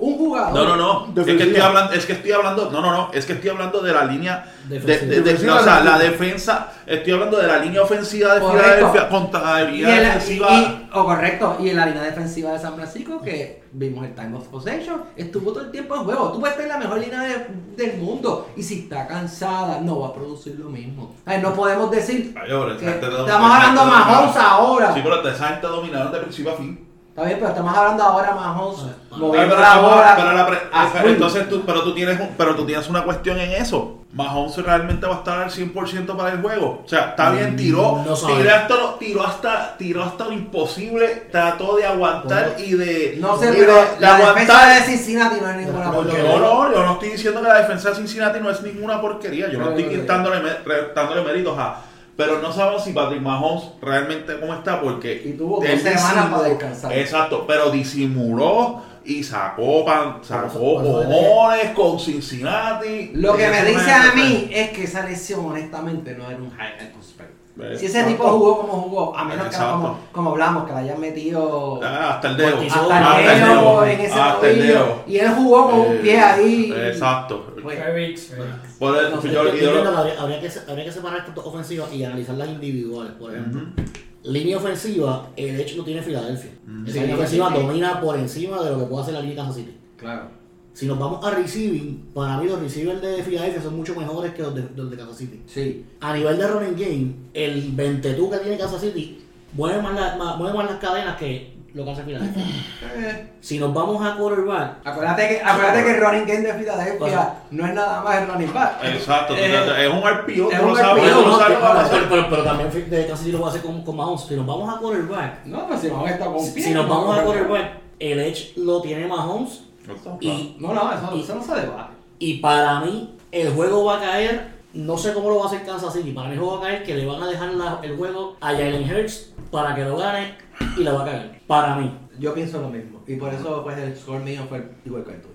Un jugador. No, no, no. Es que, estoy hablando, es que estoy hablando. No, no, no. Es que estoy hablando de la línea. De, de- o sea, la defensa. Estoy hablando de la línea ofensiva de Correcto. Filadelfia contra la línea defensiva. y- o correcto, y en la línea defensiva de San Francisco, que vimos el time of possession, estuvo todo el tiempo en juego. Tú puedes tener la mejor línea de- del mundo, y si está cansada, no va a producir lo mismo. Ay, no podemos decir Ay, que estamos hablando gente Mahomes ahora. Sí, pero gente dominaron de principio a fin. Está bien, pero estamos hablando ahora de Mahomes Ay, Ay, moviendo pero, la bola. pero la pre- a pero full. entonces tú, pero tú tienes un- pero tú tienes una cuestión en eso. Mahomes realmente va a estar al 100% para el juego. O sea, está bien, Mm, tiró, no tiró, hasta lo, tiró, hasta, tiró hasta lo imposible, trató de aguantar y de, No sé, y pero de- de la defensa aguantar. de Cincinnati no es ninguna No, porquería. No, no, yo no estoy diciendo que la defensa de Cincinnati no es ninguna porquería. Yo no Pero, estoy quitándole, méritos a. Pero no sabemos si Patrick Mahomes realmente cómo está, porque. Y tuvo dos semanas para descansar. Exacto, pero disimuló y sacó, pan, sacó cojones con Cincinnati. Lo que me dice a mí es que esa lesión, honestamente, no era un high retrospect. Si ese tipo jugó como jugó, a menos que como, como hablamos, que le hayan metido Ah, hasta el dedo. Hasta el dedo en ese hasta el tobillo, dedo. y él jugó con un Eh, pie ahí. Exacto. Habría, que, separar estas dos ofensivas y analizarlas individuales. Por ejemplo, línea ofensiva, el hecho lo tiene Filadelfia. Esa Sí, línea ofensiva sí. domina por encima de lo que puede hacer la línea de Kansas City. claro. Si nos vamos a receiving, para mí los receivers de Filadelfia son mucho mejores que los de, los de Kansas City. Sí. A nivel de running game, el 22 que tiene Kansas City mueve más, la- más- mueve más las cadenas que lo que hace Filadelfia. Eh, Si nos vamos a quarterback, acuérdate que, acuérdate que el running game de Filadelfia no es nada más el running back. Exacto, Eh, es un RPO, es tú lo un sabes, no, sabes va a pero, hacer. pero- pero también de Kansas City lo puede hacer con, con Mahomes. Si nos vamos a quarterback, No, pues si vamos a estar con un pie. si nos no vamos a quarterback, el edge lo tiene Mahomes y, No, no, eso, eso no se debate. y para mí el juego va a caer, no sé cómo lo va a hacer Kansas City, para mí el juego va a caer que le van a dejar la- el juego a Jalen Hurts para que lo gane y la va a caer. Para mí. Yo pienso lo mismo. Y por eso pues el score mío fue igual que el tuyo.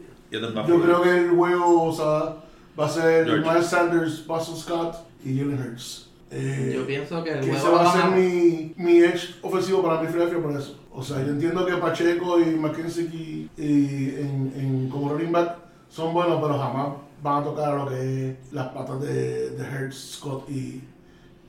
Yo creo que el juego o sea, va a ser George. Miles Sanders, BostonOtt y Jalen Hurts. Eh, Yo pienso que el que juego ese va a ser mi, mi edge ofensivo para mi Philadelphia por eso. O sea, yo entiendo que Pacheco y McKenzie y, y en, en- como running back son buenos, pero jamás van a tocar a lo que es las patas de, de Hurts, Scott y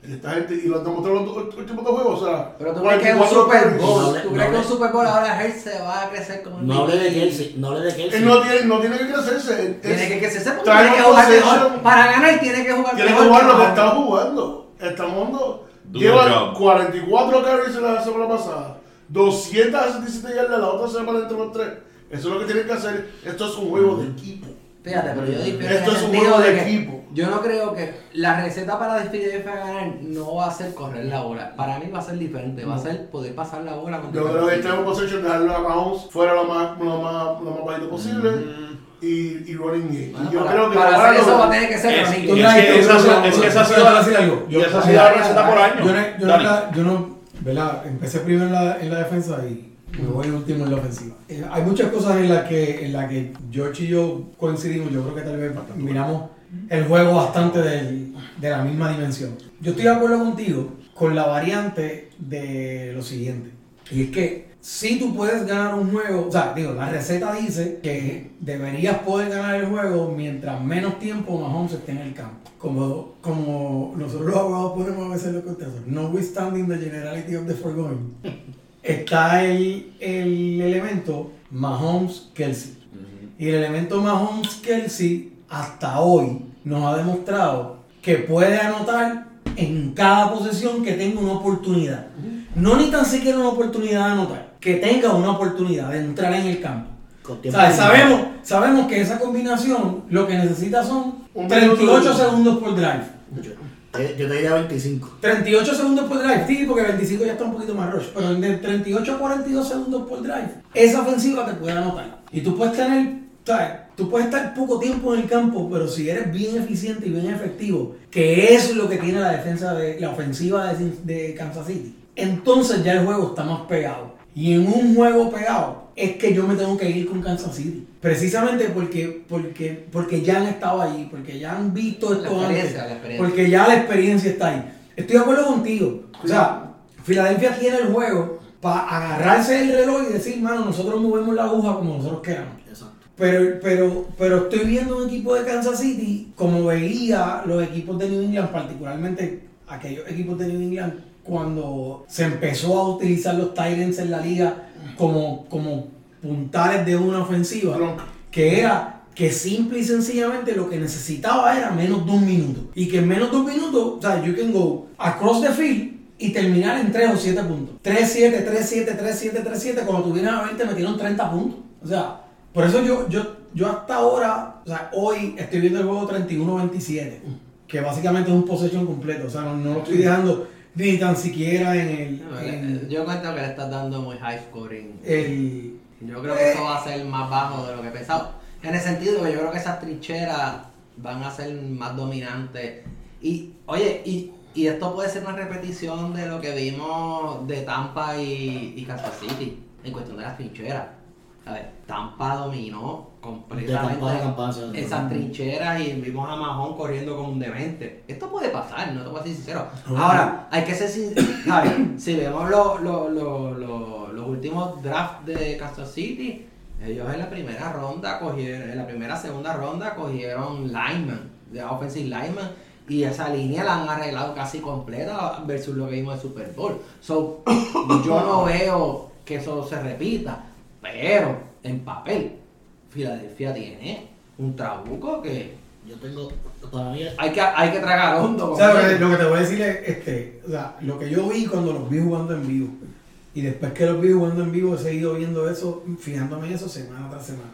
esta gente. Y lo han demostrado los dos- últimos dos juegos. O sea, Pero tú crees que un 44 Super Bowl, tú crees que un Super Bowl ahora Hertz se va a crecer como un No hable de? Kelsey, no hable de Kelsey. Él no tiene, no tiene que crecerse. Tiene es- que crecerse porque tiene que jugar mejor. Para ganar tiene que jugar Tiene que jugar lo que está jugando. Está jugando. Do Lleva your job. 44 carries la semana pasada. 267 yardas la otra semana entre los tres. Eso es lo que tienen que hacer. Esto es un juego de equipo. Fíjate, pero yo en Esto es un juego de equipo. yo no creo que la receta para Philadelphia ganar no va a ser correr la bola. Para mí va a ser diferente, va a ser poder pasar la bola contra Yo creo que este position dejarlo a Mahomes fuera lo más, lo más, lo más bajito posible. Y, y running game. Bueno, y yo para, creo que para hacer eso va a tener que ser Es- running y game. es que esa ha sido la receta por año. Yo no, ¿verdad? Empecé primero en la, en la defensa y me voy último en la ofensiva. Eh, hay muchas cosas en las que la que George y yo coincidimos. Yo creo que tal vez miramos el juego bastante de la misma dimensión. Yo estoy de acuerdo contigo con la variante de lo siguiente. Y es que si tú puedes ganar un juego, o sea, digo, la receta dice que deberías poder ganar el juego mientras menos tiempo Mahomes esté en el campo. Como, como nosotros los abogados ponemos a veces los contextos. Notwithstanding the generality of the foregoing. Está el, el elemento Mahomes-Kelsey. Y el elemento Mahomes-Kelsey hasta hoy nos ha demostrado que puede anotar en cada posesión que tenga una oportunidad. No ni tan siquiera una oportunidad de anotar, que tenga una oportunidad de entrar en el campo. Sabemos, sabemos que esa combinación lo que necesita son Un 38 minuto. segundos por drive. Yo, te- yo te diría 25. 38 segundos por drive, sí, porque 25 ya está un poquito más rush, pero de 38 a 42 segundos por drive, esa ofensiva te puede anotar. Y tú puedes tener, ¿sabes? Tú puedes estar poco tiempo en el campo, pero si eres bien eficiente y bien efectivo, que eso es lo que tiene la defensa de la ofensiva de Kansas City, entonces ya el juego está más pegado. Y en un juego pegado es que yo me tengo que ir con Kansas City. Precisamente porque, porque, porque ya han estado allí, porque ya han visto La esto antes. la. Porque ya la experiencia está ahí. Estoy de acuerdo contigo. O sea, Filadelfia tiene el juego para agarrarse el reloj y decir, mano, nosotros movemos la aguja como nosotros queramos. Exacto. Pero, pero, pero estoy viendo un equipo de Kansas City como veía los equipos de New England, particularmente aquellos equipos de New England, cuando se empezó a utilizar los Titans en la liga como, como puntales de una ofensiva, que era que simple y sencillamente lo que necesitaba era menos de un minuto. Y que en menos de un minuto, o sea, you can go across the field y terminar en 3 o 7 puntos. 3-7, 3-7, 3-7, 3-7, cuando tuvieran a 20 metieron 30 puntos. O sea, por eso yo, yo yo hasta ahora, o sea, hoy estoy viendo el juego 31-27, que básicamente es un possession completo, o sea, no, no lo estoy dejando ni tan siquiera en el... No, en eh, Yo encuentro que le estás dando muy high scoring. el Yo creo que esto va a ser más bajo de lo que pensaba. En el sentido que yo creo que esas trincheras van a ser más dominantes. Y, oye, y, y esto puede ser una repetición de lo que vimos de Tampa y, y Kansas City en cuestión de las trincheras. A ver, Tampa dominó completamente De esas trincheras y vimos a Mahón corriendo como un demente. Esto puede pasar, no te voy a ser sincero. Ahora, hay que ser sincero. Si vemos lo- lo- lo- los últimos drafts de Kansas City, ellos en la primera ronda cogieron, en la primera segunda ronda cogieron lineman, de offensive lineman, y esa línea la han arreglado casi completa versus lo que vimos en Super Bowl. So, yo no veo que eso se repita, pero en papel, Filadelfia tiene un trabuco que Yo tengo, mí, hay que, hay que tragar hondo. O sea, lo que, él. lo que te voy a decir es, este, o sea, lo que yo vi cuando los vi jugando en vivo, y después que los vi jugando en vivo he seguido viendo eso, fijándome en eso semana tras semana.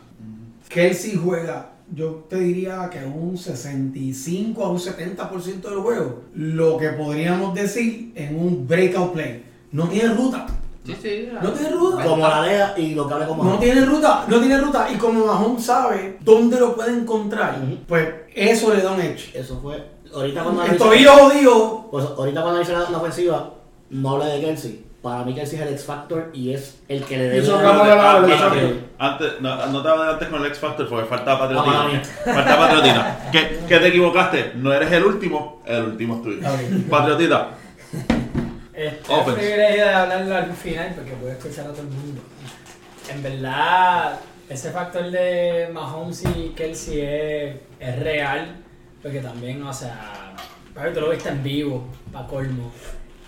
Kelsey juega, yo te diría que un 65 a un 70% del juego, lo que podríamos decir en un breakout play. No tiene ruta, Sí, sí. no tiene ruta. como la lea y lo que hable como No tiene ruta, no tiene ruta. Y como Mahomes sabe dónde lo puede encontrar, pues eso le da un edge. Eso fue. Ahorita cuando tobillo jodido, Pues ahorita cuando hice la, la ofensiva, no hablé de Kelsey. Para mí Kelsey es el X Factor y es el que le debe Eso acabamos de hablar, Antes-. Antes, no, no te adelantes con el X Factor porque falta Ah, mala patriotismo. mía. falta patriotismo. que, que te equivocaste. No eres el último, el último es tuyo. Patriotita. Este, el privilegio de hablarlo al final porque puedo escuchar a todo el mundo. En verdad, ese factor de Mahomes y Kelsey es, es real, porque también, o sea, tú lo viste en vivo, para colmo,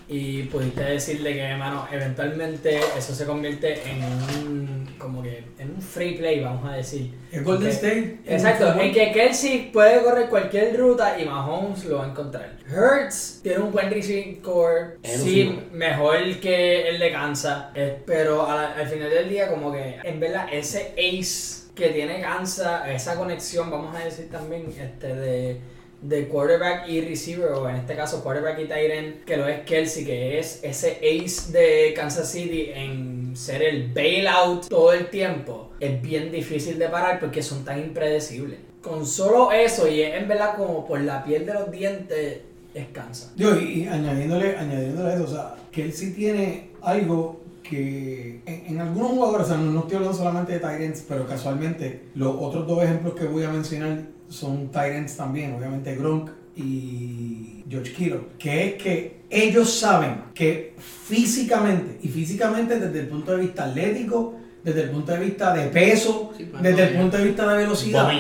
y pudiste decirle que, mano, eventualmente eso se convierte en un, como que, en un free play, vamos a decir. el Golden. State. Exacto, en que Kelsey puede correr cualquier ruta y Mahomes lo va a encontrar. Hurts tiene un buen receiving core, sí, sí. mejor que el de Kansas, eh, pero a la- al final del día como que en verdad ese ace que tiene Kansas, esa conexión, vamos a decir también, este de, de quarterback y receiver, o en este caso quarterback y tight end, que lo es Kelsey, que es ese ace de Kansas City en ser el bailout todo el tiempo, es bien difícil de parar porque son tan impredecibles. Con solo eso, y en verdad como por la piel de los dientes, es Kansas. Yo, y, y añadiéndole, añadiéndole eso, o sea, sí tiene algo que en, en algunos jugadores, o sea, no, no estoy hablando solamente de Tyrants, pero casualmente los otros dos ejemplos que voy a mencionar son Tyrants también, obviamente Gronk y George Kittle, que es que ellos saben que físicamente, y físicamente desde el punto de vista atlético, desde el punto de vista de peso, Sí, pues, desde el punto de vista de velocidad,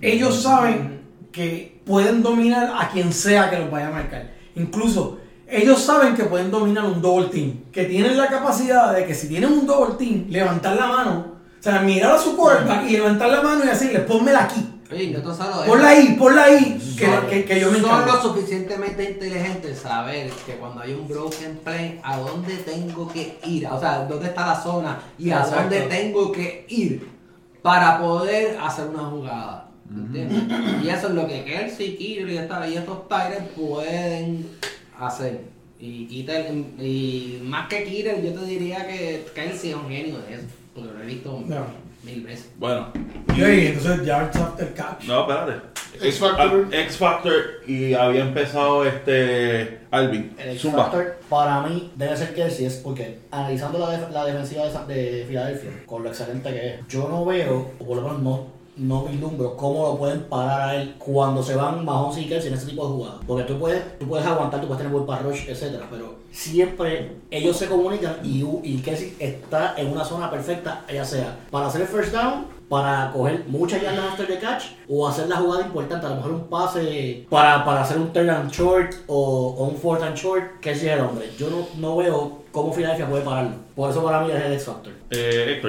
ellos saben que pueden dominar a quien sea que los vaya a marcar. Incluso ellos saben que pueden dominar un double team, que tienen la capacidad de que si tienen un double team, levantar la mano, o sea, mirar a su quarterback y levantar la mano y decirle, ponmela aquí, Oye, no te sabes ponla ahí, ponla ahí, que, Son- que, que yo me Son lo suficientemente inteligentes saber que cuando hay un broken play, a dónde tengo que ir, o sea, dónde está la zona y a Exacto. dónde tengo que ir para poder hacer una jugada. ¿Entiendes? Y eso es lo que Kelsey, Kittle y, estos Tyrants pueden hacer. Y, más que Kittle, yo te diría que Kelsey es un genio de eso, porque lo he visto No. Mil veces. Bueno. Y entonces yards after catch. No, espérate. X Factor. Ah, X Factor y había empezado este Alvin. El X Zumba. Factor para mí debe ser Kelsey, es porque analizando la, def- la defensiva de, de Filadelfia, con lo excelente que es, yo no veo, o por lo menos no, no vislumbro cómo lo pueden parar a él cuando se van Mahomes y Kelsey en ese tipo de jugadas. Porque tú puedes, tú puedes aguantar, tú puedes tener buen pass rush, etc. Pero siempre ellos se comunican y, y Kelsey está en una zona perfecta, ya sea para hacer el first down, para coger muchas yardas after the catch o hacer la jugada importante, a lo mejor un pase para, para hacer un third and short o, o un fourth and short, Kelsey es el hombre. Yo no, no veo cómo Filadelfia puede pararlo. Por eso para mí es el X Factor. Eh,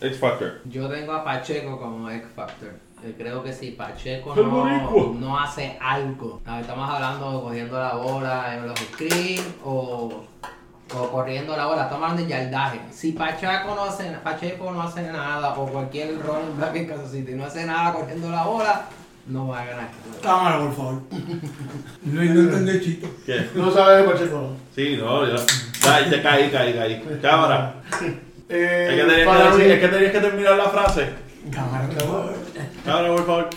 X Factor. Yo tengo a Pacheco como X Factor. Yo creo que si Pacheco ¡El no, no hace algo, a ver, estamos hablando de cogiendo la bola en los screens o, o corriendo la bola, estamos hablando de yardaje. Si Pacheco no hace, Pacheco no hace nada, o cualquier running back en Kansas City no hace nada corriendo la bola, no va a ganar. Cámara, por favor. No, no entendí chito. ¿Qué? No sabes de Pacheco. Sí, no, yo. Ya, ya caí, caí, caí. Cámara. Eh, Es que, tenías para que decir- es que tenías que terminar la frase. Cámara, por favor. Cámara, por favor.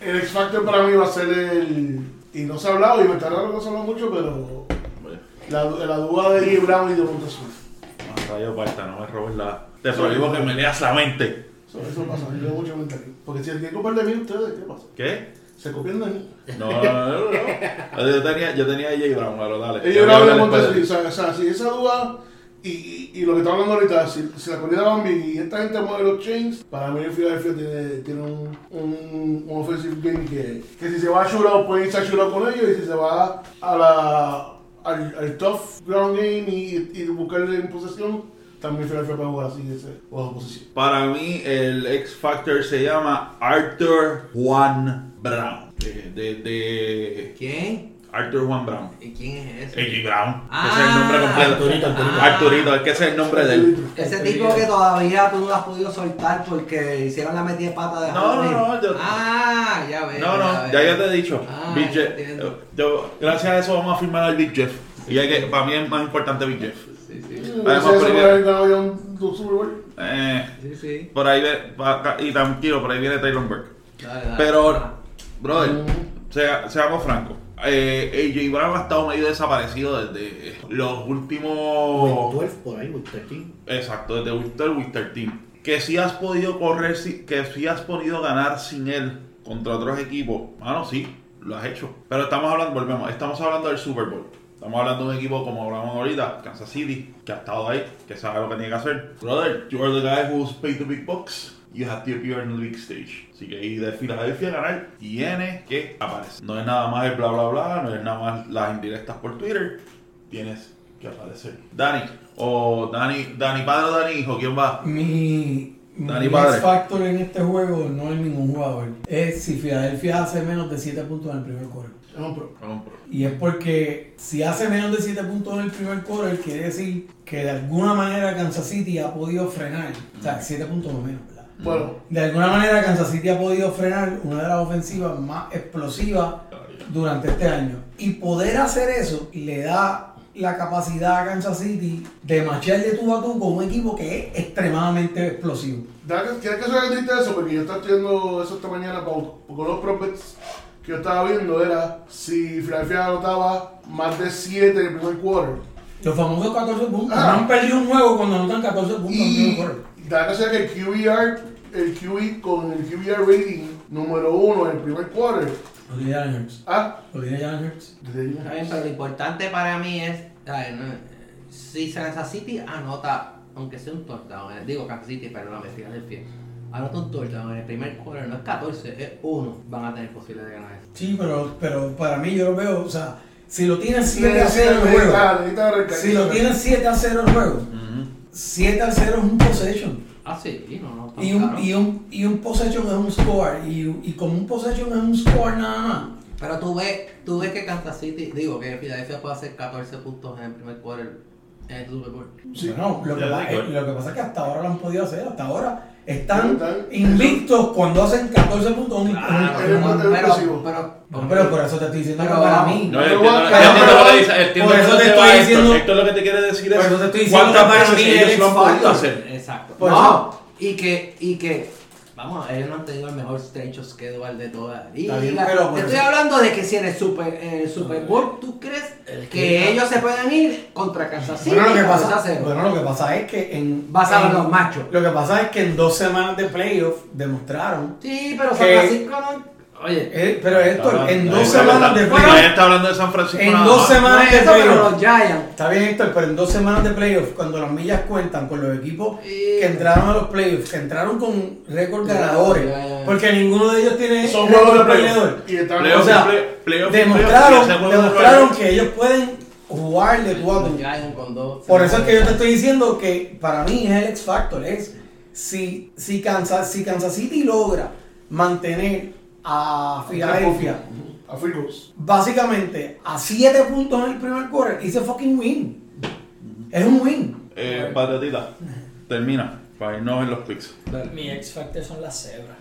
el X Factor para mí va a ser el. Y no se ha hablado, y me está raro que no se mucho, pero. La, la duda de Lee Brown y de Montesur. No, rayo parta, no me robes la. Te prohíbo que me leas la mente. Eso, eso pasa, yo veo mucho mental. Porque si el que copiar de mí, ustedes, ¿qué pasa? ¿Qué? Se copian de mí. No, no, no, no. Yo tenía, yo tenía a J. Brown, pero dale. Hablan de Dale, Montesur, o sea, si esa duda. Y, y, y lo que está hablando ahorita, si, si la corrida van bien y esta gente mueve los chains, para mí el Philadelphia tiene, tiene un, un, un offensive game que, que si se va a shootout pueden irse a shootout con ellos y si se va a la, al, al tough ground game y, y buscarle en posesión, también Philadelphia puede jugar así ese juego de posición. Para mí, el X Factor se llama Arthur Juan Brown. De, de, de ¿Quién? Arthur Juan Brown. ¿Y quién es ese? A.J. Brown. Ah, ese es el nombre completo. Arturito, Arturito. Arturito, es que ese es el nombre de él. Ese tipo que todavía tú no lo has podido soltar porque hicieron la metida de pata de No, Halloween. no, no, yo- Ah, ya ves. No, no, ya yo te he dicho. Ah, Big Jeff. Yo, gracias a eso vamos a firmar al Big Jeff. Y hay que, para mí es más importante Big Jeff. Sí, sí. Además, ya Super Bowl. Eh, Sí, sí. por ahí y tranquilo, por ahí viene Taylor Burke. Dale, dale. Pero, brother, sea- seamos francos. Eh, AJ Brown ha estado medio desaparecido desde los últimos. 12 por ahí, with 13. Exacto, desde Winter Team. Que si has podido correr, que si has podido ganar sin él contra otros equipos. Mano, sí, lo has hecho. Pero estamos hablando, volvemos, estamos hablando del Super Bowl. Estamos hablando de un equipo como hablamos ahorita, Kansas City, que ha estado ahí, que sabe lo que tiene que hacer. Brother, you are the guy who's paid the big bucks. You have to appear in the big stage. Así que y de Filadelfia a ganar, tiene que aparecer. No es nada más el bla bla bla, no es nada más las indirectas por Twitter. Tienes que aparecer. Dani, o Dani, Dani padre o Dani hijo, ¿quién va? Mi, mi Dani Padre. X factor en este juego no es ningún jugador. Es si Filadelfia hace menos de 7 puntos en el primer quarter. Y es porque si hace menos de 7 puntos en el primer quarter, quiere decir que de alguna manera Kansas City ha podido frenar. O sea, 7 puntos o menos. Bueno, De alguna manera Kansas City ha podido frenar una de las ofensivas más explosivas durante este año. Y poder hacer eso le da la capacidad a Kansas City de marchar de tú a tú con un equipo que es extremadamente explosivo. ¿Quieres que triste eso? Porque yo estaba estudiando eso esta mañana con los prospects que yo estaba viendo era si Philadelphia anotaba más de 7 en el primer quarter. Los famosos 14 puntos. Ah. No han perdido un juego cuando anotan 14 puntos en el primer quarter. da que sea que el QBR, el QB con el QBR rating número 1 en el primer quarter. Lo tiene Jalen Hurts. Ah, Lo tiene Jalen Hurts. pero lo importante para mí es, si Kansas City anota, aunque sea un touchdown, eh, digo Kansas City, pero no me tiran el pie, anota un touchdown en el primer quarter, no es 14, es 1, van a tener posibilidad de ganar eso. Sí, pero, pero para mí yo lo veo, o sea, si lo tienes 7 a 0 el juego, si lo tienes 7 a 0 el juego, 7 a 0 es un possession. Ah, sí, no, no, tan Y un, y, un, y un possession es un score. Y, y como un possession es un score nada más. Pero tú ves, tú ves que Kansas City, digo, que Philadelphia puede hacer 14 puntos en el primer quarter en el Super Bowl. Sí. Bueno, lo que, Ya pa- digo. eh, lo que pasa es que hasta ahora lo han podido hacer. Hasta ahora están invictos cuando hacen 14 puntos. en un- Claro, en un- es en un- más- pero, pero, No, pero por eso te estoy diciendo que para mí. No, No, entiendo, por eso te estoy diciendo-. Héctor lo que te quiere decir es por eso te estoy diciendo cuántas que para mí factor- hacer. Exacto. No, y que, y que, vamos, ellos no han tenido el mejor stretch schedule de toda la bien, pero por Te estoy eso- hablando de que si en el Super, el Super Bowl tú crees Es que- ellos se pueden ir contra Kansas City. Bueno, lo que 14 a pasa, 0. bueno, lo que pasa es que en. Basado en los machos. Lo que pasa es que en dos semanas de playoff demostraron. Sí, pero San Francisco no. Oye, eh, pero Héctor, en dos semanas de está- playoff. Está hablando de San Francisco En dos semanas de playoff. los Giants. Está bien, Héctor, pero en dos semanas de playoff, cuando las millas cuentan con los equipos que entraron a los playoffs, que entraron con récord ganadores, Ya, ya, ya. porque ninguno de ellos tiene Son juegos de perdedor. playoff. Y están Playoff, O sea, Demostraron, demostraron que ellos pueden jugar de tú a Los tú. Giants con dos. Por eso es que yo te estoy diciendo que para mí es el X Factor. Es si, si, Kansas, si Kansas City logra mantener a Filadelfia A goals. básicamente a 7 puntos en el primer quarter, hice fucking win. Es un win. Eh, Patriotita, termina para irnos en los picks. Mi X Factor son las cebras.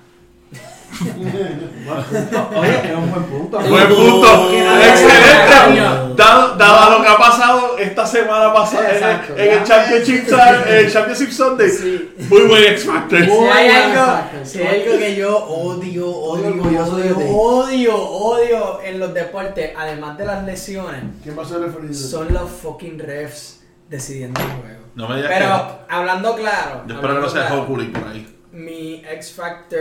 Oye, es un buen punto. Buen punto. Excelente. Dado, dado lo que ha pasado esta semana pasada en, Exacto. el- en el Championship, el Championship Sunday, Sí. muy buen X Factor. Si hay, algo, si hay algo que yo odio, odio, odio, odio, odio en los deportes, además de las lesiones, ¿Quién va a ser el referido? son los fucking refs decidiendo el juego. No me digas Pero hablando claro. Yo espero que no sea por ahí. mi X Factor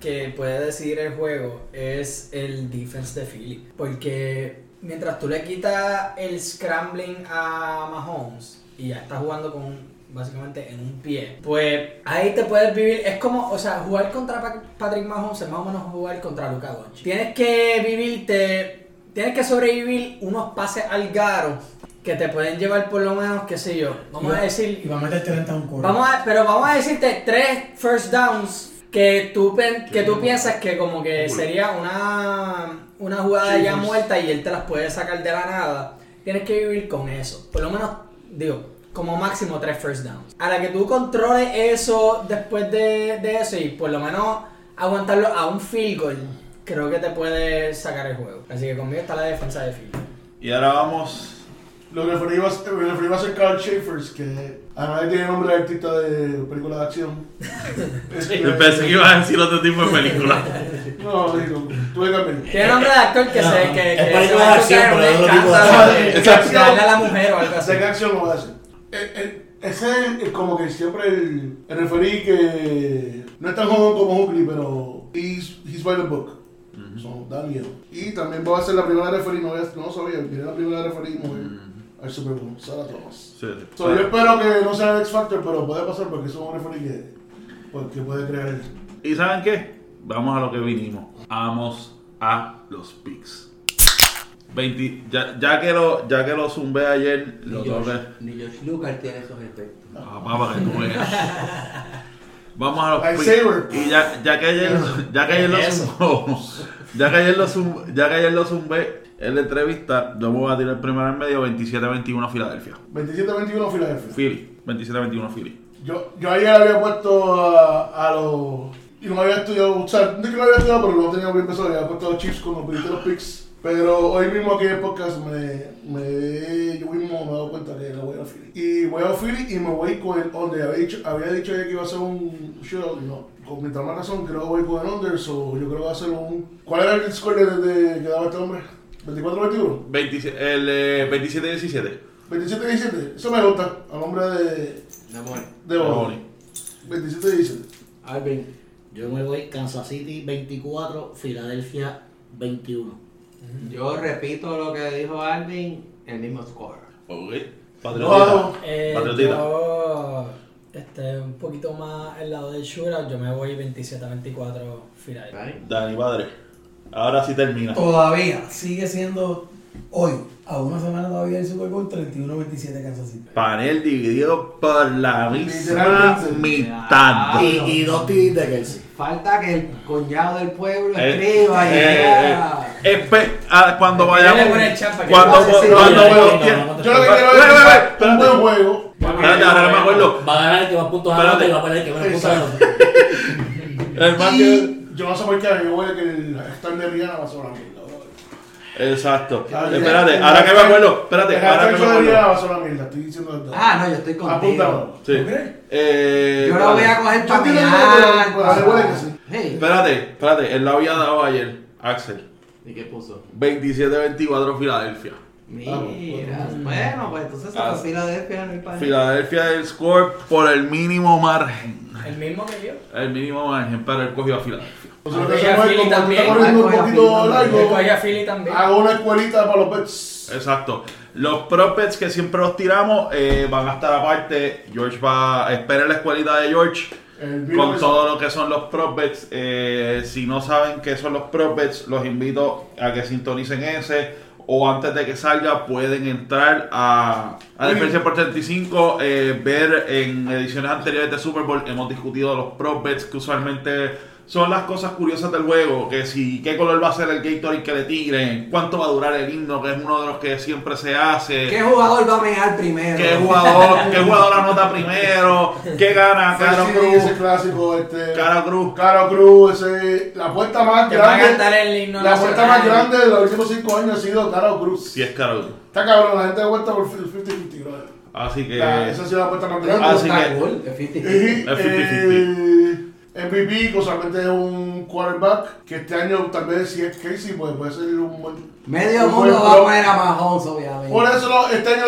que puede decidir el juego es el defense de Philly. Porque mientras tú le quitas el scrambling a Mahomes y ya está jugando con básicamente en un pie, pues ahí te puedes vivir. Es como, o sea, jugar contra Pa- Patrick Mahomes es más o menos jugar contra Luka Doncic. Tienes que vivirte, tienes que sobrevivir unos pases al garo que te pueden llevar por lo menos, qué sé yo, vamos a decir Y va a meter 30 a un corner. Vamos a, pero vamos a decirte tres first downs que tú, que tú piensas que como que sería una, una jugada ya muerta y él te las puede sacar de la nada. Tienes que vivir con eso. Por lo menos, digo, como máximo tres first downs. A la que tú controles eso después de, de eso y por lo menos aguantarlo a un field goal, creo que te puede sacar el juego. Así que conmigo está la defensa de field. Y ahora vamos. Lo que referí va, a ser- el referí va a ser Carl Schaefers, que además tiene nombre de artista de película de acción. Este, Yo pensé que iba a decir otro tipo de película. No, digo, tuve que cambiar. Tiene nombre de actor que No, se que, es que película se va a de acción, pero es otro tipo de acción. Exacto. darle a la mujer o algo así. ¿De qué acción lo voy a hacer? El- el- ese es como que siempre el, el referí que no es tan joven como Hookley, pero he's, he's by the book. So, da miedo. Y también voy a ser la primera referí, no, no sabía, miré la primera referí mujer al Super Bowl, Sarah Thomas. Sí. So, yo espero que no sea el X Factor, pero puede pasar porque es un referí que, pues, que puede crear el... ¿Y saben qué? Vamos a lo que vinimos. Vamos a los picks. 20, ya, ya que lo, ya que lo zumbé ayer, lo Ni Josh, que- ni Josh Lucas tiene esos efectos. Ah, papá, que tú veas. Vamos a los picks. Y ya, ya que ayer, lo ya que ayer lo zumbé, ya que ayer lo zumbé en la entrevista, yo me voy a tirar primero en medio 27-21 Filadelfia. 27-21 Filadelfia. Philly, 27-21 Philly. Yo, yo ayer había puesto a, a los. Y no había estudiado, o sea, no es que lo había estudiado, pero no tenía bien pensado. Había puesto a los cuando pediste los picks. Pero hoy mismo aquí en el podcast me, me, yo mismo me he dado cuenta que no voy a Philly. Y voy a Philly y me voy con el under. Había dicho, había dicho ayer que iba a ser un shootout no. Con mientras más razón, creo que voy con el under. So yo creo que va a ser un. ¿Cuál era el score de, de- que daba este hombre? ¿24-21? 27, el eh, 27-17. 27-17. Eso me gusta. A nombre de. Amor. de Bobby. 27-17. Alvin. Yo me voy Kansas City 24, Filadelfia 21. Yo repito lo que dijo Alvin, el mismo score. Ok. Patriotita. Eh, Patriotita. yo, este, un poquito más el lado del shootout, yo me voy 27-24 final. Right? Dani, padre. Ahora sí termina. Todavía sigue siendo hoy, a una semana todavía del Super Bowl, 31-27 Kansas City. Panel dividido por la misma mitad. Ah, Y, y dos de Kelsey. Falta que el coñado del pueblo Eh, escriba y eh, eh, espe- ah, cuando vayamos. que Cuando, cuando, Yo lo que quiero es un buen juego. Espérate, ahora no me acuerdo. Va a ganar el que más puntos anota y va a perder el que menos puntos anota. El que- yo no sé por qué, yo voy a que el stand de Rihanna va a una mierda. Exacto. Ah, Espérate, el- ahora que me acuerdo. El Espérate, ahora que me de Rihanna acuerdo. va a estoy diciendo esto. Ah, no, yo estoy contigo. Apúntalo. Sí. Eh, Yo lo voy a coger para huele. Hey. Espérate, espérate. Él lo había dado ayer, Axel. ¿Y qué puso? 27-24 Filadelfia. Mira, bueno, pues entonces Ah. a Filadelfia no hay para Filadelfia el score por el mínimo margen. El mismo que yo. El mínimo margen, pero él cogió a Filadelfia. Aunque que hacemos es, como también, estás corriendo un poquito largo, hago una escuelita para los bets. Exacto. Los prospects que siempre los tiramos eh, van a estar aparte. George va. Espera la escuelita de George. Con todo lo que son los prospects. Eh, si no saben qué son los prospects, los invito a que sintonicen ese. O antes de que salga, pueden entrar a, a. Defensa por 35. eh, ver en ediciones anteriores de Super Bowl. Hemos discutido los prospects que usualmente son las cosas curiosas del juego, que si qué color va a ser el Gatorade que le tiren, cuánto va a durar el himno, que es uno de los que siempre se hace. ¿Qué jugador va a mear primero? ¿Qué jugador, qué jugador anota primero? ¿Qué gana Caro Sí, Cruz? ese clásico, este. Caro Cruz. Caro Cruz, ese, la apuesta más Que va a grande. cantar el himno La apuesta más grande de los últimos cinco años ha sido Caro Cruz. Si es Caro Cruz. Está cabrón, la gente apuesta por el 50-50, brother. Así que. La- Esa ha sido la apuesta más grande. Así que- es 50. MVP, que usualmente es un quarterback, que este año tal vez si es Casey, pues puede ser un buen... Medio un mundo buen va a poner a Mahomes, obviamente. Por eso este año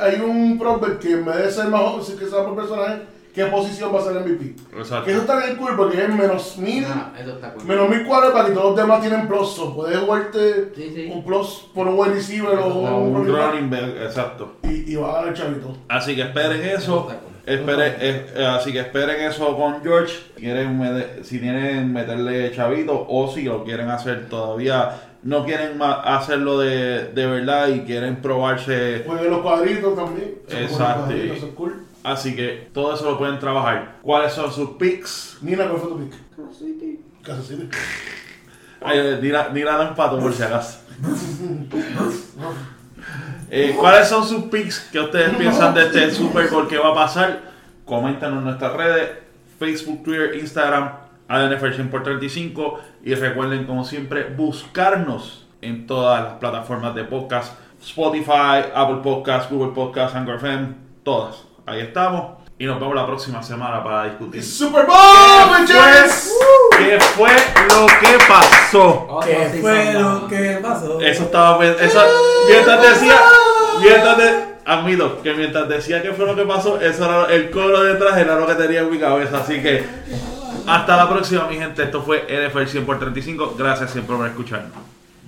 hay un prospect que en vez de ser más que sea por personaje, ¿qué posición va a ser MVP? Exacto. Que eso está bien cool porque es menos mil, Ah, eso está cool. menos mil quarterback y todos los demás tienen plus. So, puedes jugarte Sí, sí. un plus por un wide receiver o un, Un running back exacto. y, y va a dar el chavito. Así que esperen eso. Eh, eh, así que esperen eso con George. Si quieren, si quieren meterle chavito o si lo quieren hacer todavía, no quieren hacerlo de, de verdad y quieren probarse. Jueguen los cuadritos también. Exacto. cuadritos, eso es cool. Así que todo eso lo pueden trabajar. ¿Cuáles son sus picks? Nina, ¿cuál fue tu pick? Kansas City. Ay, eh, Nina, Nina no empató por si acaso. Eh, ¿Cuáles son sus picks que ustedes piensan de este Super Bowl que va a pasar? Coméntanos en nuestras redes, Facebook, Twitter, Instagram, ADNFR por 35 y recuerden como siempre buscarnos en todas las plataformas de podcast, Spotify, Apple Podcast, Google Podcast, Anchor FM, todas. Ahí estamos. Y nos vemos la próxima semana para discutir. Super Bowl, ¿Qué fue, qué lo que pasó. Oh, ¿Qué fue lo que pasó? Eso estaba eso, mientras decía, mientras de, admito que mientras decía que fue lo que pasó, eso era el coro detrás era lo que tenía en mi cabeza, así que hasta la próxima mi gente, esto fue NFL 100 por 35, gracias siempre por escucharnos.